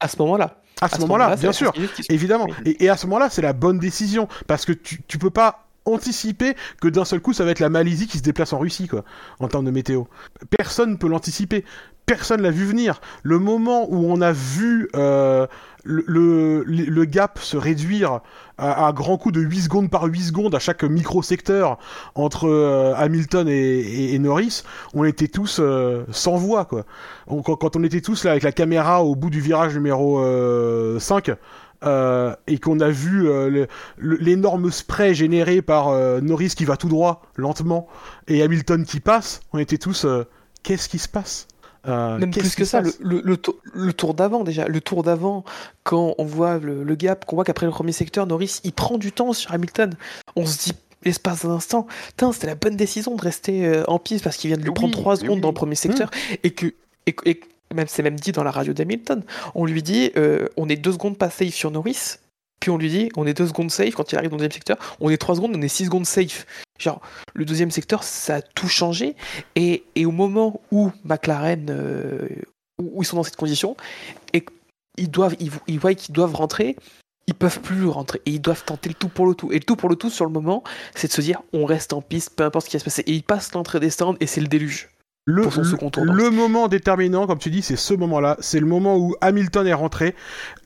À, ce moment-là. À ce moment-là, bien sûr. Évidemment. Et à ce moment-là, c'est la bonne décision. Parce que tu, tu peux pas anticiper que d'un seul coup, ça va être la Malaisie qui se déplace en Russie, quoi, en termes de météo. Personne ne peut l'anticiper. Personne l'a vu venir. Le moment où on a vu euh, le, gap se réduire à, à grand coup de 8 secondes par 8 secondes à chaque micro-secteur entre euh, Hamilton et, Norris, on était tous euh, sans voix, quand, on était tous là avec la caméra au bout du virage numéro euh, 5, euh, et qu'on a vu l'énorme spray généré par Norris qui va tout droit, lentement, et Hamilton qui passe, on était tous qu'est-ce qui se passe? Euh, Même qu'est-ce plus que ça, le, passe le, le tour, le tour d'avant déjà, le tour d'avant, quand on voit le, le gap, qu'on voit qu'après le premier secteur, Norris, il prend du temps sur Hamilton. On se dit, l'espace d'un instant, c'était la bonne décision de rester euh, en piste parce qu'il vient de lui Oui, prendre 3 mais secondes oui. dans le premier secteur et que, et, que- et même c'est même dit dans la radio d'Hamilton, on lui dit, euh, on est 2 secondes pas safe sur Norris, puis on lui dit, on est 2 secondes safe quand il arrive dans le deuxième secteur, on est 3 secondes, on est 6 secondes safe. Genre, le deuxième secteur, ça a tout changé. Et, et au moment où McLaren, euh, où ils sont dans cette condition, et ils doivent, ils, ils voient qu'ils doivent rentrer, ils peuvent plus rentrer. Et ils doivent tenter le tout pour le tout. Et le tout pour le tout, sur le moment, c'est de se dire, on reste en piste, peu importe ce qui va se passer. Et ils passent l'entrée des stands, et c'est le déluge. Le, pour son second tour, le moment déterminant, comme tu dis, c'est ce moment-là. C'est le moment où Hamilton est rentré.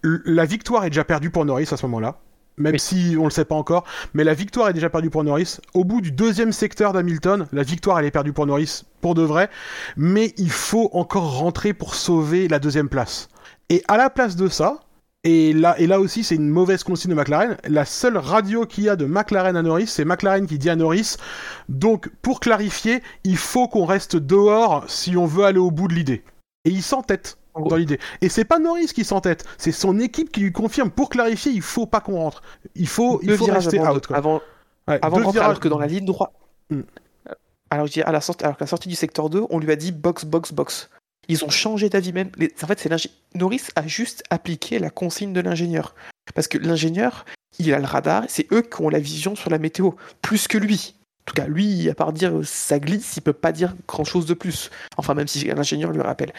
L- La victoire est déjà perdue pour Norris à ce moment-là. Même Oui. si on le sait pas encore, mais la victoire est déjà perdue pour Norris. Au bout du deuxième secteur d'Hamilton, la victoire elle est perdue pour Norris pour de vrai, mais il faut encore rentrer pour sauver la deuxième place. Et à la place de ça, et là, et là aussi c'est une mauvaise consigne de McLaren, la seule radio qu'il y a de McLaren à Norris, c'est McLaren qui dit à Norris, donc pour clarifier, il faut qu'on reste dehors si on veut aller au bout de l'idée. Et il s'entête En gros. dans l'idée. Et c'est pas Norris qui s'entête, c'est son équipe qui lui confirme pour clarifier, il faut pas qu'on rentre. Il faut, il rester avant, out. Quoi. avant, Ouais, avant deux de rentrer, virages- alors que dans la ligne droite. Hmm. Alors, je dis, à la sortie, alors qu'à la sortie du secteur 2, on lui a dit box, box, box. Ils ont changé d'avis même. Les- En fait, c'est Norris a juste appliqué la consigne de l'ingénieur. Parce que l'ingénieur, il a le radar, c'est eux qui ont la vision sur la météo, plus que lui. En tout cas, lui, à part dire euh, ça glisse, il peut pas dire grand chose de plus. Enfin, même si l'ingénieur lui rappelle.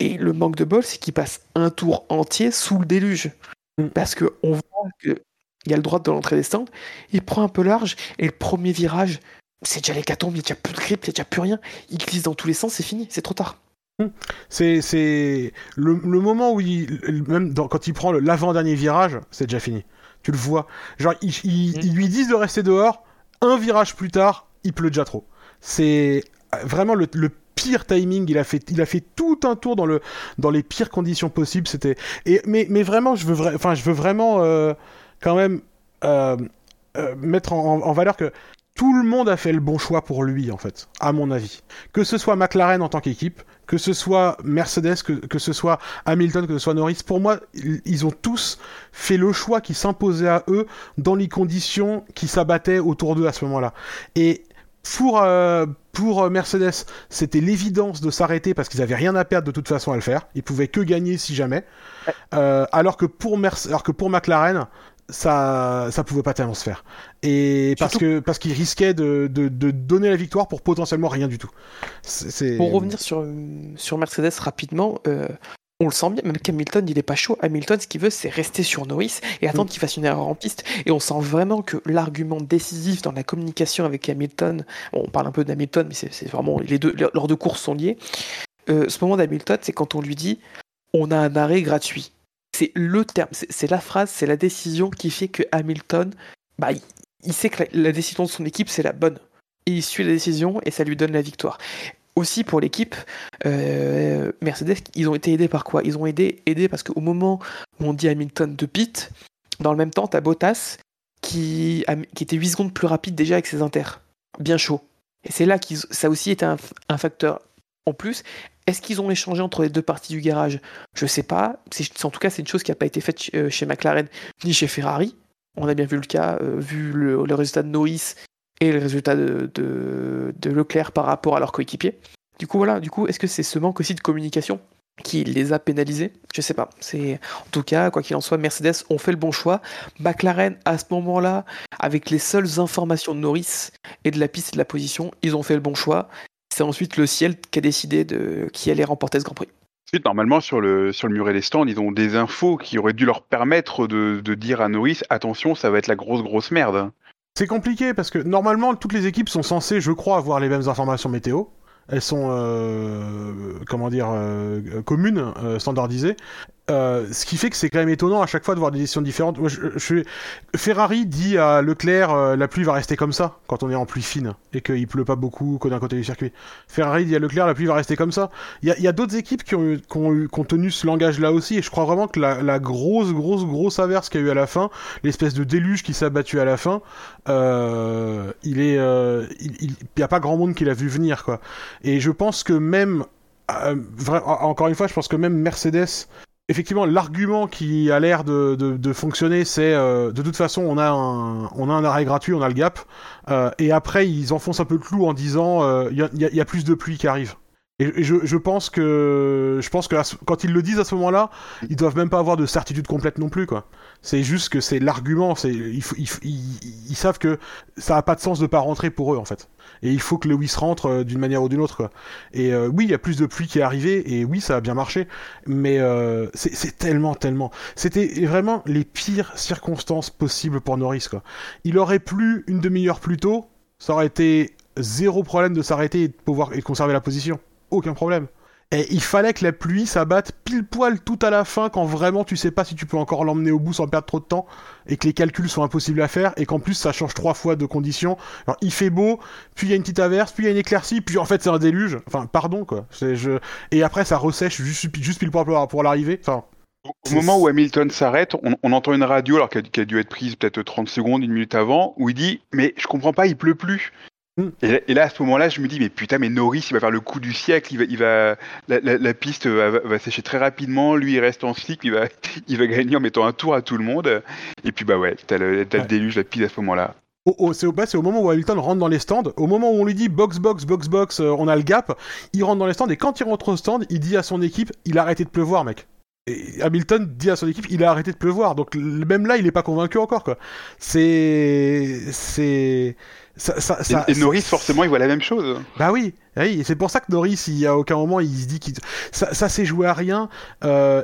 Et le manque de bol, c'est qu'il passe un tour entier sous le déluge. Mm. Parce que on voit qu'il y a le droit de l'entrée des stands, il prend un peu large, et le premier virage, c'est déjà l'hécatombe, il n'y a déjà plus de grip, il n'y a déjà plus rien. Il glisse dans tous les sens, c'est fini, c'est trop tard. C'est, c'est le, le moment où il, même dans- quand il prend le- l'avant-dernier virage, c'est déjà fini. Tu le vois. Genre, ils, ils- Mm. ils lui disent de rester dehors. Un virage plus tard, il pleut déjà trop. C'est euh, vraiment le, le pire timing. Il a fait, il a fait tout un tour dans le, dans les pires conditions possibles. C'était, et mais, mais vraiment, je veux, vra- enfin, je veux vraiment euh, quand même euh, euh, mettre en, en valeur que tout le monde a fait le bon choix pour lui, en fait, à mon avis. Que ce soit McLaren en tant qu'équipe, que ce soit Mercedes, que, que ce soit Hamilton, que ce soit Norris, pour moi, ils ont tous fait le choix qui s'imposait à eux dans les conditions qui s'abattaient autour d'eux à ce moment-là. Et pour, euh, pour Mercedes, c'était l'évidence de s'arrêter parce qu'ils avaient rien à perdre de toute façon à le faire. Ils pouvaient que gagner si jamais. Euh, alors que pour Merce alors que pour McLaren, ça ça pouvait pas tellement se faire et parce que parce qu'ils risquaient de, de, de, donner la victoire pour potentiellement rien du tout c'est pour revenir sur sur Mercedes rapidement euh, on le sent bien, même qu'Hamilton, il est pas chaud. Hamilton, ce qu'il veut, c'est rester sur Norris et attendre mm. qu'il fasse une erreur en piste. Et on sent vraiment que l'argument décisif dans la communication avec Hamilton, bon, on parle un peu d'Hamilton, mais c'est vraiment les deux, leurs deux courses sont liées. Euh, ce moment d'Hamilton, c'est quand on lui dit on a un arrêt gratuit c'est le terme, c'est la phrase, c'est la décision qui fait que Hamilton, bah, il, sait que la, décision de son équipe, c'est la bonne. Et il suit la décision et ça lui donne la victoire. Aussi pour l'équipe, euh, Mercedes, ils ont été aidés par quoi? Ils ont été aidés parce qu'au moment où on dit Hamilton de pit, dans le même temps, t'as Bottas qui, était 8 secondes plus rapide déjà avec ses inters. Bien chaud. Et c'est là que ça aussi un, un facteur en plus. Est-ce qu'ils ont échangé entre les deux parties du garage? Je sais pas. En tout cas, c'est une chose qui n'a pas été faite euh, chez McLaren ni chez Ferrari. On a bien vu le cas, euh, vu le, résultat de Norris et le résultat de, de, Leclerc par rapport à leur coéquipier. Du coup, voilà. Du coup, est-ce que c'est ce manque aussi de communication qui les a pénalisés? Je sais pas. C'est en tout cas, quoi qu'il en soit, Mercedes ont fait le bon choix. McLaren, à ce moment-là, avec les seules informations de Norris et de la piste et de la position, ils ont fait le bon choix c'est ensuite le ciel qui a décidé de qui allait remporter ce Grand Prix. Ensuite, normalement, sur le, sur le muret des stands, ils ont des infos qui auraient dû leur permettre de, de dire à Norris attention, ça va être la grosse, grosse merde. C'est compliqué parce que normalement, toutes les équipes sont censées, je crois, avoir les mêmes informations météo elles sont euh, comment dire euh, communes, euh, standardisées. Euh, ce qui fait que c'est quand même étonnant à chaque fois de voir des décisions différentes. Moi, je, Ferrari dit à Leclerc euh, la pluie va rester comme ça quand on est en pluie fine et qu'il pleut pas beaucoup d'un côté du circuit. Ferrari dit à Leclerc la pluie va rester comme ça. Il y a, a d'autres équipes qui ont, qui, ont, qui ont, tenu ce langage-là aussi et je crois vraiment que la, la grosse grosse grosse averse qu'il y a eu à la fin, l'espèce de déluge qui s'est abattu à la fin, euh, il est, euh, il, il y a pas grand monde qui l'a vu venir quoi. Et je pense que même euh, encore une fois, je pense que même Mercedes effectivement, l'argument qui a l'air de, fonctionner, c'est euh, de toute façon, on a un, on a un arrêt gratuit, on a le gap, euh, et après ils enfoncent un peu le clou en disant euh, il y, a plus de pluie qui arrive. Et, je, pense que quand ils le disent à ce moment-là, ils doivent même pas avoir de certitude complète non plus. C'est juste que c'est l'argument, ils, savent que ça a pas de sens de pas rentrer pour eux en fait et il faut que Lewis rentre euh, d'une manière ou d'une autre. Et euh, oui, il y a plus de pluie qui est arrivée, et oui, ça a bien marché, mais euh, c'est tellement, tellement. C'était vraiment les pires circonstances possibles pour Norris. Il aurait plu une demi-heure plus tôt, ça aurait été zéro problème de s'arrêter et de pouvoir et de conserver la position. Aucun problème. Et il fallait que la pluie s'abatte pile poil tout à la fin quand vraiment tu sais pas si tu peux encore l'emmener au bout sans perdre trop de temps et que les calculs sont impossibles à faire et qu'en plus ça change trois fois de conditions. Alors il fait beau, puis il y a une petite averse, puis il y a une éclaircie, puis en fait c'est un déluge. Enfin pardon quoi. Je... Et après ça ressèche juste, juste pile poil pour, l'arrivée. Enfin, au moment où Hamilton s'arrête, on, entend une radio alors qu'elle a, dû être prise peut-être 30 secondes, une minute avant, où il dit Mais je comprends pas, il pleut plus. Mm. Et, là, à ce moment-là, je me dis, mais putain, mais Norris, il va faire le coup du siècle, il va, il va, la, piste va, sécher très rapidement, lui, il reste en cycle, il va, *laughs* il va gagner en mettant un tour à tout le monde. Et puis, bah ouais, t'as le, le déluge, la piste à ce moment-là. c'est au, au, moment où Hamilton rentre dans les stands, au moment où on lui dit box, box, box, box, euh, on a le gap, il rentre dans les stands, et quand il rentre au stand, il dit à son équipe, il a arrêté de pleuvoir, mec. Et Hamilton dit à son équipe, il a arrêté de pleuvoir. Donc même là, il est pas convaincu encore, quoi. C'est, c'est, et, Norris, forcément, il voit la même chose. Bah oui, oui c'est pour ça que Norris, il y a aucun moment, il se dit qu'il ça, ça s'est joué à rien. Euh,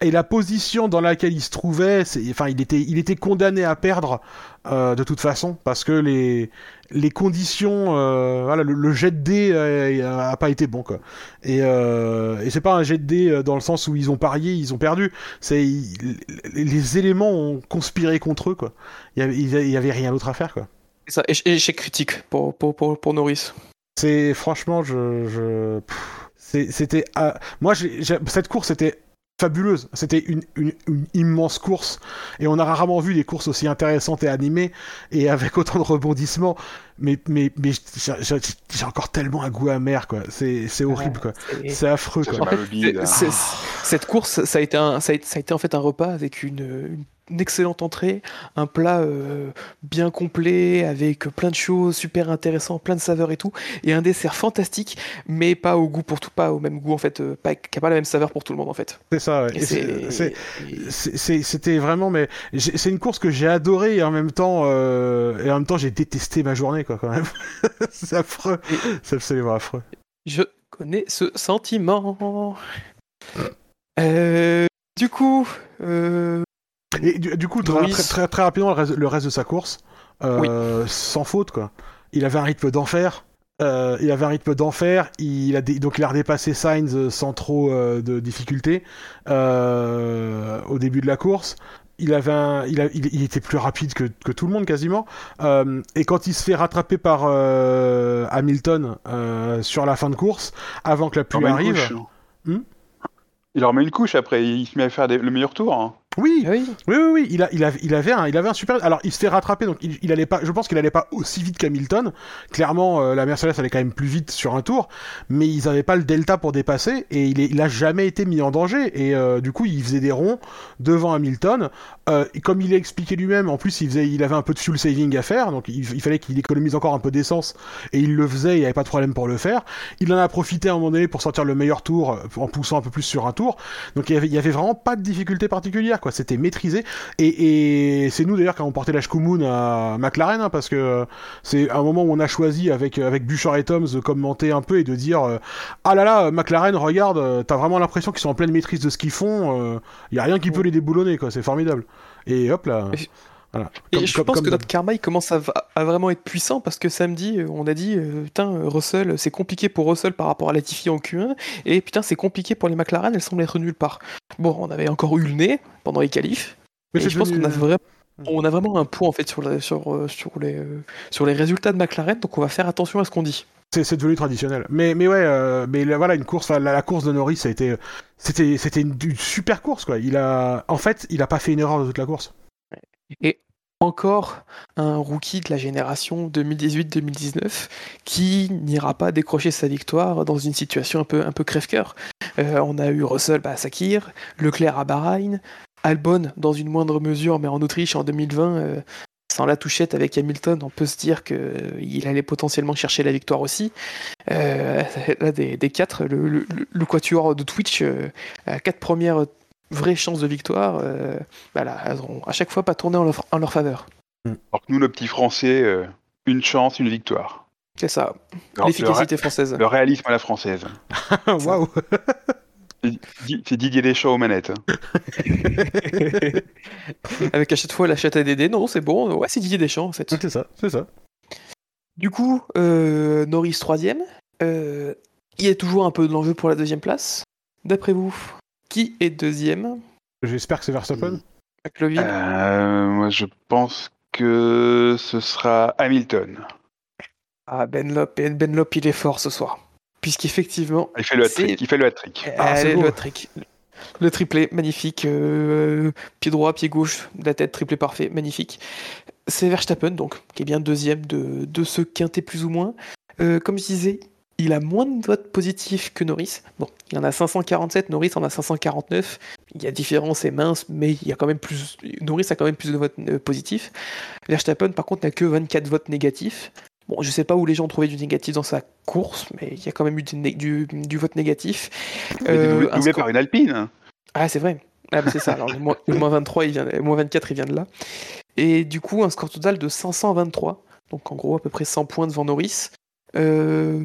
et la position dans laquelle il se trouvait, enfin, il était, il était condamné à perdre euh, de toute façon parce que les les conditions, euh, voilà, le, jet de dés euh, a, pas été bon quoi. Et, et c'est pas un jet de dés dans le sens où ils ont parié, ils ont perdu. C'est les éléments ont conspiré contre eux quoi. Il y y avait rien d'autre à faire quoi. Ça, échec critique pour, pour, pour, pour Norris. C'est franchement, je, je... c'était, moi, cette course était fabuleuse. C'était une, une, une, immense course et on a rarement vu des courses aussi intéressantes et animées et avec autant de rebondissements. Mais, mais, mais j'ai encore tellement un goût amer, quoi. C'est horrible, quoi. C'est affreux, quoi. En fait, cette course, ça a, été un, ça, a été, ça a été en fait un repas avec une, une une excellente entrée, un plat euh, bien complet avec plein de choses super intéressantes, plein de saveurs et tout, et un dessert fantastique, mais pas au goût pour tout, pas au même goût en fait, euh, pas, qui a pas la même saveur pour tout le monde en fait. C'est ça. C'était vraiment, mais c'est une course que j'ai adorée et en même temps, euh, et en même temps j'ai détesté ma journée quoi quand même. *laughs* c'est affreux, c'est absolument affreux. Je connais ce sentiment. du coup, et du, coup, très, très, très, rapidement, le reste, de sa course, euh, sans faute, quoi. Il avait un rythme d'enfer. Euh, il avait un rythme d'enfer. Il a donc il a redépassé Sainz euh, sans trop de difficultés au début de la course. Il avait un, il, il, était plus rapide que, que, tout le monde quasiment. et quand il se fait rattraper par Hamilton sur la fin de course, avant que la pluie arrive, hmm il leur met une couche après. Il se met à faire le meilleur tour. Hein. Ah oui, oui, oui, oui, Il, a, il, il, avait un, il avait un super. Alors, il se fait rattraper, donc il, il allait pas. Je pense qu'il allait pas aussi vite qu'Hamilton. Clairement, euh, la Mercedes allait quand même plus vite sur un tour, mais ils avaient pas le delta pour dépasser et il, est, il a jamais été mis en danger. Et euh, du coup, il faisait des ronds devant Hamilton. Euh, comme il a expliqué lui-même, en plus, il faisait, il avait un peu de fuel saving à faire, donc il, fallait qu'il économise encore un peu d'essence et il le faisait. Il n'y avait pas de problème pour le faire. Il en a profité à un moment donné pour sortir le meilleur tour en poussant un peu plus sur un tour. Donc il y avait, il y avait vraiment pas de difficulté particulière quoi, c'était maîtrisé. Et, c'est nous d'ailleurs qui avons porté la Shkumun à McLaren, hein, parce que c'est un moment où on a choisi avec, avec Bouchard et Toms de commenter un peu et de dire euh, Ah là là, McLaren, regarde, euh, t'as vraiment l'impression qu'ils sont en pleine maîtrise de ce qu'ils font, il euh, y a rien qui peut les déboulonner, quoi, c'est formidable. Et hop là. Et je pense que notre karma il commence à, vraiment être puissant parce que samedi on a dit putain Russell c'est compliqué pour Russell par rapport à Latifi en Q1 et putain c'est compliqué pour les McLaren elles semblent être nulle part. Bon on avait encore eu le nez pendant les qualifs. Mais je pense qu'on a vraiment on a vraiment un point en fait sur, sur, euh, sur, les, euh, sur les résultats de McLaren, donc on va faire attention à ce qu'on dit. C'est devenu traditionnel. Mais, mais ouais, euh, mais voilà, une course, la, course de Norris, ça a été, c'était, c'était une, super course quoi. Il a, en fait, il a pas fait une erreur de toute la course. Et encore un rookie de la génération 2018-2019 qui n'ira pas décrocher sa victoire dans une situation un peu, un peu crève-cœur. on a eu Russell bah, à Sakir, Leclerc à Bahreïn, Albon dans une moindre mesure, mais en Autriche en 2020, euh, sans la touchette avec Hamilton, on peut se dire qu'il euh, allait potentiellement chercher la victoire aussi. Euh, *laughs* là, des, quatre, le, le, quatuor de Twitch, à quatre premières vraies chances de victoire, bah elles n'ont à chaque fois pas tourné en leur, faveur. Alors que nous, le petit français, une chance, une victoire. C'est ça. L'efficacité française. Le réalisme à la française. *laughs* Waouh c'est Didier Deschamps aux manettes. *laughs* Avec à chaque fois la chatte à Dédé, non, c'est bon. Ouais, c'est Didier Deschamps en fait. C'est ça, c'est ça. Du coup, euh, Norris troisième. Euh, il y a toujours un peu de l'enjeu pour la deuxième place. D'après vous, qui est deuxième? J'espère que c'est Verstappen. Euh, moi, je pense que ce sera Hamilton. Ah, Benlop, Benlop, il est fort ce soir puisqu'effectivement. Il fait le hat-trick. Il fait le hat-trick. Ah, le hat-trick. Le triplé, magnifique. Euh, pied droit, pied gauche, la tête, triplé parfait, magnifique. C'est Verstappen, donc, qui est bien deuxième de, de ce quintet plus ou moins. Euh, comme je disais, il a moins de votes positifs que Norris. Bon, il en a 547, Norris en a 549. Il y a différence, c'est mince, mais il y a quand même plus. Norris a quand même plus de votes euh, positifs. Verstappen, par contre, n'a que 24 votes négatifs. Bon, je sais pas où les gens ont trouvé du négatif dans sa course, mais il y a quand même eu du, du, vote négatif. Euh, doublé par une Alpine. Ah, c'est vrai. Ah, c'est ça. Alors, le, moins, 23, il vient, le moins 24, il vient de là. Et du coup, un score total de 523. Donc, en gros, à peu près 100 points devant Norris. Euh,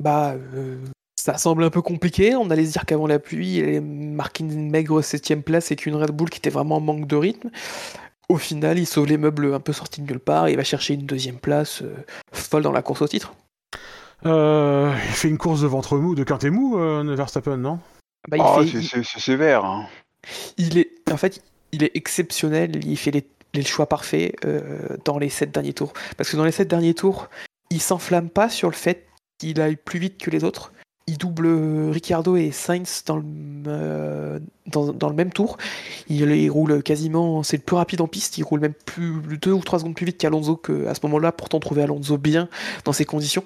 bah, euh, ça semble un peu compliqué. On allait se dire qu'avant la pluie, il allait marquer une maigre 7ème place et qu'une Red Bull qui était vraiment en manque de rythme. Au final, il sauve les meubles un peu sortis de nulle part et il va chercher une deuxième place euh, folle dans la course au titre. Euh, il fait une course de ventre mou, de quintet mou, euh, Verstappen, non? Bah, oh, C'est sévère. Hein. Il est, en fait, il est exceptionnel. Il fait les, choix parfaits dans les sept derniers tours. Parce que dans les sept derniers tours, il s'enflamme pas sur le fait qu'il aille plus vite que les autres il double Ricciardo et Sainz dans le, le même tour. Il, roule quasiment, c'est le plus rapide en piste, il roule même plus deux ou trois secondes plus vite qu'Alonso que à ce moment-là, pourtant trouver Alonso bien dans ces conditions.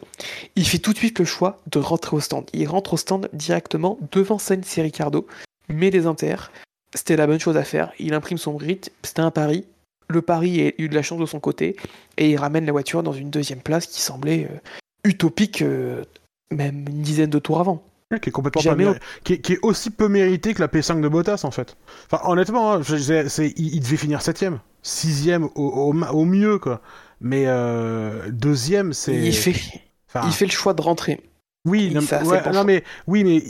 Il fait tout de suite le choix de rentrer au stand. Il rentre au stand directement devant Sainz et Ricardo, met des inters. C'était la bonne chose à faire. Il imprime son grid, c'était un pari. Le pari a eu de la chance de son côté et il ramène la voiture dans une deuxième place qui semblait euh, utopique, euh, même une dizaine de tours avant. Qui est complètement Jamais pas au- méri- qui, est, qui est aussi peu mérité que la P5 de Bottas en fait. Enfin honnêtement, hein, c'est- il, il devait finir septième, sixième au, au, mieux quoi. Mais euh, deuxième c'est. Il fait, enfin, il fait le choix de rentrer. Oui, non, ouais, mais oui, mais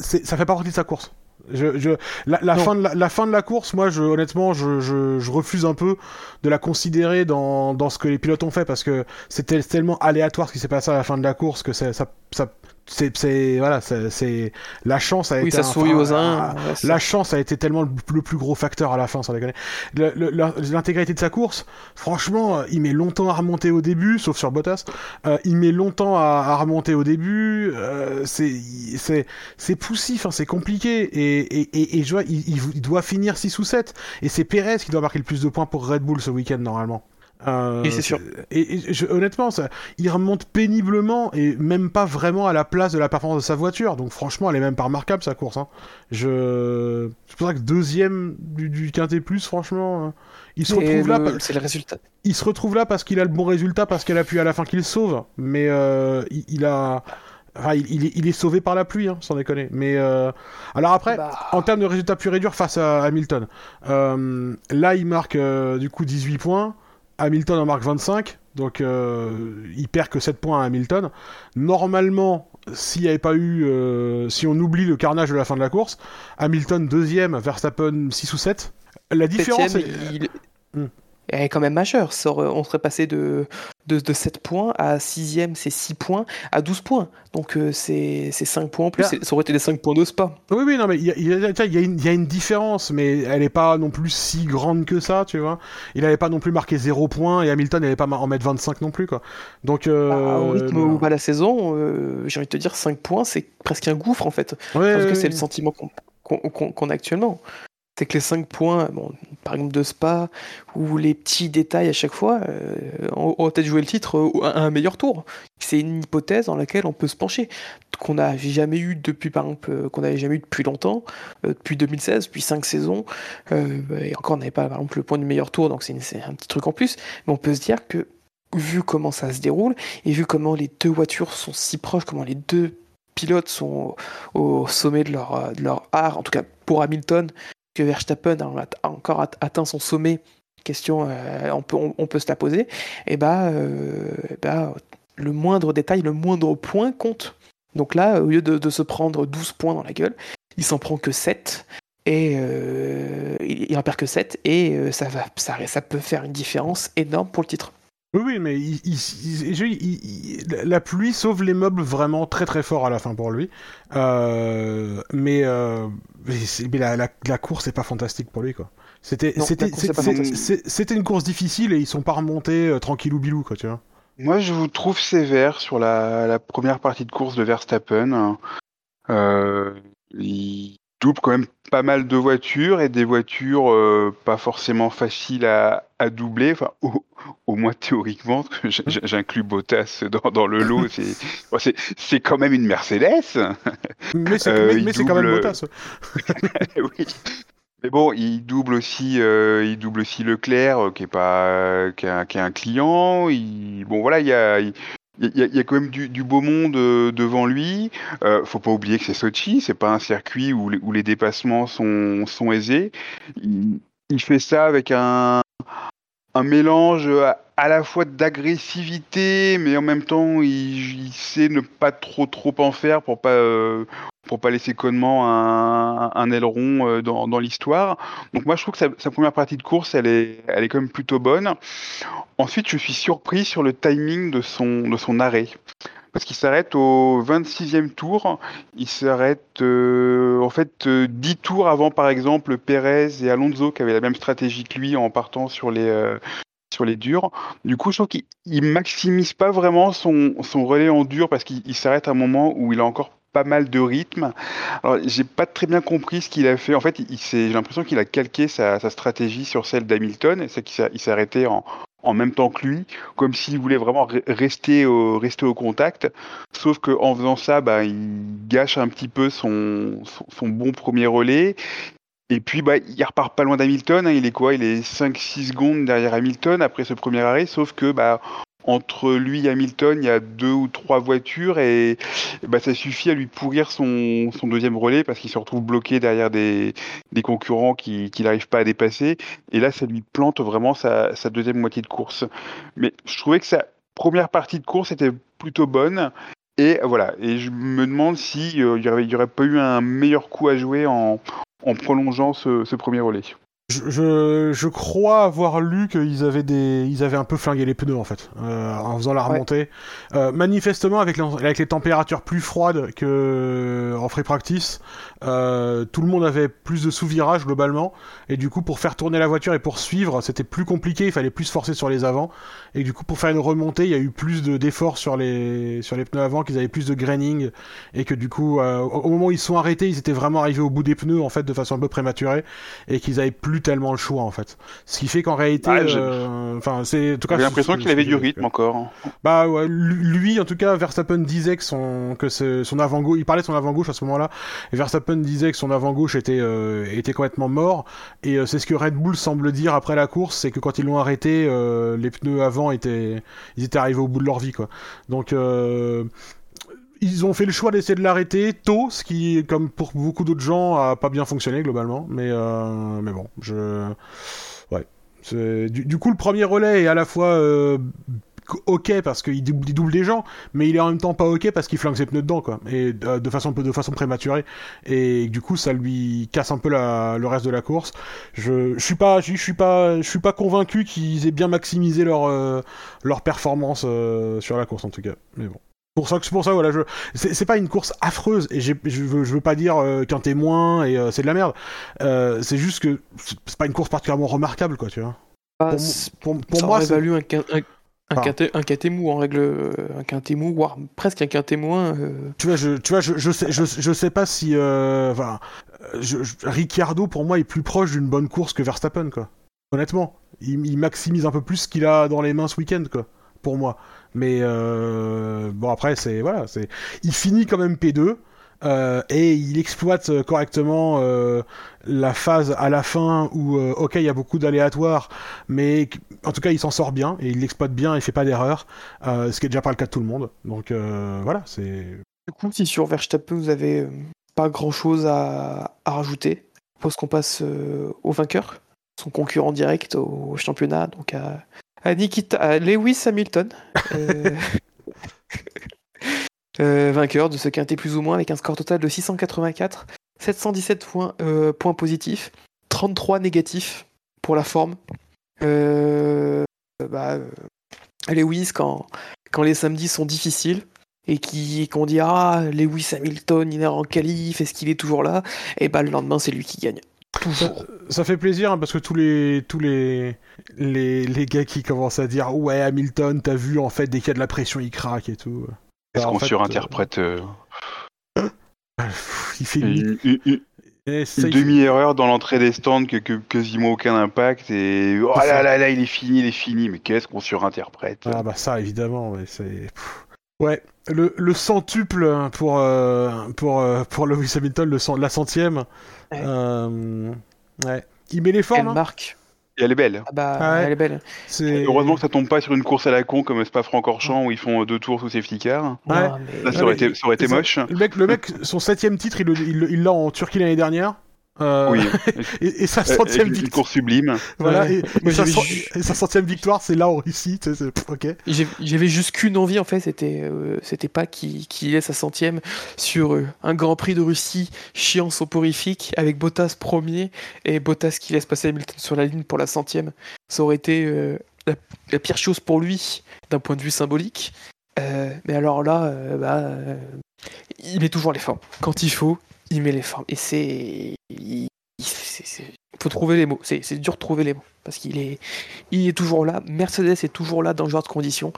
ça fait pas partie de sa course. Je, je, la, fin de la, la fin de la course, moi, je, honnêtement, je, je, je refuse un peu de la considérer dans, dans ce que les pilotes ont fait parce que c'était tellement aléatoire ce qui s'est passé à la fin de la course que ça, ça, ça c'est, voilà, c'est, la chance a Oui, été ça un aux uns. un- ouais, la chance a été tellement le, le plus gros facteur à la fin, sans déconner. L'intégralité de sa course, franchement, euh, il met longtemps à remonter au début, sauf sur Bottas. Euh, il met longtemps à, à remonter au début. euh, c'est c'est c'est poussif, hein, c'est compliqué. Et, et, et, et je vois, il, il- il doit finir 6 ou 7. Et c'est Perez qui doit marquer le plus de points pour Red Bull ce week-end normalement. Euh, c'est sûr. Et, et je- honnêtement, ça, il remonte péniblement et même pas vraiment à la place de la performance de sa voiture. Donc franchement, elle est même pas remarquable sa course. Hein. Je, c'est pour ça que deuxième du, du quintet plus, franchement, euh, il se Et retrouve là. le- C'est le résultat. Il se retrouve là parce qu'il a le bon résultat, parce qu'elle appuie à la fin qu'il sauve. Mais euh, il, il a, enfin, il, il est, il est sauvé par la pluie, hein, sans déconner. Mais euh, alors après, Bah, en termes de résultats pur et dur face à Hamilton, euh, là il marque du coup 18 points. Hamilton en marque 25, donc euh, il perd que 7 points à Hamilton. Normalement, s'il n'y avait pas eu, euh, si on oublie le carnage de la fin de la course, Hamilton deuxième, Verstappen 6 ou 7. La différence, septième, est- il... Hmm. Elle est quand même majeure. On serait passé de, de, de 7 points à 6ème, c'est 6 points, à 12 points. Donc euh, c'est c'est 5 points en plus. Là- Ça aurait été les 5 points de Spa. Oui, oui, non, mais il y y y y a une différence, mais elle n'est pas non plus si grande que ça, tu vois. Il n'avait pas non plus marqué 0 points et Hamilton n'allait pas en mettre 25 non plus, quoi. Donc, euh, Ah, au rythme où va la saison, euh, j'ai envie de te dire 5 points, c'est presque un gouffre en fait. Ouais, ouais, cas, c'est le sentiment qu'on qu'on- qu'on a actuellement. C'est que les 5 points, bon, par exemple de Spa, ou les petits détails à chaque fois, euh, on, va peut-être jouer le titre euh, à un meilleur tour. C'est une hypothèse dans laquelle on peut se pencher, qu'on n'a jamais eu depuis, par exemple, euh, qu'on n'avait jamais eu depuis longtemps, euh, depuis 2016, depuis 5 saisons, euh, et encore on n'avait pas, par exemple, le point du meilleur tour, donc c'est un petit truc en plus, mais on peut se dire que, vu comment ça se déroule, et vu comment les deux voitures sont si proches, comment les deux pilotes sont au sommet de leur, euh, de leur art, en tout cas pour Hamilton, que Verstappen a a encore at- atteint son sommet, question, euh, on, peut, on, peut se la poser, et bah, euh, eh bah, le moindre détail, le moindre point compte. Donc là, au lieu de, se prendre 12 points dans la gueule, il s'en prend que 7. Et euh, il en perd que 7 et euh, ça, va, ça, peut faire une différence énorme pour le titre. Oui, oui, mais la pluie sauve les meubles vraiment très très fort à la fin pour lui. Mais mais la, la, la course n'est pas fantastique pour lui, quoi. C'était c'était une course difficile et ils sont pas remontés euh, tranquillou bilou, quoi, tu vois. Moi, je vous trouve sévère sur la, la première partie de course de Verstappen. Euh, il double quand même pas mal de voitures et des voitures euh, pas forcément faciles à, à doubler. Enfin, au, au moins théoriquement, j'inclus Bottas dans, dans le lot. C'est bon, quand même une Mercedes. Mais c'est Euh, mais- mais c'est quand même double- Bottas. *laughs* oui. Mais bon, il double aussi, euh, il double aussi Leclerc, euh, qui est pas, qui est un, qui est un client. Il, bon voilà, il y a, il, il y a, quand même du, beau monde euh, devant lui. Euh, faut pas oublier que c'est Sochi, c'est pas un circuit où les, dépassements sont, aisés. Il, fait ça avec un, mélange à, à la fois d'agressivité, mais en même temps, il, il sait ne pas trop trop en faire pour pas euh, pour pas laisser connement un, aileron euh, dans, l'histoire. Donc moi je trouve que sa, première partie de course elle est, elle est quand même plutôt bonne. Ensuite je suis surpris sur le timing de son, de son arrêt. Parce qu'il s'arrête au 26e tour, il s'arrête euh, en fait euh, 10 tours avant par exemple Pérez et Alonso qui avaient la même stratégie que lui en partant sur les, euh, sur les durs. Du coup je trouve qu'il il maximise pas vraiment son, son relais en dur parce qu'il il s'arrête à un moment où il a encore pas mal de rythme. Alors, j'ai pas très bien compris ce qu'il a fait. En fait, j'ai l'impression qu'il a calqué sa, stratégie sur celle d'Hamilton, c'est qu'il s'est arrêté en, en même temps que lui, comme s'il voulait vraiment rester au, contact. Sauf qu'en faisant ça, bah, il gâche un petit peu son, son, bon premier relais. Et puis, bah, il repart pas loin d'Hamilton. Hein. Il est quoi? Il est 5-6 secondes derrière Hamilton après ce premier arrêt. Sauf que, bah, entre lui et Hamilton, il y a deux ou trois voitures et, bah, ça suffit à lui pourrir son, deuxième relais parce qu'il se retrouve bloqué derrière des, concurrents qu'il qui n'arrive pas à dépasser. Et là, ça lui plante vraiment sa, deuxième moitié de course. Mais je trouvais que sa première partie de course était plutôt bonne. Et voilà, et je me demande s'il si, euh, n'y aurait, pas eu un meilleur coup à jouer en, prolongeant ce premier relais. Je, je, crois avoir lu qu'ils avaient des, ils avaient un peu flingué les pneus en fait, euh, en faisant la remontée. Euh, manifestement, avec, avec les températures plus froides que en free practice, euh, tout le monde avait plus de sous-virage globalement, et du coup pour faire tourner la voiture et pour suivre, c'était plus compliqué, il fallait plus se forcer sur les avants, et du coup pour faire une remontée, il y a eu plus d'efforts sur les sur les pneus avant, qu'ils avaient plus de graining, et que du coup au moment où ils sont arrêtés, ils étaient vraiment arrivés au bout des pneus en fait de façon un peu prématurée, et qu'ils avaient plus tellement le choix en fait. Ce qui fait qu'en réalité, euh, enfin c'est en tout cas. J'ai l'impression qu'il avait du rythme encore. Bah ouais, lui en tout cas, Verstappen disait que son que son avant gauche, il parlait de son avant gauche à ce moment-là, et Verstappen disait que son avant gauche était euh, était complètement mort, et euh, c'est ce que Red Bull semble dire après la course, c'est que quand ils l'ont arrêté, les pneus avant étaient ils étaient arrivés au bout de leur vie quoi. Donc ils ont fait le choix d'essayer de l'arrêter tôt, ce qui, comme pour beaucoup d'autres gens, a pas bien fonctionné globalement. Mais, euh, mais bon, je. Ouais. Du, coup, le premier relais est à la fois. Euh, ok parce qu'il double, des gens, mais il est en même temps pas ok parce qu'il flingue ses pneus dedans, quoi, et de, de façon de façon prématurée, et du coup ça lui casse un peu le reste de la course. Je, je suis pas, suis pas, je suis pas convaincu qu'ils aient bien maximisé leur euh, leur performance sur la course en tout cas, mais bon pour ça que c'est pour ça voilà je c'est pas une course affreuse et je veux je veux pas dire euh, qu'un témoin et euh, c'est de la merde. Euh, c'est juste que c'est pas une course particulièrement remarquable quoi tu vois. Bah, pour, pour, ça moi c'est valu un, un, un, quinté, un quinté mou en règle un quinté mou voire presque un quinté moins tu vois je tu vois je, je sais je, je sais pas si enfin Ricciardo pour moi est plus proche d'une bonne course que Verstappen quoi. Honnêtement il, il maximise un peu plus ce qu'il a dans les mains ce week-end quoi pour moi mais euh, bon, après, c'est voilà, c'est il finit quand même P2. Euh, et il exploite correctement euh, la phase à la fin où ok il y a beaucoup d'aléatoires mais en tout cas il s'en sort bien et il l'exploite bien et fait pas d'erreur ce qui est déjà pas le cas de tout le monde donc voilà c'est du coup si sur Verstappen vous avez pas grand chose à, à rajouter je qu'on passe au vainqueur son concurrent direct au championnat donc à à Nikita, Lewis Hamilton. Euh, *laughs* euh, vainqueur de ce quintet plus ou moins avec un score total de 684, 717 points, euh, positifs, 33 négatifs pour la forme. Bah, Lewis, quand, quand les samedis sont difficiles, et qu'on dit ah Lewis Hamilton il est en qualif est-ce qu'il est toujours là? Et bah le lendemain c'est lui qui gagne ça, fait plaisir hein, parce que tous les tous les, les, les gars qui commencent à dire ouais Hamilton t'as vu en fait dès qu'il y a de la pression il craque et tout. Est-ce qu'on surinterprète euh, Il fait une, demi-erreur dans l'entrée des stands que, que quasiment aucun impact et oh là là là il est fini il est fini. Mais qu'est-ce qu'on surinterprète? Ah bah ça évidemment c'est Ouais, le, le centuple pour, euh, pour, euh, pour Lewis Hamilton, le, la centième. Ouais. Euh, ouais. Il met les formes. Hein. marque. Et elle est belle. Ah bah, ah elle est belle. Heureusement que ça tombe pas sur une course à la con comme Spa-Francorchamps où ils font deux tours sous safety car. Ouais. ça aurait été, ça aurait été moche. Le mec, le mec, son septième titre, il l'a il, en Turquie l'année dernière. Euh, oui. *laughs* et, sa centième victoire. course sublime. Voilà. Et, sa, centième victoire, c'est là en Russie. Ok. J'avais juste qu'une envie en fait, c'était euh, c'était pas qu'il qu ait sa centième sur euh, un Grand Prix de Russie chiant soporifique avec Bottas premier et Bottas qui laisse passer Hamilton sur la ligne pour la centième. Ça aurait été la, pire chose pour lui d'un point de vue symbolique. mais alors là, bah, il met toujours les formes. Quand il faut, il met les formes. Et c'est. Il, faut trouver les mots. C'est dur de trouver les mots. Parce qu'il est, il est toujours là. Mercedes est toujours là dans ce genre de conditions.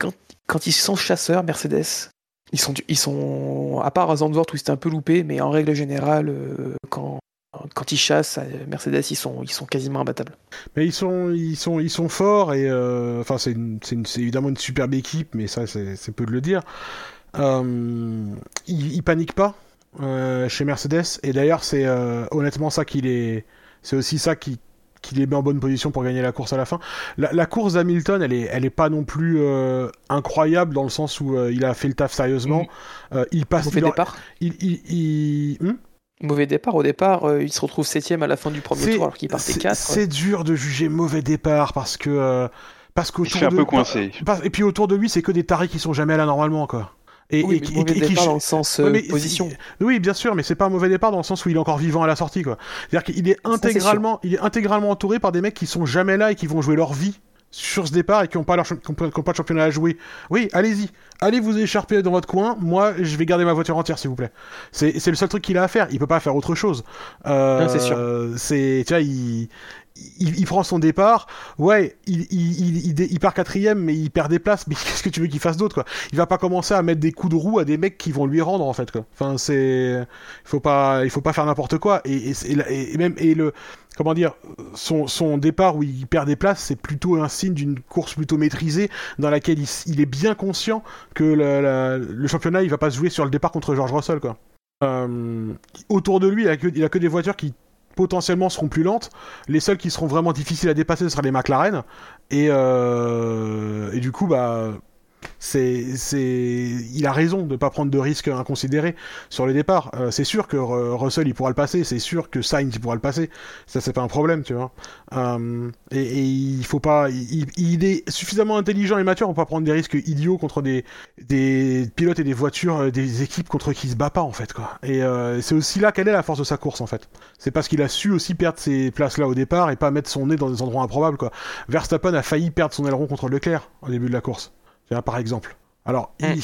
Quand, quand ils sont chasseurs, Mercedes, ils sont, ils sont, à part à Zandvoort où c'était un peu loupé, mais en règle générale, euh, quand, quand ils chassent, Mercedes, ils sont, ils sont quasiment imbattables. Mais ils sont, ils sont, ils sont forts et euh, enfin c'est, évidemment une superbe équipe, mais ça c'est, peu de le dire. Euh, ils, ils, paniquent pas? Chez Mercedes et d'ailleurs c'est honnêtement ça qui les, c'est aussi ça qui, qui les met en bonne position pour gagner la course à la fin. La, course d'Hamilton, elle est, elle est pas non plus euh, incroyable dans le sens où euh, il a fait le taf sérieusement. Mm. Euh, il passe. Mauvais départ. Il, il, hmm? Mauvais départ au départ, il se retrouve septième à la fin du premier tour alors qu'il partait 4. C'est dur de juger mauvais départ parce que parce qu'autour de un peu coincé. Et puis autour de lui, c'est que des tarés qui sont jamais là normalement quoi. Et, oui, et, mauvais départ dans le sens euh, position. Oui, bien sûr, mais c'est pas un mauvais départ dans le sens où il est encore vivant à la sortie, quoi. C'est-à-dire qu'il est intégralement, il est intégralement entouré par des mecs qui sont jamais là et qui vont jouer leur vie sur ce départ et qui n'ont pas, leur, qui ont, pas de championnat à jouer. Oui, allez-y, allez vous écharper dans votre coin. Moi, je vais garder ma voiture entière, s'il vous plaît. C'est le seul truc qu'il a à faire. Il peut pas faire autre chose. Euh, c'est sûr. C'est, tu vois, il, il, prend son départ, ouais, il, il, part quatrième, mais il perd des places, mais *laughs* qu'est-ce que tu veux qu'il fasse d'autre, quoi? Il va pas commencer à mettre des coups de roue à des mecs qui vont lui rendre, en fait, quoi. Enfin, c'est... Il faut pas, il faut pas faire n'importe quoi, et, et, même, et le... Comment dire, son, son départ où il perd des places, c'est plutôt un signe d'une course plutôt maîtrisée, dans laquelle il, est bien conscient que le championnat, il va pas se jouer sur le départ contre George Russell, quoi. Euh, autour de lui, il a, que, il a que des voitures qui potentiellement seront plus lentes. Les seules qui seront vraiment difficiles à dépasser, ce sera les McLaren. Et, euh, et du coup, bah, c'est, c'est, il a raison de pas prendre de risques inconsidérés sur les départs. Euh, c'est sûr que Russell il pourra le passer, c'est sûr que Sainz il pourra le passer. Ça c'est pas un problème, tu vois. Euh, et, il faut pas, il, est suffisamment intelligent et mature pour pas prendre des risques idiots contre des des pilotes et des voitures, euh, des équipes contre qui il se bat pas en fait quoi. Et c'est aussi là quelle est la force de sa course en fait. C'est parce qu'il a su aussi perdre ses places là au départ et pas mettre son nez dans des endroits improbables quoi. Verstappen a failli perdre son aileron contre Leclerc au début de la course par exemple. Alors, il, mm.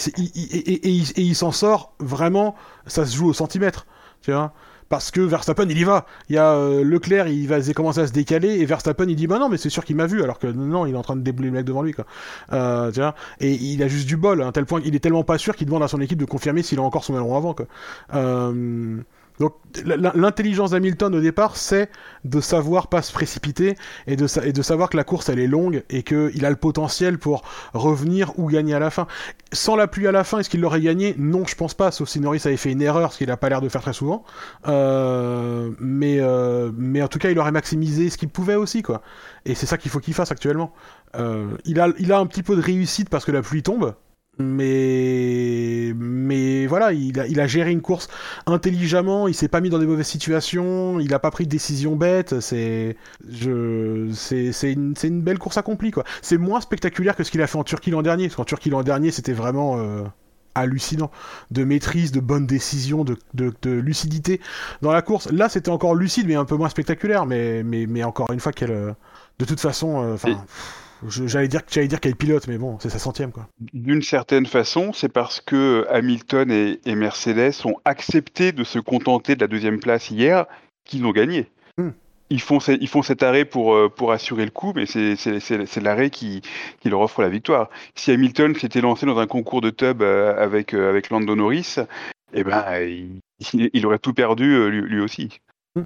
et, il s'en sort vraiment, ça se joue au centimètre, tu vois. Parce que Verstappen, il y va. Il y a euh, Leclerc, il va commencer à se décaler, et Verstappen, il dit bah non, mais c'est sûr qu'il m'a vu, alors que non, il est en train de débouler le mec devant lui, quoi. Euh, tu vois. Et il a juste du bol, à un tel point, il est tellement pas sûr qu'il demande à son équipe de confirmer s'il a encore son aileron avant, quoi. Euh, donc l'intelligence d'Hamilton au départ, c'est de savoir pas se précipiter et de, savoir que la course elle est longue et qu'il a le potentiel pour revenir ou gagner à la fin. Sans la pluie à la fin, est-ce qu'il l'aurait gagné? Non, je pense pas, sauf si Norris avait fait une erreur, ce qu'il a pas l'air de faire très souvent. Euh, mais, euh, mais en tout cas, il aurait maximisé ce qu'il pouvait aussi, quoi. Et c'est ça qu'il faut qu'il fasse actuellement. Euh, il a un petit peu de réussite parce que la pluie tombe, mais mais voilà, il a, il a géré une course intelligemment, il s'est pas mis dans des mauvaises situations, il a pas pris de décisions bêtes, c'est je c'est c'est une, une belle course accomplie quoi. C'est moins spectaculaire que ce qu'il a fait en Turquie l'an dernier, parce qu'en Turquie l'an dernier, c'était vraiment euh, hallucinant de maîtrise, de bonnes décisions, de, de, de, lucidité dans la course. Là, c'était encore lucide, mais un peu moins spectaculaire. Mais, mais, mais encore une fois, qu'elle, de toute façon, euh, enfin. J'allais dire, j'allais dire qu'elle pilote, mais bon, c'est sa centième, quoi. D'une certaine façon, c'est parce que Hamilton et, Mercedes ont accepté de se contenter de la deuxième place hier qu'ils ont gagné. Hmm. Ils, font, ils font cet arrêt pour, euh, pour assurer le coup, mais c'est l'arrêt qui, qui, leur offre la victoire. Si Hamilton s'était lancé dans un concours de tub euh, avec, euh, avec Lando Norris, eh ben, il, aurait tout perdu lui, aussi.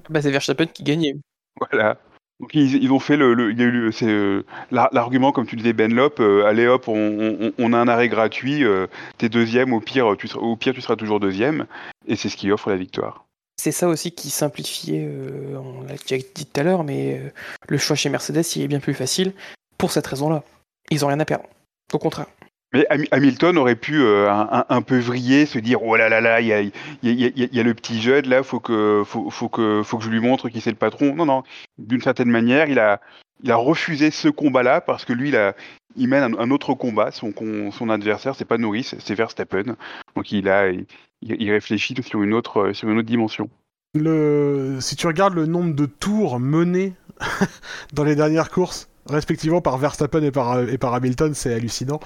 Bah, c'est Verstappen qui gagnait. Voilà. Donc ils, ont fait euh, l'argument comme tu disais Benlop, euh, allez hop on, a un arrêt gratuit, euh, t'es deuxième au pire tu seras, toujours deuxième et c'est ce qui offre la victoire. C'est ça aussi qui simplifiait, on l'a déjà dit tout à l'heure, mais le choix chez Mercedes il est bien plus facile pour cette raison-là. Ils ont rien à perdre. Au contraire. Mais Hamilton aurait pu euh, un, peu vriller, se dire oh là là là, il y a, y a, le petit jeune là, faut que faut, faut que faut que je lui montre qui c'est le patron. Non non, d'une certaine manière, il a il a refusé ce combat-là parce que lui il a il mène un, autre combat. Son son adversaire c'est pas Norris, c'est Verstappen. Donc il a il, il, réfléchit sur une autre sur une autre dimension. Le si tu regardes le nombre de tours menés *laughs* dans les dernières courses, respectivement par Verstappen et par, et par Hamilton, c'est hallucinant.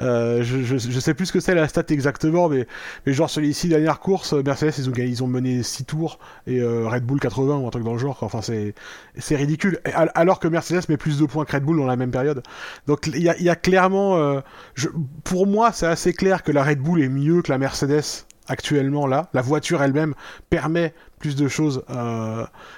Euh, je, je, sais plus ce que c'est la stat exactement, mais, mais genre six dernières courses, Mercedes ils ont, ont mené 6 tours et euh, Red Bull 80 ou un truc dans le genre. Enfin, c'est, ridicule. Alors que Mercedes met plus de points que Red Bull dans la même période. Donc il y a, clairement, euh, pour moi, c'est assez clair que la Red Bull est mieux que la Mercedes actuellement là. La voiture elle-même permet plus de choses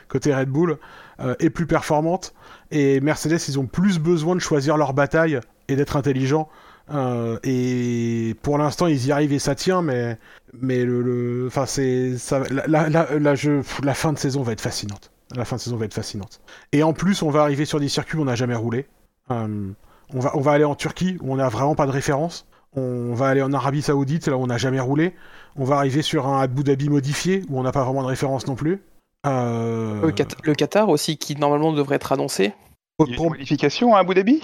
côté Red Bull, euh, est plus performante. Et Mercedes, ils ont plus besoin de choisir leur bataille et d'être intelligents. Euh, et pour l'instant, ils y arrivent et ça tient, mais mais le, enfin ça, la, la, la fin de saison va être fascinante. La fin de saison va être fascinante. Et en plus, on va arriver sur des circuits où on n'a jamais roulé. Euh, on va on va aller en Turquie où on n'a vraiment pas de référence. On va aller en Arabie Saoudite là où on n'a jamais roulé. On va arriver sur un Abu Dhabi modifié où on n'a pas vraiment de référence non plus. Euh... Le, Qatar, le, Qatar aussi qui normalement devrait être annoncé. Il y a une modification à Abu Dhabi?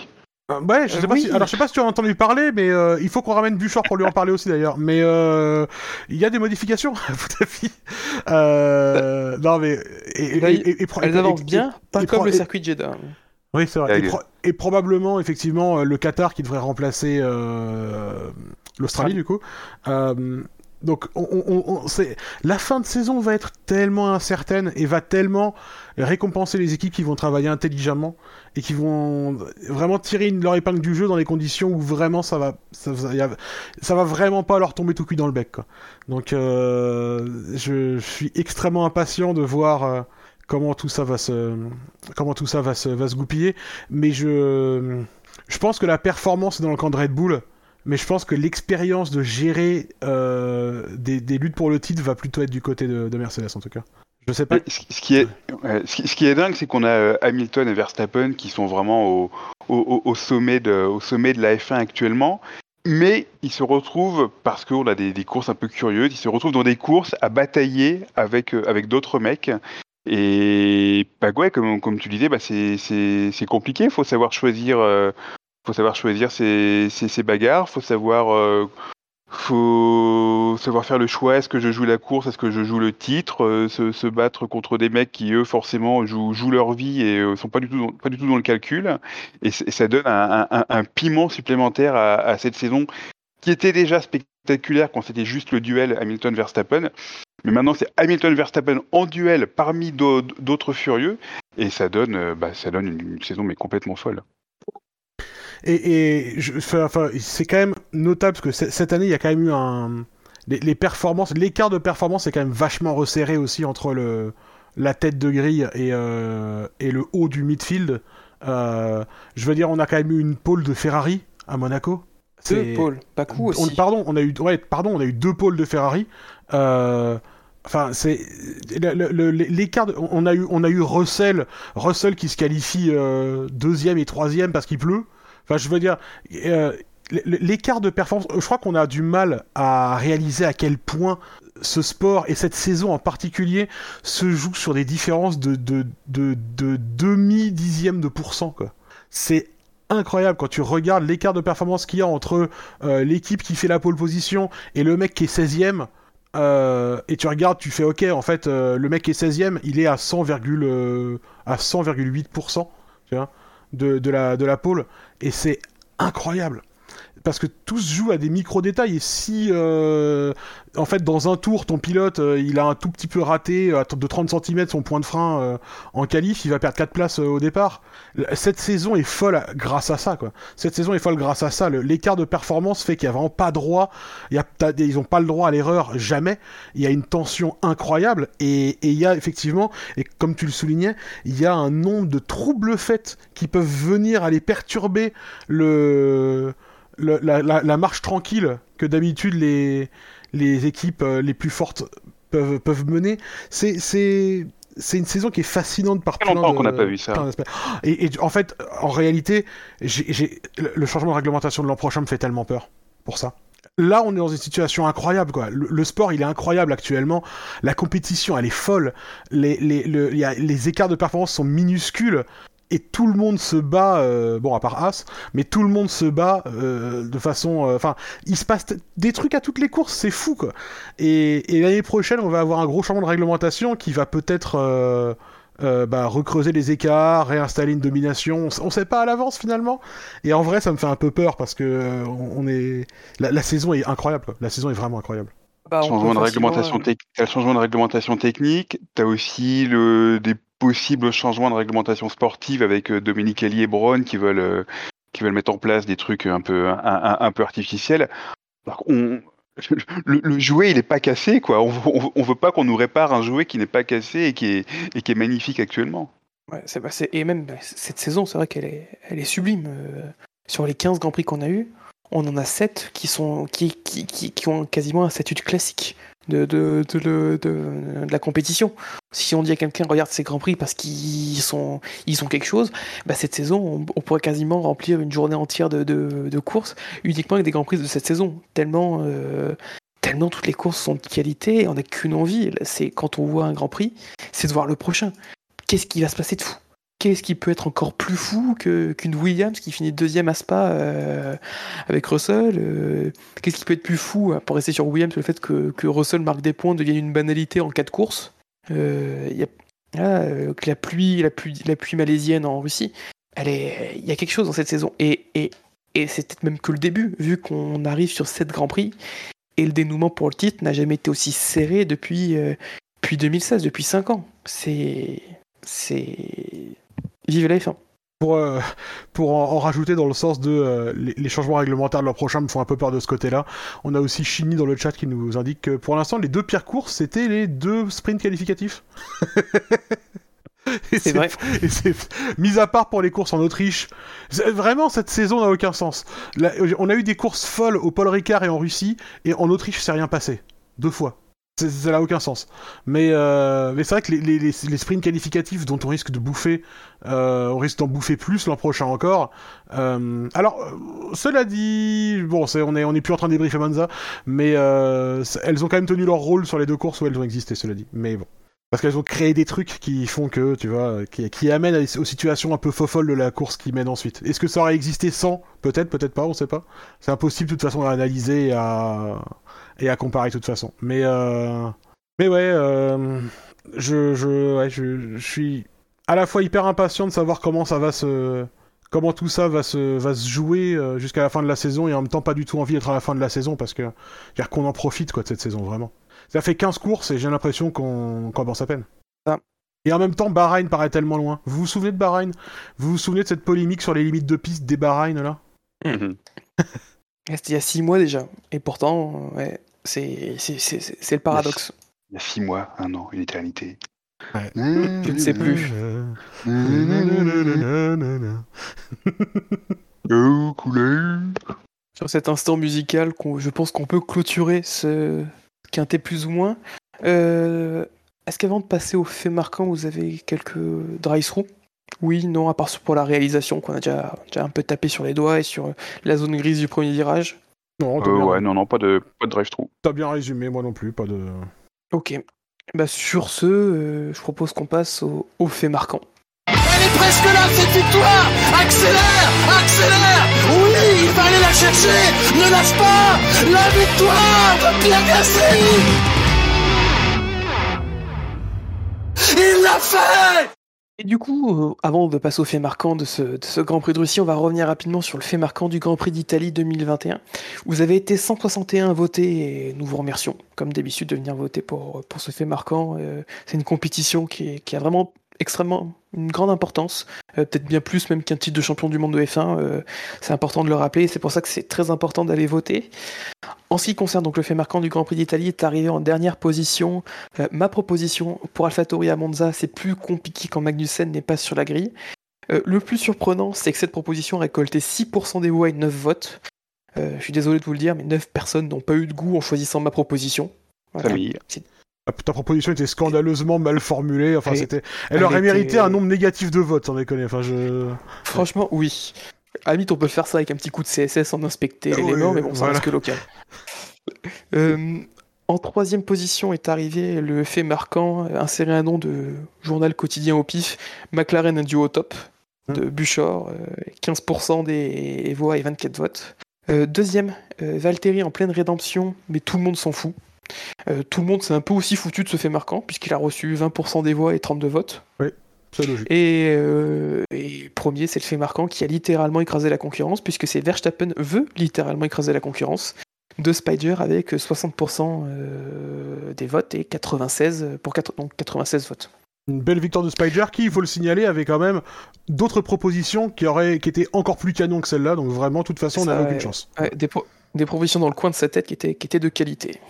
Euh, ouais, je sais, euh, pas oui. si, alors je sais pas si tu as entendu parler, mais euh, il faut qu'on ramène Buchor pour lui en parler aussi d'ailleurs. Mais euh, il y a des modifications *laughs* à Abu Dhabi. Euh, non mais et, Là, et, et, elles avancent bien, pas comme le circuit de Jeddah. Oui, c'est vrai. Et, pro et, probablement, effectivement, le Qatar qui devrait remplacer l'Australie, du coup. Donc, on, on, on, la fin de saison va être tellement incertaine et va tellement récompenser les équipes qui vont travailler intelligemment et qui vont vraiment tirer leur épingle du jeu dans les conditions où vraiment ça va, ça, va vraiment pas leur tomber tout cuit dans le bec. Quoi. Donc, euh, je, je, suis extrêmement impatient de voir euh, comment tout ça va se, comment tout ça va se, va se goupiller. Mais je, je pense que la performance dans le camp de Red Bull mais je pense que l'expérience de gérer euh, des, des, luttes pour le titre va plutôt être du côté de, de Mercedes en tout cas. Je sais pas. Ce qui est, ce qui est dingue, c'est qu'on a euh, Hamilton et Verstappen qui sont vraiment au, au, sommet de, au sommet de la F1 actuellement. Mais ils se retrouvent, parce qu'on a des, courses un peu curieuses, ils se retrouvent dans des courses à batailler avec, euh, avec d'autres mecs. Et bah comme, comme tu disais, bah c'est compliqué. Il faut savoir choisir, faut savoir choisir ses, bagarres, faut savoir, euh, faut savoir faire le choix. Est-ce que je joue la course, est-ce que je joue le titre, euh, se, se, battre contre des mecs qui eux forcément jouent, jouent leur vie et euh, sont pas du tout dans, pas du tout dans le calcul. Et, ça donne un, un, piment supplémentaire à, à, cette saison qui était déjà spectaculaire quand c'était juste le duel Hamilton-Verstappen. Mais maintenant, c'est Hamilton-Verstappen en duel parmi d'autres furieux, et ça donne, euh, bah, ça donne une saison mais complètement folle. Et, et je, enfin, c'est quand même notable parce que cette année, il y a quand même eu un. Les, les performances, l'écart de performance est quand même vachement resserré aussi entre le, la tête de grille et, euh, et le haut du midfield. Euh, je veux dire, on a quand même eu une pole de Ferrari à Monaco. Deux pôles, pas coup aussi. On, pardon, on a eu, ouais, pardon, on a eu deux pôles de Ferrari. Euh, Enfin, c'est l'écart. On a eu, on a eu Russell, Russell qui se qualifie euh, deuxième et troisième parce qu'il pleut. Enfin, je veux dire, euh, l'écart de performance. Je crois qu'on a du mal à réaliser à quel point ce sport et cette saison en particulier se joue sur des différences de de de, pourcent. C'est incroyable quand tu regardes l'écart de performance qu'il y a entre euh, l'équipe qui fait la pole position et le mec qui est 16ème. Euh, et tu regardes, tu fais OK, en fait, le mec qui est 16ème, il est à 100, euh, à 100,8% de, la, de la pole. Et c'est incroyable. Parce que tout se joue à des micro-détails. Et si, euh, en fait, dans un tour, ton pilote, euh, il a un tout petit peu raté euh, de 30 cm son point de frein euh, en qualif, il va perdre 4 places au départ. Cette saison est folle grâce à ça, quoi. Cette saison est folle grâce à ça. L'écart de performance fait qu'il n'y a vraiment pas droit, ils n'ont pas le droit à l'erreur, jamais. Il y a une tension incroyable et il y a effectivement, et comme tu le soulignais, il y a un nombre de troubles faits qui peuvent venir aller perturber le le, la, la, la, marche tranquille que d'habitude les, les équipes euh, les plus fortes peuvent, peuvent mener. C'est, c'est, c'est une saison qui est fascinante par plein longtemps qu'on n'a pas vu ça. Et, et, en fait, en réalité, j'ai, j'ai, le changement de réglementation de l'an prochain me fait tellement peur pour ça. Là, on est dans une situation incroyable, quoi. Le, le, sport, il est incroyable actuellement. La compétition, elle est folle. Les, les, le, y a, les écarts de performance sont minuscules et tout le monde se bat, euh, bon à part As, mais tout le monde se bat euh, de façon, enfin, euh, il se passe des trucs à toutes les courses, c'est fou quoi. Et, et l'année prochaine, on va avoir un gros changement de réglementation qui va peut-être euh, bah, recreuser les écarts, réinstaller une domination. On, sait pas à l'avance finalement. Et en vrai, ça me fait un peu peur parce que euh, on est la, saison est incroyable. La saison est vraiment incroyable. Bah, changement de réglementation euh, le changement de réglementation technique. T'as aussi le, des possibles changements de réglementation sportive avec Dominique Elie et Braun qui veulent qui veulent mettre en place des trucs un peu un, peu artificiels. on, *laughs* le, jouet, il n'est pas cassé, quoi. On, on, veut pas qu'on nous répare un jouet qui n'est pas cassé et qui est, et qui est magnifique actuellement. Ouais, c'est, et même bah, cette saison, c'est vrai qu'elle est, elle est sublime. Euh, sur les 15 Grands Prix qu'on a eu, on en a 7 qui, sont, qui, qui, qui, ont quasiment un statut classique de, de, de, de, la compétition. Si on dit à quelqu'un regarde ces grands prix parce qu'ils sont ils ont quelque chose, bah cette saison on, pourrait quasiment remplir une journée entière de, de, courses uniquement avec des grands prix de cette saison. Tellement euh, tellement toutes les courses sont de qualité, on n'a qu'une envie, c'est quand on voit un grand prix, c'est de voir le prochain. Qu'est-ce qui va se passer de fou? Qu'est-ce qui peut être encore plus fou qu'une Williams qui finit deuxième à Spa euh, avec Russell euh, Qu'est-ce qui peut être plus fou, hein, pour rester sur Williams, le fait que, Russell marque des points devienne une banalité en quatre courses euh, y a, que la pluie, la, pluie, la pluie malaisienne en Russie, il y a quelque chose dans cette saison. Et, et, et c'est peut-être même que le début, vu qu'on arrive sur 7 Grands Prix, et le dénouement pour le titre n'a jamais été aussi serré depuis, depuis 2016, depuis 5 ans. C'est c'est Vive la F1. Pour, euh, pour en, rajouter dans le sens de euh, les, changements réglementaires de l'an prochain me font un peu peur de ce côté-là. On a aussi Chini dans le chat qui nous indique que pour l'instant les deux pires courses c'était les deux sprints qualificatifs. *laughs* c'est vrai. Et c'est mis à part pour les courses en Autriche. Vraiment, cette saison n'a aucun sens. on a eu des courses folles au Paul Ricard et en Russie, et en Autriche, c'est rien passé. Deux fois. Ça n'a aucun sens. Mais, euh, mais c'est vrai que les, les, sprints qualificatifs dont on risque de bouffer, euh, on risque d'en bouffer plus l'an prochain encore. Euh, alors, cela dit, bon, c'est, on n'est on est plus en train de débriefer Monza, mais elles ont quand même tenu leur rôle sur les deux courses où elles ont existé, cela dit. Mais bon. Parce qu'elles ont créé des trucs qui font que, tu vois, qui, amènent aux situations un peu faux-folles de la course qui mène ensuite. Est-ce que ça aurait existé sans? Peut-être, peut-être pas, on sait pas. C'est impossible de toute façon à analyser et à, et à comparer de toute façon. Mais, euh... mais ouais, euh... je, je, je, suis à la fois hyper impatient de savoir comment ça va se. Comment tout ça va se, va se jouer euh, jusqu'à la fin de la saison et en même temps pas du tout envie d'être à la fin de la saison parce que qu'on en profite quoi de cette saison vraiment. Ça fait 15 courses et j'ai l'impression qu'on qu avance à peine. Ah. Et en même temps, Bahreïn paraît tellement loin. Vous vous souvenez de Bahreïn? Vous vous souvenez de cette polémique sur les limites de piste des Bahreïn là? Mhm. *laughs* C'était il y a 6 mois déjà. Et pourtant, ouais, c'est le paradoxe. Il y a 6 mois, un an, une éternité. Ouais. Je ne sais plus. Sur cet instant musical, je pense qu'on peut clôturer ce quintet plus ou moins. Euh, est-ce qu'avant de passer au fait marquant, vous avez quelques drive-through Oui, non, à part pour la réalisation qu'on a déjà, déjà un peu tapé sur les doigts et sur la zone grise du premier virage. Non, euh, ouais, non, non, pas de, pas de drive-through. T'as bien résumé, moi non plus, pas de. Ok. Bah, sur ce, euh, je propose qu'on passe au, au fait marquant. Elle est presque là, cette victoire. Accélère Accélère. Oui, il va aller la chercher. Ne lâche pas. La victoire de Pierre Il l'a fait. Et du coup, euh, avant de passer au fait marquant de ce, Grand Prix de Russie, on va revenir rapidement sur le fait marquant du Grand Prix d'Italie 2021. Vous avez été 161 à voter et nous vous remercions, comme d'habitude, de venir voter pour, ce fait marquant. Euh, c'est une compétition qui a vraiment extrêmement une grande importance, euh, peut-être bien plus même qu'un titre de champion du monde de F1. Euh, c'est important de le rappeler, c'est pour ça que c'est très important d'aller voter. En ce qui concerne donc le fait marquant du Grand Prix d'Italie, est arrivé en dernière position. Euh, ma proposition pour AlphaTauri à Monza, c'est plus compliqué quand Magnussen n'est pas sur la grille. le plus surprenant, c'est que cette proposition a récolté 6% des voix et 9 votes. je suis désolé de vous le dire, mais 9 personnes n'ont pas eu de goût en choisissant ma proposition. Ta proposition était scandaleusement mal formulée. Enfin, c'était. Elle, aurait mérité un nombre négatif de votes, sans déconner. Enfin, je. Franchement, oui. À on peut faire ça avec un petit coup de CSS en inspecter ah l'élément, mais bon, ça reste que local. Euh, en troisième position est arrivé le fait marquant, insérer un nom de journal quotidien au pif, McLaren un duo au top, de hmm. Buchor, 15% euh, des voix et 24 votes. Euh, deuxième, Valtteri en pleine rédemption, mais tout le monde s'en fout. Euh, tout le monde s'est un peu aussi foutu de ce fait marquant, puisqu'il a reçu 20% des voix et 32 votes. Oui. C'est logique. Et, euh, et premier, c'est le fait marquant qui a littéralement écrasé la concurrence, puisque c'est Verstappen veut littéralement écraser la concurrence de Spider avec 60% euh, des votes et 96 pour 4, donc 96 votes. Une belle victoire de Spider qui, il faut le signaler, avait quand même d'autres propositions qui, auraient, qui étaient encore plus canon que celle-là, donc vraiment, de toute façon, on n'avait aucune chance. Ouais, des, pro- des propositions dans le coin de sa tête qui étaient, qui étaient de qualité.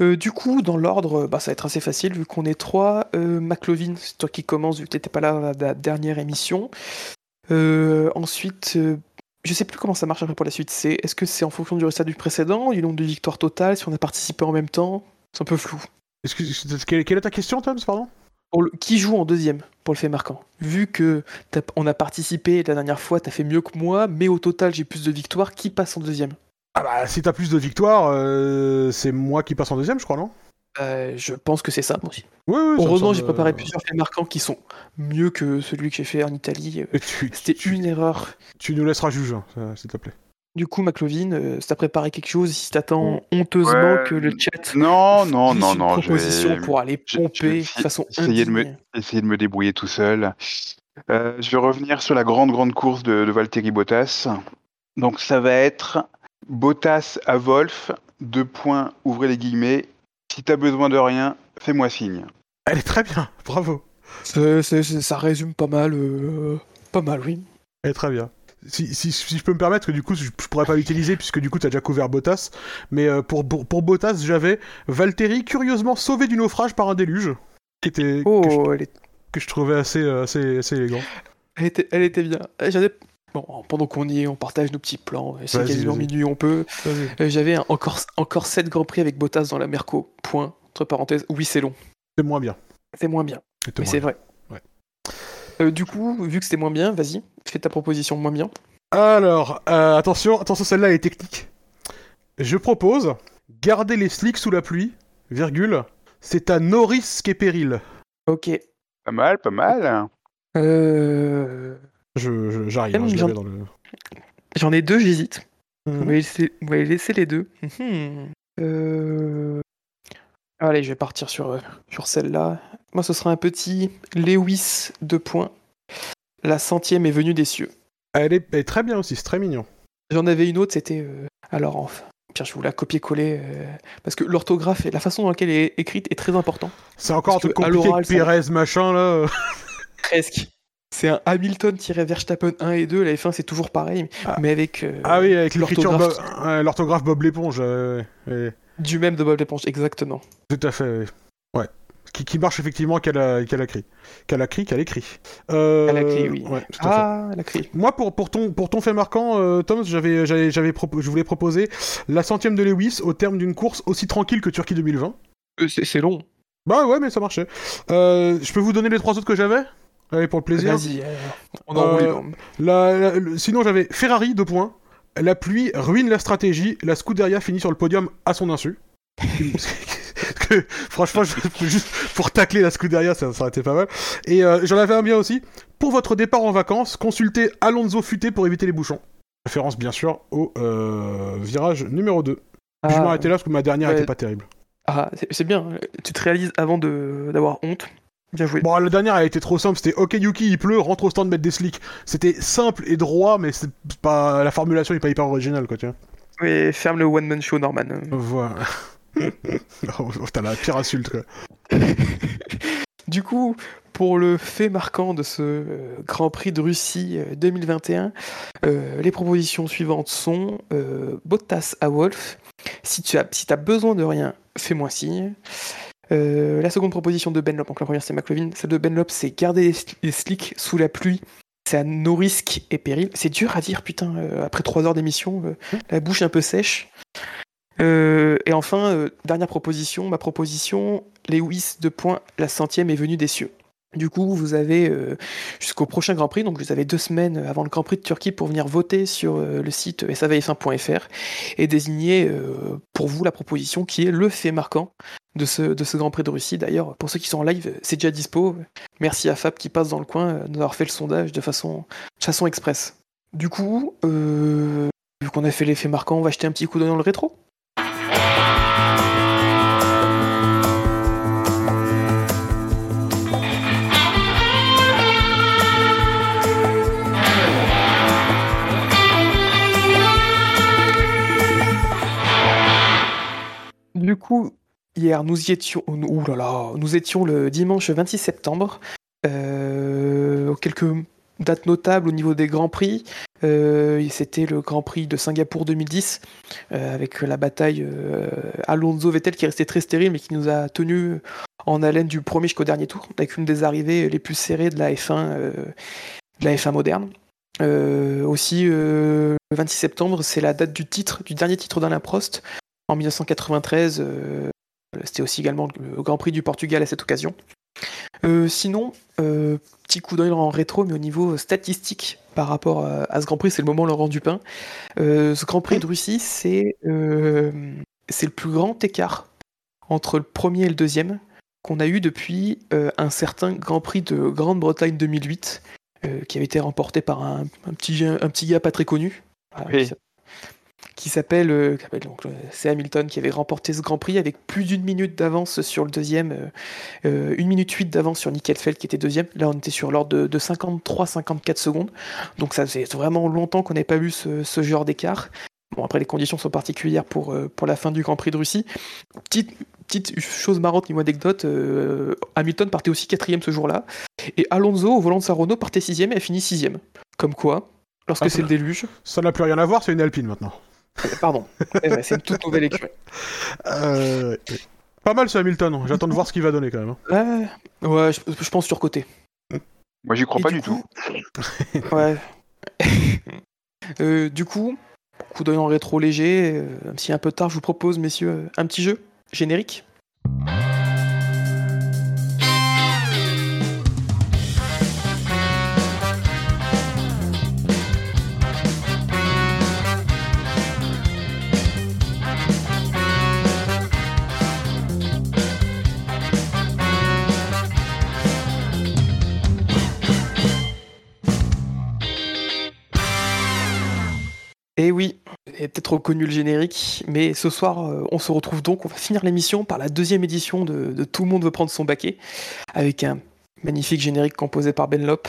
Euh, du coup, dans l'ordre, bah, ça va être assez facile vu qu'on est trois. Euh, McLovin, c'est toi qui commence vu que t'étais pas là à la dernière émission. Euh, ensuite, euh, je sais plus comment ça marche après pour la suite. C'est est-ce que c'est en fonction du résultat du précédent, du nombre de victoires totales, si on a participé en même temps? C'est un peu flou. Excuse- quelle, quelle est ta question, Tom, pardon? Pour le- qui joue en deuxième pour le fait marquant? Vu que t'as- on a participé la dernière fois, t'as fait mieux que moi, mais au total j'ai plus de victoires, qui passe en deuxième? Ah bah, si t'as plus de victoires, euh, c'est moi qui passe en deuxième, je crois, non? Euh, Je pense que c'est ça, moi aussi. Oui, oui. Heureusement, semble, j'ai préparé euh, plusieurs faits marquants qui sont mieux que celui que j'ai fait en Italie. C'était tu, une erreur. tu nous laisseras juger, hein, ça, s'il te plaît. Du coup, McLovin, euh, si t'as préparé quelque chose, si t'attends honteusement Ouais. que le chat Non, non, non, une non. Je proposition vais, pour aller je- je pomper de façon essayer de me, essayer de me débrouiller tout seul. Euh, je vais revenir sur la grande, grande course de, de Valtteri Bottas. Donc, ça va être Bottas à Wolf, deux points, ouvrez les guillemets. Si t'as besoin de rien, fais-moi signe. Elle est très bien, *laughs* bravo. C'est- c'est- c'est- ça résume pas mal, euh, pas mal, oui. Elle est très bien. Si, si, si je peux me permettre, que du coup, je, je pourrais pas l'utiliser puisque du coup, t'as déjà couvert Bottas. Mais euh, pour, pour, pour Bottas, j'avais Valtteri curieusement sauvé du naufrage par un déluge. Qui était, que, je, Oh, elle, est- que je trouvais assez, euh, assez, assez élégant. elle était, elle était bien. Bon, pendant qu'on y est, on partage nos petits plans. C'est quasiment minuit, on peut. Euh, J'avais encore, encore 7 Grands Prix avec Bottas dans la Merco. Point. Entre parenthèses, oui, c'est long. C'est moins bien. C'est moins bien. Mais c'est vrai. Ouais. Euh, du coup, vu que c'était moins bien, vas-y, fais ta proposition moins bien. Alors, euh, attention, attention, celle-là est technique. Je propose garder les slicks sous la pluie, virgule. C'est à nos risques et périls. Ok. Pas mal, pas mal. Euh... Je, j'arrive, Hum, hein, je j'en- dans le. J'en ai deux, j'hésite. Vous laissé, vous m'avez laissé les deux. Mhm. Euh... Allez, je vais partir sur, euh, sur celle-là. Moi, ce sera un petit Lewis, deux points. La centième est venue des cieux. Elle, est, elle est très bien aussi, c'est très mignon. J'en avais une autre, c'était... euh, Alors, enfin... Pierre, je vous la copier-coller. euh, Parce que l'orthographe et la façon dans laquelle elle est écrite est très important. C'est encore un truc compliqué ça- Pérez, machin, là. Presque. C'est un Hamilton-Verstappen 1 et 2. La F1, c'est toujours pareil, Ah. mais avec euh, Ah oui, avec l'écriture Bob, l'orthographe Bob l'éponge. euh, du même de Bob l'éponge, exactement. tout à fait, ouais. Ouais. Qui, qui marche effectivement qu'elle a, qu'elle a écrit. Qu'elle a écrit, qu'elle écrit. Euh, Elle a écrit, oui. Ouais, tout à fait. Ah, la clé. Moi, pour, pour, ton, pour ton fait marquant, euh, Tom, j'avais, j'avais, j'avais propo- je voulais proposer la centième de Lewis au terme d'une course aussi tranquille que Turquie 2020. Euh, c'est c'est long. Bah ouais, mais ça marchait. Euh, je peux vous donner les trois autres que j'avais? Allez, pour le plaisir. Vas-y, euh, on. Euh, La- la- le- sinon, j'avais Ferrari, deux points. La pluie ruine la stratégie. La Scuderia finit sur le podium à son insu. *laughs* Que, franchement, je- juste pour tacler la Scuderia, ça, ça aurait été pas mal. Et euh, j'en avais un bien aussi. Pour votre départ en vacances, consultez Alonso Futé pour éviter les bouchons. Référence, bien sûr, au euh, virage numéro 2. je vais m'arrêter là parce que ma dernière ouais. était pas terrible. Ah, c'est c'est bien. Tu te réalises avant d'avoir honte. Bien joué. Bon, la dernière, elle était trop simple. C'était OK, Yuki, il pleut, rentre au stand, mettre des slicks. C'était simple et droit, mais c'est pas la formulation est pas hyper originale, quoi, tu vois. Oui, ferme le one-man show, Norman. Voilà. *laughs* oh, T'as la pire insulte, quoi. *laughs* Du coup, pour le fait marquant de ce euh, Grand Prix de Russie euh, 2021, euh, les propositions suivantes sont euh, Bottas à Wolf. Si tu as, si as besoin de rien, fais-moi signe. Euh, la seconde proposition de Benlop, donc la première c'est McLovin, celle de Benlop c'est garder les, sli- les slicks sous la pluie. C'est à nos risques et périls. C'est dur à dire, putain, euh, après trois heures d'émission, euh, la bouche un peu sèche. Et enfin, dernière proposition, ma proposition, Lewis, deux points, la centième est venue des cieux. Du coup, vous avez euh, jusqu'au prochain Grand Prix, donc vous avez deux semaines avant le Grand Prix de Turquie pour venir voter sur euh, le site savf1.fr et désigner euh, pour vous la proposition qui est le fait marquant de ce, Grand Prix de Russie. D'ailleurs, pour ceux qui sont en live, c'est déjà dispo. Merci à Fab qui passe dans le coin d'avoir fait le sondage de façon, de express. Du coup, vu qu'on a fait l'effet marquant, on va jeter un petit coup d'œil dans le rétro. Coup, hier, nous y étions. Ouh là là, nous étions le dimanche 26 septembre. Euh, quelques dates notables au niveau des grands prix. Euh, C'était le Grand Prix de Singapour 2010 euh, avec la bataille euh, Alonso-Vettel qui est resté très stérile mais qui nous a tenu en haleine du premier jusqu'au dernier tour avec une des arrivées les plus serrées de la F1, euh, de la F1 moderne. Aussi, le 26 septembre, c'est la date du titre, du dernier titre d'Alain Prost en 1993. euh, C'était aussi également le Grand Prix du Portugal à cette occasion. Euh, sinon, euh, petit coup d'œil en rétro, mais au niveau statistique par rapport à, à ce Grand Prix, c'est le moment Laurent Dupin. Euh, ce Grand Prix de Russie, c'est c'est le plus grand écart entre le premier et le deuxième qu'on a eu depuis un certain Grand Prix de Grande-Bretagne 2008, euh, qui avait été remporté par un, un petit, un petit gars pas très connu. Oui. Qui s'appelle- euh, donc, euh, c'est Hamilton qui avait remporté ce Grand Prix avec plus d'une minute d'avance sur le deuxième, euh, euh, une minute huit d'avance sur Nick Heidfeld qui était deuxième. Là, on était sur l'ordre de, de 53-54 secondes. Donc ça faisait vraiment longtemps qu'on n'avait pas vu ce, ce genre d'écart. Bon, après, les conditions sont particulières pour, euh, pour la fin du Grand Prix de Russie. Petite, petite chose marrante, niveau anecdote, euh, Hamilton partait aussi quatrième ce jour-là. Et Alonso, au volant de sa Renault, partait sixième et a fini sixième. Comme quoi, lorsque Ah, c'est le déluge... Ça n'a plus rien à voir, c'est une Alpine maintenant. Pardon, Eh ben, c'est une toute nouvelle écurie. Euh, Pas mal ce Hamilton, j'attends de voir ce qu'il va donner quand même. hein. Ouais, ouais je, je pense surcoté. Moi, j'y crois Et pas du tout. *laughs* ouais. Euh, du coup, coup d'œil en rétro léger, euh, même si un peu tard, je vous propose, messieurs, un petit jeu générique. Et oui, peut-être reconnu le générique, mais ce soir, euh, on se retrouve donc, on va finir l'émission par la deuxième édition de, de Tout le monde veut prendre son baquet, avec un magnifique générique composé par Ben Lop.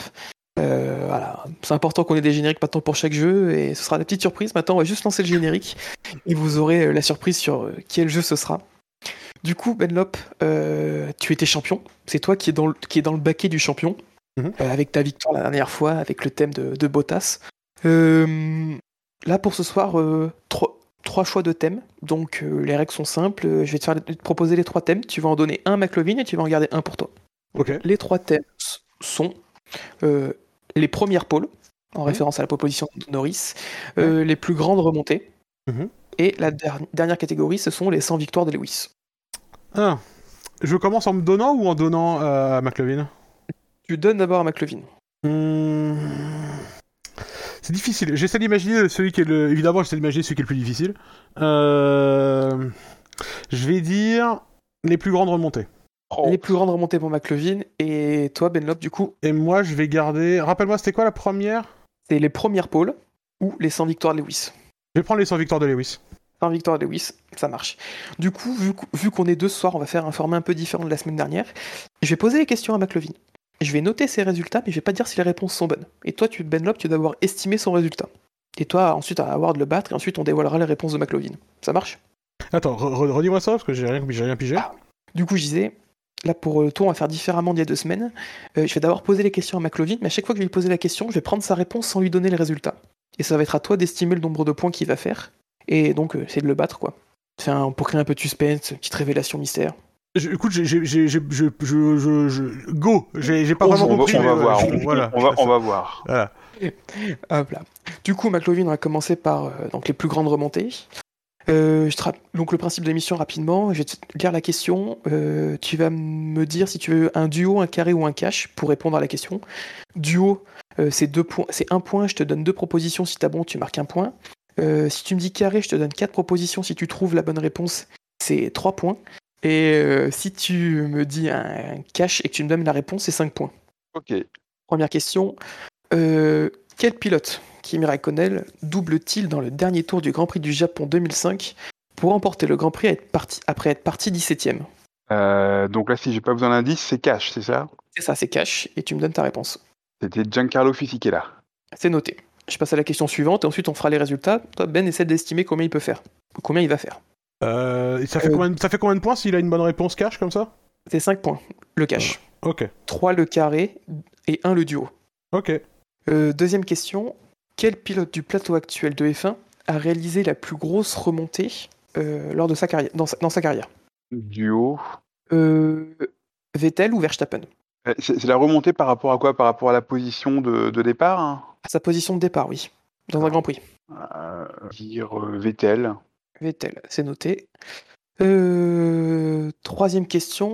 Euh, voilà, c'est important qu'on ait des génériques maintenant pour chaque jeu, et ce sera la petite surprise. Maintenant, on va juste lancer le générique, et vous aurez euh, la surprise sur euh, quel jeu ce sera. Du coup, Ben Lop, euh, tu étais champion, c'est toi qui es dans le, qui est dans le baquet du champion, Mhm. euh, avec ta victoire la dernière fois, avec le thème de, de Bottas. Euh, Là, pour ce soir, euh, trois, trois choix de thèmes. Donc, euh, les règles sont simples. Euh, Je vais te, faire, te proposer les trois thèmes. Tu vas en donner un à McLovin et tu vas en garder un pour toi. Les trois thèmes sont euh, les premières pôles, en référence à la proposition de Norris, euh, les plus grandes remontées, Mhm. et la der- dernière catégorie, ce sont les 100 victoires de Lewis. Ah. Je commence en me donnant ou en donnant à McLovin? Tu donnes d'abord à McLovin. C'est difficile. J'essaie d'imaginer celui qui est le. Évidemment, j'essaie d'imaginer celui qui est le plus difficile. Euh... Je vais dire les plus grandes remontées. Oh. Les plus grandes remontées pour McLovin, et toi, Benlop, du coup, Et moi, je vais garder. Rappelle-moi, c'était quoi la première? C'est les premières pôles ou les 100 victoires de Lewis. Je vais prendre les 100 victoires de Lewis. 100 victoires de Lewis, ça marche. Du coup, vu, qu- vu qu'on est deux ce soir, on va faire un format un peu différent de la semaine dernière. Je vais poser les questions à McLovin. Je vais noter ses résultats, mais je vais pas dire si les réponses sont bonnes. Et toi, tu, Benlop, tu dois avoir estimé son résultat. Et toi, ensuite, à de le battre, et ensuite, on dévoilera les réponses de McLovin. Ça marche? Attends, re- re- redis-moi ça parce que j'ai rien, rien pigé. Ah. Du coup, je disais, là, pour le tour, on va faire différemment d'il y a deux semaines. Euh, je vais d'abord poser les questions à McLovin, mais à chaque fois que je vais lui poser la question, je vais prendre sa réponse sans lui donner les résultats. Et ça va être à toi d'estimer le nombre de points qu'il va faire. Et donc, euh, c'est de le battre, quoi. Enfin, pour créer un peu de suspense, petite révélation mystère. Je- écoute, j'ai, j'ai, j'ai, j'ai- je, je, go. J'ai, pas On, vraiment compris. on va voir. On, voilà. on va, voir. Voilà. *laughs* Hop là. Du coup, McLovin va commencer par euh, donc les plus grandes remontées. Euh, je donc le principe de l'émission rapidement, je vais te lire la question. Euh, tu vas me dire si tu veux un duo, un carré ou un cash pour répondre à la question. Duo, euh, c'est deux points, c'est un point. Je te donne deux propositions. Si t'as bon, tu marques un point. Euh, si tu me dis carré, je te donne quatre propositions. Si tu trouves la bonne réponse, c'est trois points. Et euh, si tu me dis un cash et que tu me donnes la réponse, c'est cinq points. Ok. Première question. Euh, quel pilote, Kimi Raikkonen, double-t-il dans le dernier tour du Grand Prix du Japon 2005 pour remporter le Grand Prix à être parti- après être parti 17ème Euh, donc là, si j'ai pas besoin d'indice, c'est cash, c'est ça? C'est ça, c'est cash, et tu me donnes ta réponse. C'était Giancarlo Fisichella. C'est noté. Je passe à la question suivante, et ensuite on fera les résultats. Toi, Ben, essaie d'estimer combien il peut faire. Combien il va faire. Euh, ça, fait Euh, combien, de- ça fait combien de points s'il a une bonne réponse cash comme ça C'est 5 points, le cash. Ok, 3 le carré et 1 le duo. ok. Euh, deuxième question. Quel pilote du plateau actuel de F1 a réalisé la plus grosse remontée euh, lors de sa carrière, dans, sa, dans sa carrière? Duo. Euh, Vettel ou Verstappen? C'est la remontée par rapport à quoi? Par rapport à la position de, de départ hein? À sa position de départ, oui. Dans un Grand Prix. Euh, Dire euh, Vettel. Vettel, c'est noté. Euh, troisième question.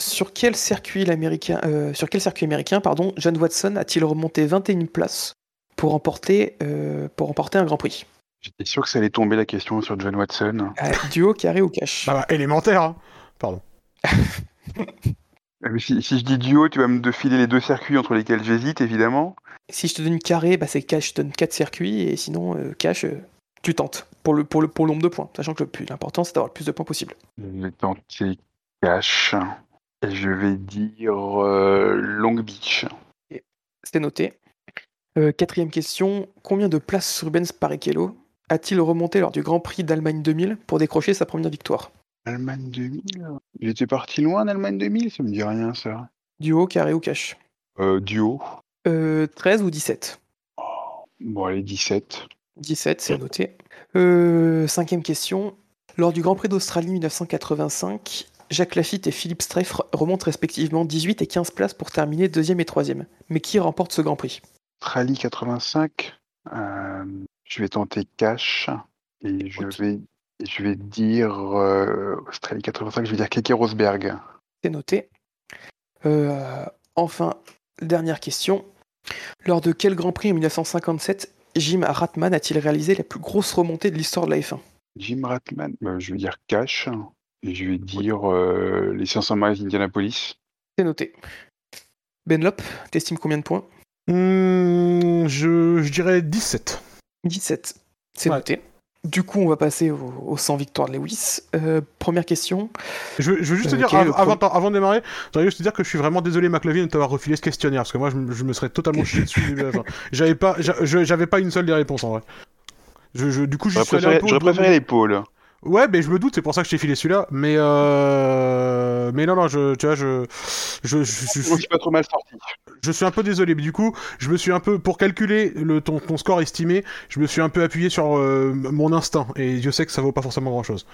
Sur quel circuit l'américain, euh, sur quel circuit américain, pardon, John Watson a-t-il remonté 21 places pour remporter, euh, pour remporter un Grand Prix? J'étais sûr que ça allait tomber la question sur John Watson. Euh, Duo, carré ou cash? Ah bah, élémentaire, hein. Pardon. Euh, mais si, si je dis duo, tu vas me filer les deux circuits entre lesquels j'hésite, évidemment. Si je te donne carré, bah c'est cash, je te donne 4 circuits, et sinon, euh, cash, euh, tu tentes pour le, pour le, de points, sachant que le plus l'important, c'est d'avoir le plus de points possible. Je vais tenter cash. Et je vais dire euh, Long Beach. C'est noté. Euh, quatrième question. Combien de places Rubens Barrichello a-t-il remonté lors du Grand Prix d'Allemagne 2000 pour décrocher sa première victoire? Allemagne 2000 J'étais parti loin en Allemagne 2000, ça me dit rien ça. Duo, carré ou cash? Euh, duo. Euh, 13 ou 17 Bon, allez, 17. 17, c'est noté. Euh, cinquième question. Lors du Grand Prix d'Australie 1985, Jacques Lafitte et Philippe Streff remontent respectivement 18 et 15 places pour terminer deuxième et troisième. Mais qui remporte ce Grand Prix? Australie 85. euh, je vais tenter cash. Et je vais, et je vais dire euh, Australie 85, je vais dire Keke Rosberg. C'est noté. Euh, enfin, dernière question. Lors de quel Grand Prix en 1957 Jim Ratman a-t-il réalisé la plus grosse remontée de l'histoire de la F1 Jim Ratman, bah, je vais dire cash. Et je vais dire euh, les 500 miles d'Indianapolis. C'est noté. Benlop, t'estimes combien de points? Hmm, je, je dirais 17. 17. C'est Ouais. noté. Du coup, on va passer au, au 100 victoires de Lewis. Euh, première question. Je, veux- je veux juste te Euh, dire, av- avant, avant de démarrer, je voudrais juste te dire que je suis vraiment désolé, McLovin, de t'avoir refilé ce questionnaire, parce que moi, je, me- je me serais totalement chié dessus. fin. *laughs* J'avais pas, j'avais pas une seule des réponses en vrai. Je, je- du coup, je J'aurais suis allé un préféré, pôles. Ouais, mais je me doute, c'est pour ça que je t'ai filé celui-là. Mais euh... mais non, non, je, tu vois, je, je, je, je Je suis, suis pas trop mal sorti. je suis un peu désolé. Mais du coup, je me suis un peu, pour calculer le ton, ton score estimé, je me suis un peu appuyé sur euh, mon instinct. Et Dieu sait que ça vaut pas forcément grand-chose.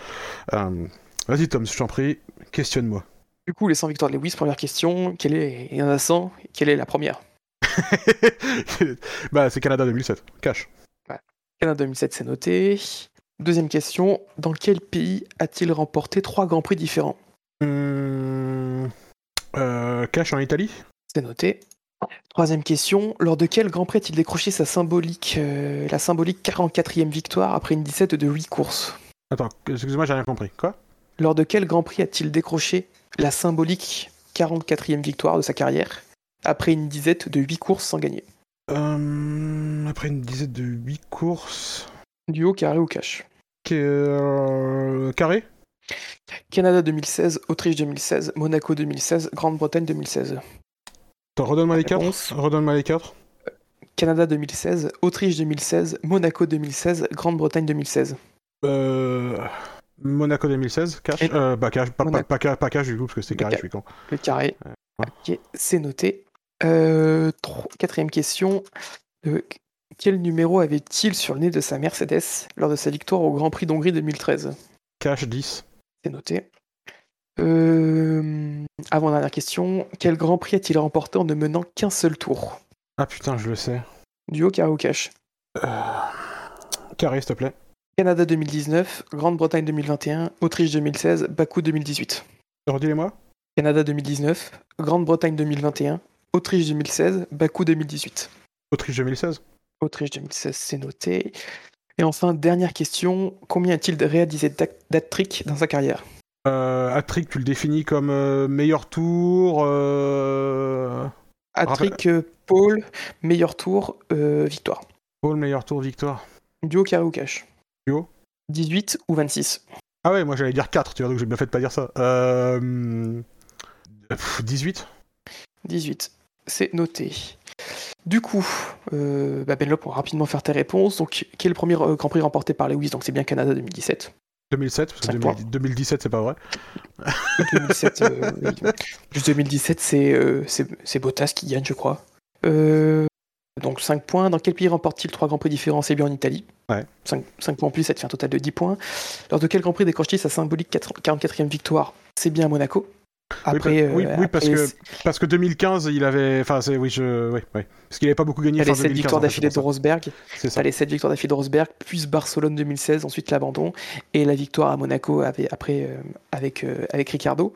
Euh, Vas-y, Tom, je t'en prie, questionne-moi. Du coup, les 100 victoires de Lewis, première question. Quelle est, il y en a 100. Quelle est la première? *laughs* Bah, c'est Canada 2007. Cash. Canada 2007, c'est noté. Deuxième question. Dans quel pays a-t-il remporté trois Grands Prix différents? Hum, euh, cash en Italie? C'est noté. Troisième question. Lors de quel Grand Prix a-t-il décroché sa symbolique, euh, la symbolique 44e victoire après une 17 de 8 courses? Attends, excuse-moi, j'ai rien compris. Quoi? Lors de quel Grand Prix a-t-il décroché la symbolique 44e victoire de sa carrière après une disette de 8 courses sans gagner? Euh, Après une dizaine de 8 courses. Duo, carré ou cash? Euh, Carré Canada 2016, Autriche 2016, Monaco 2016, Grande-Bretagne 2016. Attends, redonne-moi les Réponse. 4. Redonne-moi les 4. Canada 2016, Autriche 2016, Monaco 2016, Grande-Bretagne 2016. Euh... Monaco 2016, cash. Et- Euh, bah, cash, pas, pas, Monaco. pas, ca- pas cash du coup, parce que c'était carré, Ca- je suis con. Le carré. Ouais. Ok, c'est noté. Euh, tro- quatrième question. Euh, quel numéro avait-il sur le nez de sa Mercedes lors de sa victoire au Grand Prix d'Hongrie 2013 Cash 10. C'est noté. Euh, avant-dernière question. Quel Grand Prix a-t-il remporté en ne menant qu'un seul tour Ah putain, je le sais. Duo, carré ou cash Euh... Carré, s'il te plaît. Canada 2019, Grande-Bretagne 2021, Autriche 2016, Bakou 2018. Redis-les-moi. Canada 2019, Grande-Bretagne 2021, Autriche 2016, Bakou 2018. Autriche 2016. Autriche 2016, c'est noté. Et enfin, dernière question, combien a-t-il réalisé d'hat-trick dans sa carrière? Euh, Hat-trick, tu le définis comme euh, meilleur tour. Euh... Hat-trick, euh, pole, meilleur tour, euh, victoire. Paul, meilleur tour, victoire. Duo, carré ou cash Duo. 18 ou 26 Ah ouais, moi j'allais dire 4, tu vois, donc j'ai bien fait de pas dire ça. Euh... pff, 18 18, c'est noté. Du coup, euh, bah Benlop, on va rapidement faire tes réponses. Donc, quel est le premier euh, Grand Prix remporté par Lewis? Donc, c'est bien Canada 2017. 2007, parce que Cinq 2000 points. 2017, c'est pas vrai. *laughs* 2017, euh. Juste 2017, c'est euh, Bottas qui gagne, je crois. Euh, donc 5 points. Dans quel pays remporte-t-il 3 Grands Prix différents? C'est bien en Italie. Ouais. 5, points en plus, ça te fait un total de 10 points. Lors de quel Grand Prix décroche-t-il sa symbolique 4 44e victoire? C'est bien à Monaco. Après, oui, euh, oui, parce que c'est- parce que 2015, il avait, enfin, c'est oui, je, oui, oui, parce qu'il avait pas beaucoup gagné. a les fin 7 2015, victoires d'affilée de. Rosberg. C'est ça. T'as les 7 victoires d'affilée de Rosberg, puis Barcelone 2016, ensuite l'abandon, et la victoire à Monaco avec, après euh, avec, euh, avec Ricardo.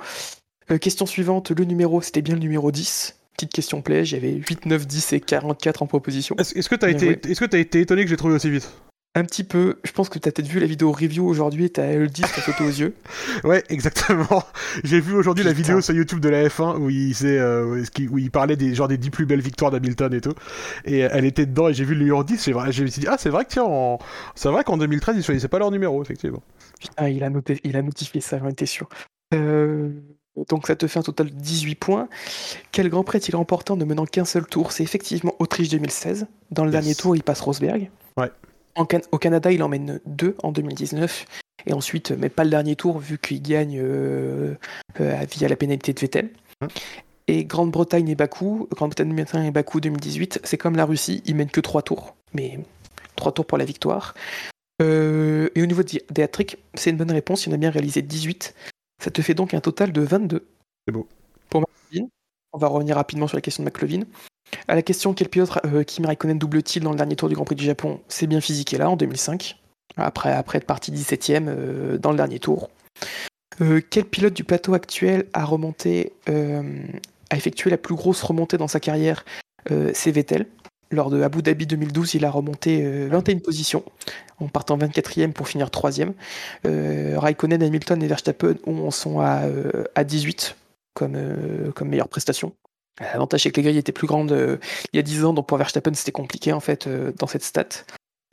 Euh, question suivante, le numéro, c'était bien le numéro 10. Petite question play, j'avais 8, 9, 10 et 44 en proposition. Est-ce est-ce que t'as Bien été, est-ce que t'as été étonné que j'ai trouvé aussi vite? Un petit peu, je pense que t'as peut-être vu la vidéo review aujourd'hui, t'as le 10 qui a sauté aux yeux. *laughs* Ouais, exactement. *laughs* J'ai vu aujourd'hui la vidéo sur YouTube de la F1 où il, s'est, euh, où il- parlait des genre des 10 plus belles victoires d'Hamilton et tout. Et elle était dedans et j'ai vu le numéro 10. C'est vrai, je me suis dit ah c'est vrai que tiens, en- c'est vrai qu'en 2013 ils choisissaient pas leur numéro effectivement. Putain, il a, noté, il a notifié ça, j'en étais sûr. Euh, donc ça te fait un total de 18 points. Quel Grand Prix a-t-il remporté en ne menant qu'un seul tour? C'est effectivement Autriche 2016. Dans le Yes. dernier tour, il passe Rosberg. Ouais. En Can- au Canada, il en mène deux en 2019. Et ensuite, mais pas le dernier tour, vu qu'il gagne euh, euh, via la pénalité de Vettel. Hum. Et Grande-Bretagne et Bakou, Grande-Bretagne et Bakou 2018, c'est comme la Russie, ils mènent que trois tours. Mais trois tours pour la victoire. Euh, et au niveau des des hat-tricks, c'est une bonne réponse, il en a bien réalisé 18. Ça te fait donc un total de 22. C'est beau. Pour McLovin, on va revenir rapidement sur la question de McLovin. À la question quel pilote euh, Kimi Raikkonen double-t-il dans le dernier tour du Grand Prix du Japon C'est bien physique là en 2005. Après, être parti 17ème euh, dans le dernier tour. Euh, quel pilote du plateau actuel euh, a effectué la plus grosse remontée dans sa carrière C'est Vettel. Lors de Abu Dhabi 2012, il a remonté euh, 21 positions en partant 24e pour finir 3e. Euh, Raikkonen, Hamilton et Verstappen ont- sont à, euh, à 18 comme, comme meilleure prestation. L'avantage c'est que les grilles étaient plus grandes euh, il y a 10 ans, donc pour Verstappen c'était compliqué en fait euh, dans cette stat.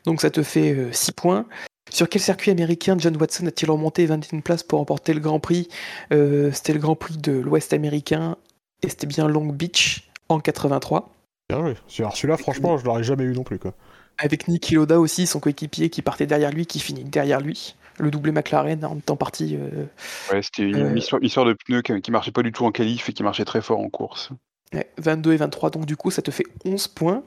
Donc ça te fait 6 points. Sur quel circuit américain John Watson a-t-il remonté 21 places pour remporter le Grand Prix? Euh, C'était le Grand Prix de l'Ouest américain et c'était bien Long Beach en 83. Bien joué. Alors celui-là franchement je l'aurais jamais eu non plus quoi. Avec Niki Loda aussi, son coéquipier qui partait derrière lui, qui finit derrière lui. Le doublé McLaren en temps parti. euh, Ouais, c'était une Euh, histoire, histoire de pneus qui, qui marchait pas du tout en qualif et qui marchait très fort en course. Ouais, 22 et 23, donc du coup ça te fait 11 points.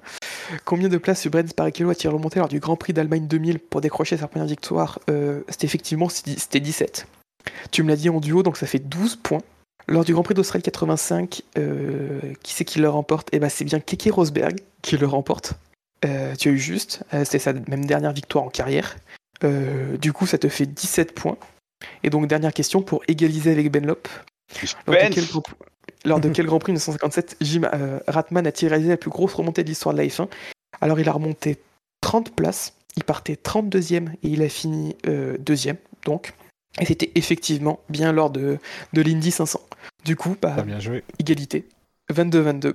Combien de places Rubens Barrichello a-t-il remonté lors du Grand Prix d'Allemagne 2000 pour décrocher sa première victoire? Euh, C'était effectivement c'était 17. Tu me l'as dit en duo, donc ça fait 12 points. Lors du Grand Prix d'Australie 85, euh, qui c'est qui le remporte? Eh ben c'est bien Keke Rosberg qui le remporte. Euh, tu as eu juste, c'était sa même dernière victoire en carrière. Du coup, ça te fait 17 points. Et donc, dernière question pour égaliser avec Benlop. Suspense. quel, lors de quel Grand Prix 1957 Jim euh, Ratman a-t-il réalisé la plus grosse remontée de l'histoire de la F1 Alors, il a remonté 30 places. Il partait 32e et il a fini euh, deuxième. Donc, et c'était effectivement bien lors de, de l'Indy 500. Du coup, bah, T'as bien joué. égalité. 22-22.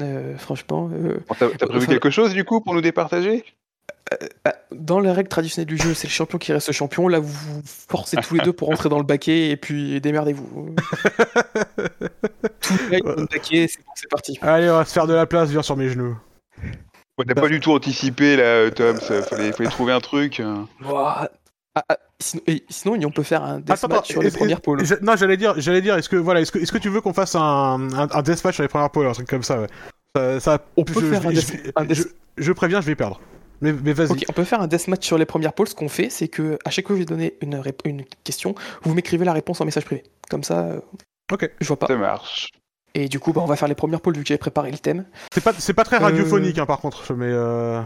Euh, franchement, euh, Bon, T'as t'as prévu Enfin, quelque chose du coup pour nous départager? Dans les règles traditionnelles du jeu, c'est le champion qui reste champion. Là, vous vous forcez tous les deux pour rentrer dans le baquet et puis démerdez-vous. *laughs* Tout le monde dans le baquet, c'est bon, c'est parti. Allez on va se faire de la place, viens sur mes genoux. Ouais, T'as pas du tout anticipé là, Tom. ça- Fallait, fallait trouver un truc. euh. Ouah. Ah, ah, sinon, et sinon, on peut faire un deathmatch attends, sur les premières pôles. Non, j'allais dire, j'allais dire, est-ce que voilà, est-ce que, est-ce que tu veux qu'on fasse un, un, un deathmatch sur les premières pôles, un truc comme ça, ouais. Ça, ça- On peut je, faire je- un je- death- je préviens, je vais perdre. Mais, mais vas-y. Ok, on peut faire un deathmatch sur les premières pôles. Ce qu'on fait, c'est que à chaque fois que je vais donner une, question, vous m'écrivez la réponse en message privé. Comme ça, euh, Ok. je vois pas. Ça marche. Et du coup, bah, on va faire les premières pôles vu que j'avais préparé le thème. C'est pas, c'est pas très Euh, radiophonique, hein, par contre, mais euh...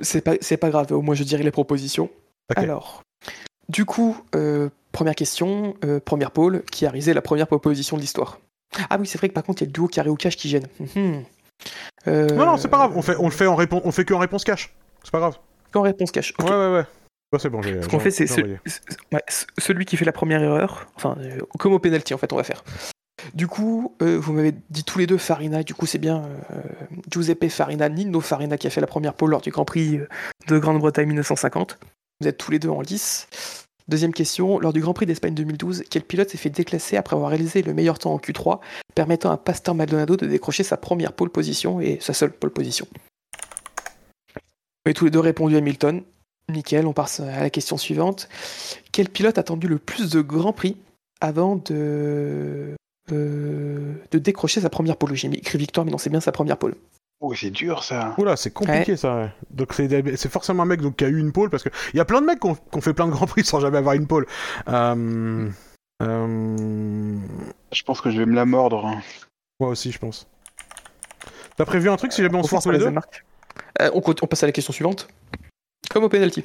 C'est pas, c'est pas grave, au moins je dirai les propositions. Alors, du coup, euh, première question, euh, première pôle, qui a réalisé la première proposition de l'histoire Ah oui, c'est vrai que par contre, il y a le duo carré ou cash qui gêne. Mhm. Euh, Non, non, c'est pas grave. On fait, on le fait en réponse, on fait que en réponse cash. C'est pas grave. Quand réponse cash. Ok. Ouais, ouais, ouais. C'est bon, j'ai. Ce qu'on fait, c'est ce- ouais, celui qui fait la première erreur, enfin, euh, comme au penalty en fait, on va faire. Du coup, euh, vous m'avez dit tous les deux Farina, du coup c'est bien euh, Giuseppe Farina, Nino Farina qui a fait la première pole lors du Grand Prix de Grande-Bretagne 1950. Vous êtes tous les deux en lice. Deuxième question, lors du Grand Prix d'Espagne 2012, quel pilote s'est fait déclasser après avoir réalisé le meilleur temps en Q3, permettant à Pastor Maldonado de décrocher sa première pole position et sa seule pole position? Vous avez tous les deux répondu Hamilton. Nickel, on passe à la question suivante. Quel pilote a attendu le plus de grands prix avant de, euh, de décrocher sa première pole? J'ai mis écrit victoire, mais non, c'est bien sa première pole. Oh, c'est dur ça. Oula, c'est compliqué ça. Donc c'est forcément un mec donc, qui a eu une pole parce que il y a plein de mecs qui ont, qui ont fait plein de grands prix sans jamais avoir une pole. Euh, euh, Je pense que je vais me la mordre. hein. moi aussi, je pense. T'as prévu un truc si jamais on se foire tous les deux Euh, on, passe à la question suivante. Comme au penalty.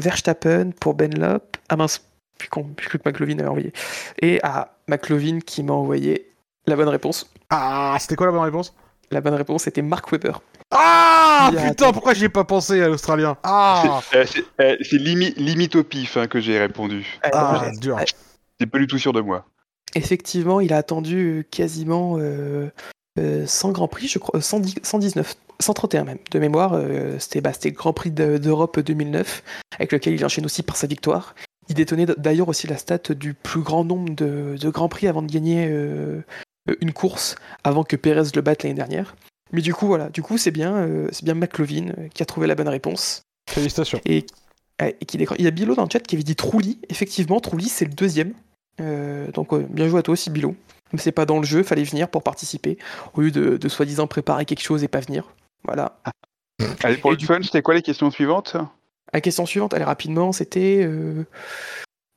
Verstappen pour Benlop. Ah mince, plus que McLovin avait envoyé. Et à McLovin qui m'a envoyé la bonne réponse. Ah, c'était quoi la bonne réponse? La bonne réponse était Mark Webber. Ah a- putain, pourquoi j'y ai pas pensé à l'Australien? Ah, C'est euh, euh, limi- limite au pif hein, que j'ai répondu. ah Euh, dur. T'es pas du tout sûr de moi. Effectivement, il a attendu quasiment euh, euh, 100 Grands Prix, je crois, euh, 110 119, 131 même, de mémoire. euh, C'était bah, Grand Prix de- d'Europe 2009, avec lequel il enchaîne aussi par sa victoire. Il détenait d'ailleurs aussi la stat du plus grand nombre de, de Grands Prix avant de gagner euh, une course, avant que Pérez le batte l'année dernière. Mais du coup, voilà, du coup, c'est bien, euh, c'est bien McLovin qui a trouvé la bonne réponse. Félicitations. Et, et qui décroche. Il y a Bilo dans le chat qui avait dit Trulli. Effectivement, Trulli, c'est le deuxième. Euh, donc, bien joué à toi aussi, Bilo. Mais c'est pas dans le jeu, fallait venir pour participer, au lieu de, de soi-disant préparer quelque chose et pas venir. Voilà. Allez, pour Et le du fun, c'était quoi les questions suivantes? La question suivante, allez rapidement, c'était euh,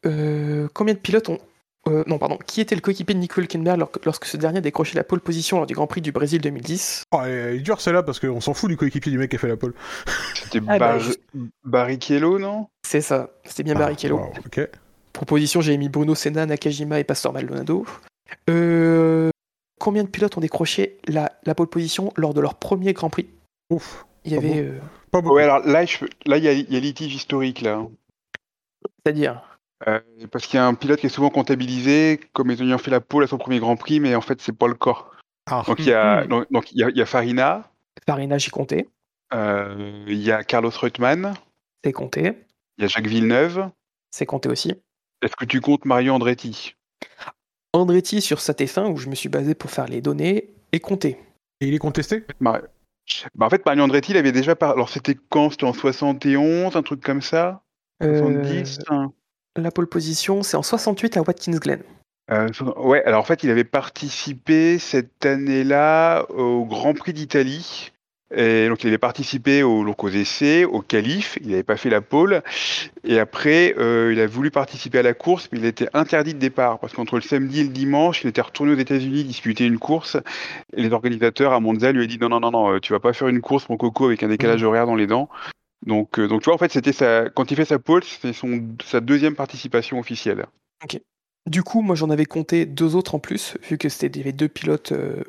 euh, combien de pilotes ont. euh, non, pardon. Qui était le coéquipier de Nico Hülkenberg lor- lorsque ce dernier a décroché la pole position lors du Grand Prix du Brésil 2010 Oh, elle est dure celle-là parce qu'on s'en fout du coéquipier du mec qui a fait la pole. C'était Ah, bah, Bar- Barrichello, non? C'est ça, c'était bien Barrichello. Ah, wow, ok. Proposition, j'ai mis Bruno Senna, Nakajima et Pastor Maldonado. Euh, combien de pilotes ont décroché la, la pole position lors de leur premier Grand Prix Ouf. Il y avait, bon euh, Pas beaucoup. Ouais, alors là, je- là, il y a, il y a litige historique là. c'est-à-dire, Euh, parce qu'il y a un pilote qui est souvent comptabilisé comme ayant fait la pole à son premier Grand Prix, mais en fait, c'est pas le cas. Ah. Donc il y a, Mhm. donc, donc, il y a, il y a Farina, Farina, j'ai compté, euh, il y a Carlos Reutemann, c'est compté, il y a Jacques Villeneuve. c'est compté aussi. Est-ce que tu comptes Mario Andretti? Andretti sur sa T1, où je me suis basé pour faire les données, est compté. Et il est contesté? Mar- Bah, en fait, Mario Andretti, il avait déjà par... Alors, c'était quand? C'était en 71, un truc comme ça? Euh, 70 hein la pole position, c'est en 68 à Watkins Glen. Euh, Ouais, alors en fait, il avait participé cette année-là au Grand Prix d'Italie. Et donc, il avait participé au, donc aux essais, au qualif. Il n'avait pas fait la pole. Et après, euh, il a voulu participer à la course, mais il était interdit de départ. Parce qu'entre le samedi et le dimanche, il était retourné aux États-Unis disputer une course. Et les organisateurs à Monza lui ont dit non, non, non, non, euh, tu vas pas faire une course, mon coco, avec un décalage horaire dans les dents. Donc, euh, donc tu vois, en fait, c'était sa... quand il fait sa pole, c'était son... sa deuxième participation officielle. Du coup, moi j'en avais compté deux autres en plus, vu que c'était avait deux pilotes. euh,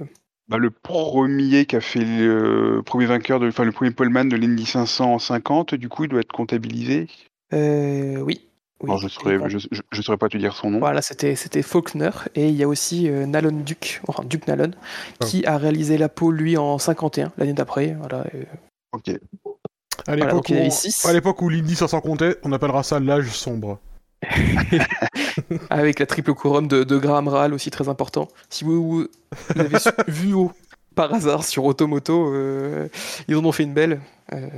Bah, le premier qui a fait le premier vainqueur, de, enfin le premier poleman de l'Indy 500 en 50, du coup, il doit être comptabilisé? euh, oui. oui. Alors, je saurais, je, je- je saurais pas te dire son nom. Voilà, c'était c'était Faulkner et il y a aussi euh, Nalon Duke, enfin Duke Nalon, qui a réalisé la pole lui en 51 l'année d'après. Voilà. euh, Ok. À l'époque où, six. à l'époque où l'Indy 500 comptait, on appellera ça l'âge sombre. *laughs* avec la triple couronne de, de Graham Rahal aussi très important. Si vous, l'avez *laughs* vu au, par hasard sur Automoto, euh, ils en ont fait une belle, euh,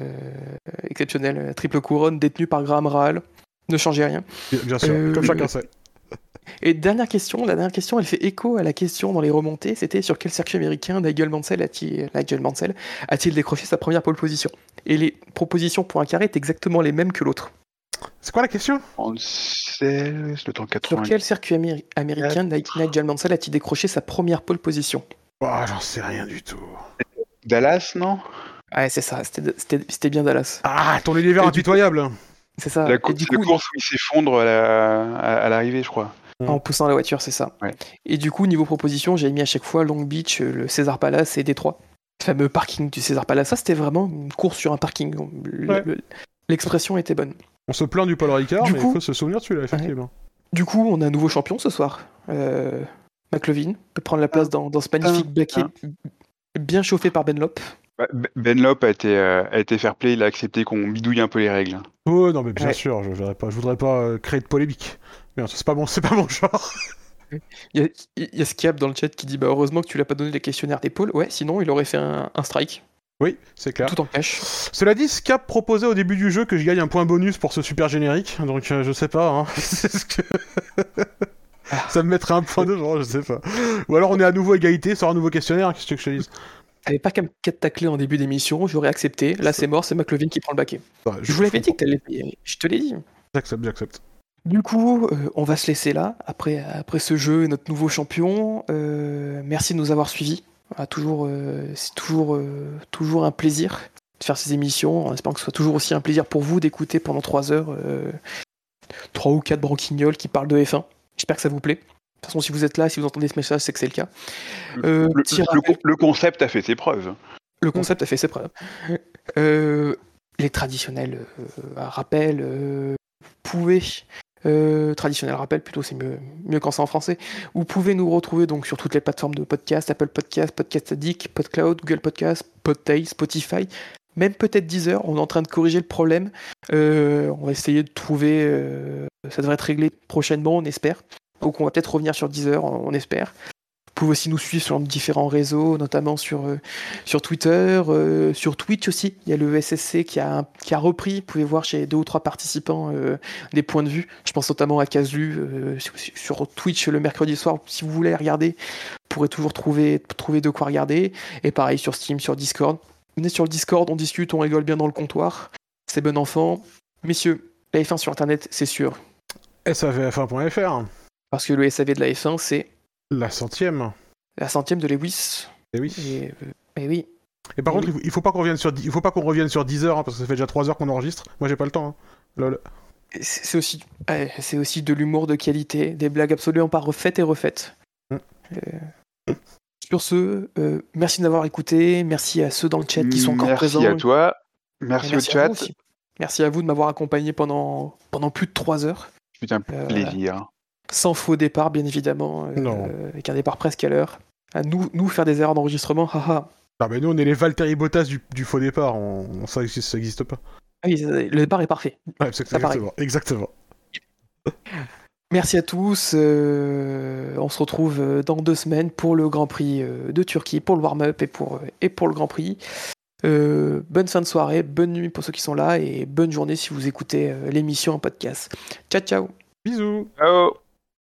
exceptionnelle, triple couronne détenue par Graham Rahal. Ne changez rien. Bien, sûr, Euh, comme chacun sait. *laughs* Et dernière question, la dernière question, elle fait écho à la question dans les remontées, c'était sur quel circuit américain Nigel Mansell a-t-il Mansell a-t-il décroché sa première pole position? Et les propositions pour un carré est exactement les mêmes que l'autre. C'est quoi la question? Ansel, le temps Sur 80. quel circuit améri- américain Ni- Nigel Mansell a-t-il décroché sa première pole position? Oh, J'en sais rien du tout. Dallas, non? Ouais, c'est ça, c'était- c'était c'était bien Dallas. Ah, ton univers impitoyable C'est ça. La, du c'est la coup, course où il s'effondre à la- à à l'arrivée, je crois. en poussant la voiture, c'est ça. Ouais. Et du coup, niveau proposition, j'ai mis à chaque fois Long Beach, euh, le César Palace et Détroit. Le fameux parking du César Palace. Ça, c'était vraiment une course sur un parking. Le- Ouais. le- L'expression était bonne. On se plaint du Paul Ricard, Du mais il faut se souvenir de celui-là, effectivement. Du coup, on a un nouveau champion ce soir. Euh, McLovin peut prendre la place dans, dans ce magnifique Ah. baquet bien chauffé par Benlop. Bah, Ben- Benlop a été, euh, a été fair play, il a accepté qu'on bidouille un peu les règles. Oh non, mais bien Ouais. sûr, je voudrais pas, je voudrais pas euh, créer de polémique. Merde, c'est pas mon, c'est pas mon genre. *laughs* Il y a, il y a dans le chat qui dit bah, heureusement que tu l'as pas donné les questionnaires d'épaule. Ouais, sinon il aurait fait un, un strike. Oui, c'est clair. Tout en cash. Cela dit, Scap proposait au début du jeu que je gagne un point bonus pour ce super générique, donc euh, je sais pas. Hein. *laughs* Ce que... Ça me mettrait un point devant, je sais pas. Ou alors on est à nouveau égalité sur un nouveau questionnaire, qu'est-ce que je te dise? T'avais pas qu'à me tacler en début d'émission, j'aurais accepté. Là, c'est mort, c'est McLovin qui prend le baquet. Ouais, Je vous l'avais dit que t'allais payer. Je te l'ai dit. J'accepte, j'accepte. Du coup, euh, on va se laisser là, après, après ce jeu et notre nouveau champion. Euh, merci de nous avoir suivis. Voilà, toujours, euh, c'est toujours, euh, toujours un plaisir de faire ces émissions, en espérant que ce soit toujours aussi un plaisir pour vous d'écouter pendant 3 heures euh, trois ou quatre branquignoles qui parlent de F1. J'espère que ça vous plaît. De toute façon, si vous êtes là, si vous entendez ce message, c'est que c'est le cas. Euh, Le, le- rappel- le concept a fait ses preuves. le concept a fait ses preuves. Euh, les traditionnels euh, rappels, euh, vous pouvez. Euh, traditionnel rappel plutôt, c'est mieux, mieux quand c'est en français. Vous pouvez nous retrouver donc sur toutes les plateformes de podcast, Apple Podcast, Podcast Addict, PodCloud, Google Podcast, Podtail, Spotify, même peut-être Deezer. On est en train de corriger le problème. Euh, on va essayer de trouver. euh, ça devrait être réglé prochainement, on espère. Donc on va peut-être revenir sur Deezer, on on espère. Vous pouvez aussi nous suivre sur différents réseaux, notamment sur, euh, sur Twitter, euh, sur Twitch aussi. Il y a le SSC qui a, qui a repris. Vous pouvez voir chez deux ou trois participants euh, des points de vue. Je pense notamment à Casu sur- sur Twitch le mercredi soir. Si vous voulez regarder, vous pourrez toujours trouver, trouver de quoi regarder. Et pareil sur Steam, sur Discord. Venez sur le Discord, on discute, on rigole bien dans le comptoir. C'est bon enfant. Messieurs, la F1 sur Internet, c'est sûr. SAVF1.fr, Parce que le SAV de la F1, c'est la centième. la centième de Lewis. Eh oui. Et, euh, et oui, Et par Eh contre, il faut- il faut pas qu'on revienne sur, il faut pas qu'on revienne sur 10 heures, hein, parce que ça fait déjà 3 heures qu'on enregistre. Moi, j'ai pas le temps. hein. Lol. C'est aussi, ouais, c'est aussi de l'humour de qualité, des blagues absolument pas refaites et refaites. Mm. Euh, sur ce, euh, merci d'avoir écouté, merci à ceux dans le chat qui sont encore Merci présents. à toi. Et Merci, à au vous chat. Merci à vous de m'avoir accompagné pendant, pendant plus de trois heures, Putain, Euh, plaisir. Sans faux départ bien évidemment, euh, Non. avec un départ presque à l'heure. À nous, nous faire des erreurs d'enregistrement, *laughs* haha. Ah, mais nous, on est les Valtteri Bottas du, du faux départ. On, ça, existe, ça existe pas. Ah oui, le départ est parfait. Ouais, exactement. Exactement. Merci à tous. euh, on se retrouve euh, dans deux semaines pour le Grand Prix euh, de Turquie, pour le warm-up et pour, euh, et pour le Grand Prix. Euh, bonne fin de soirée, bonne nuit pour ceux qui sont là et bonne journée si vous écoutez euh, l'émission en podcast. Ciao, ciao. Bisous. Ciao.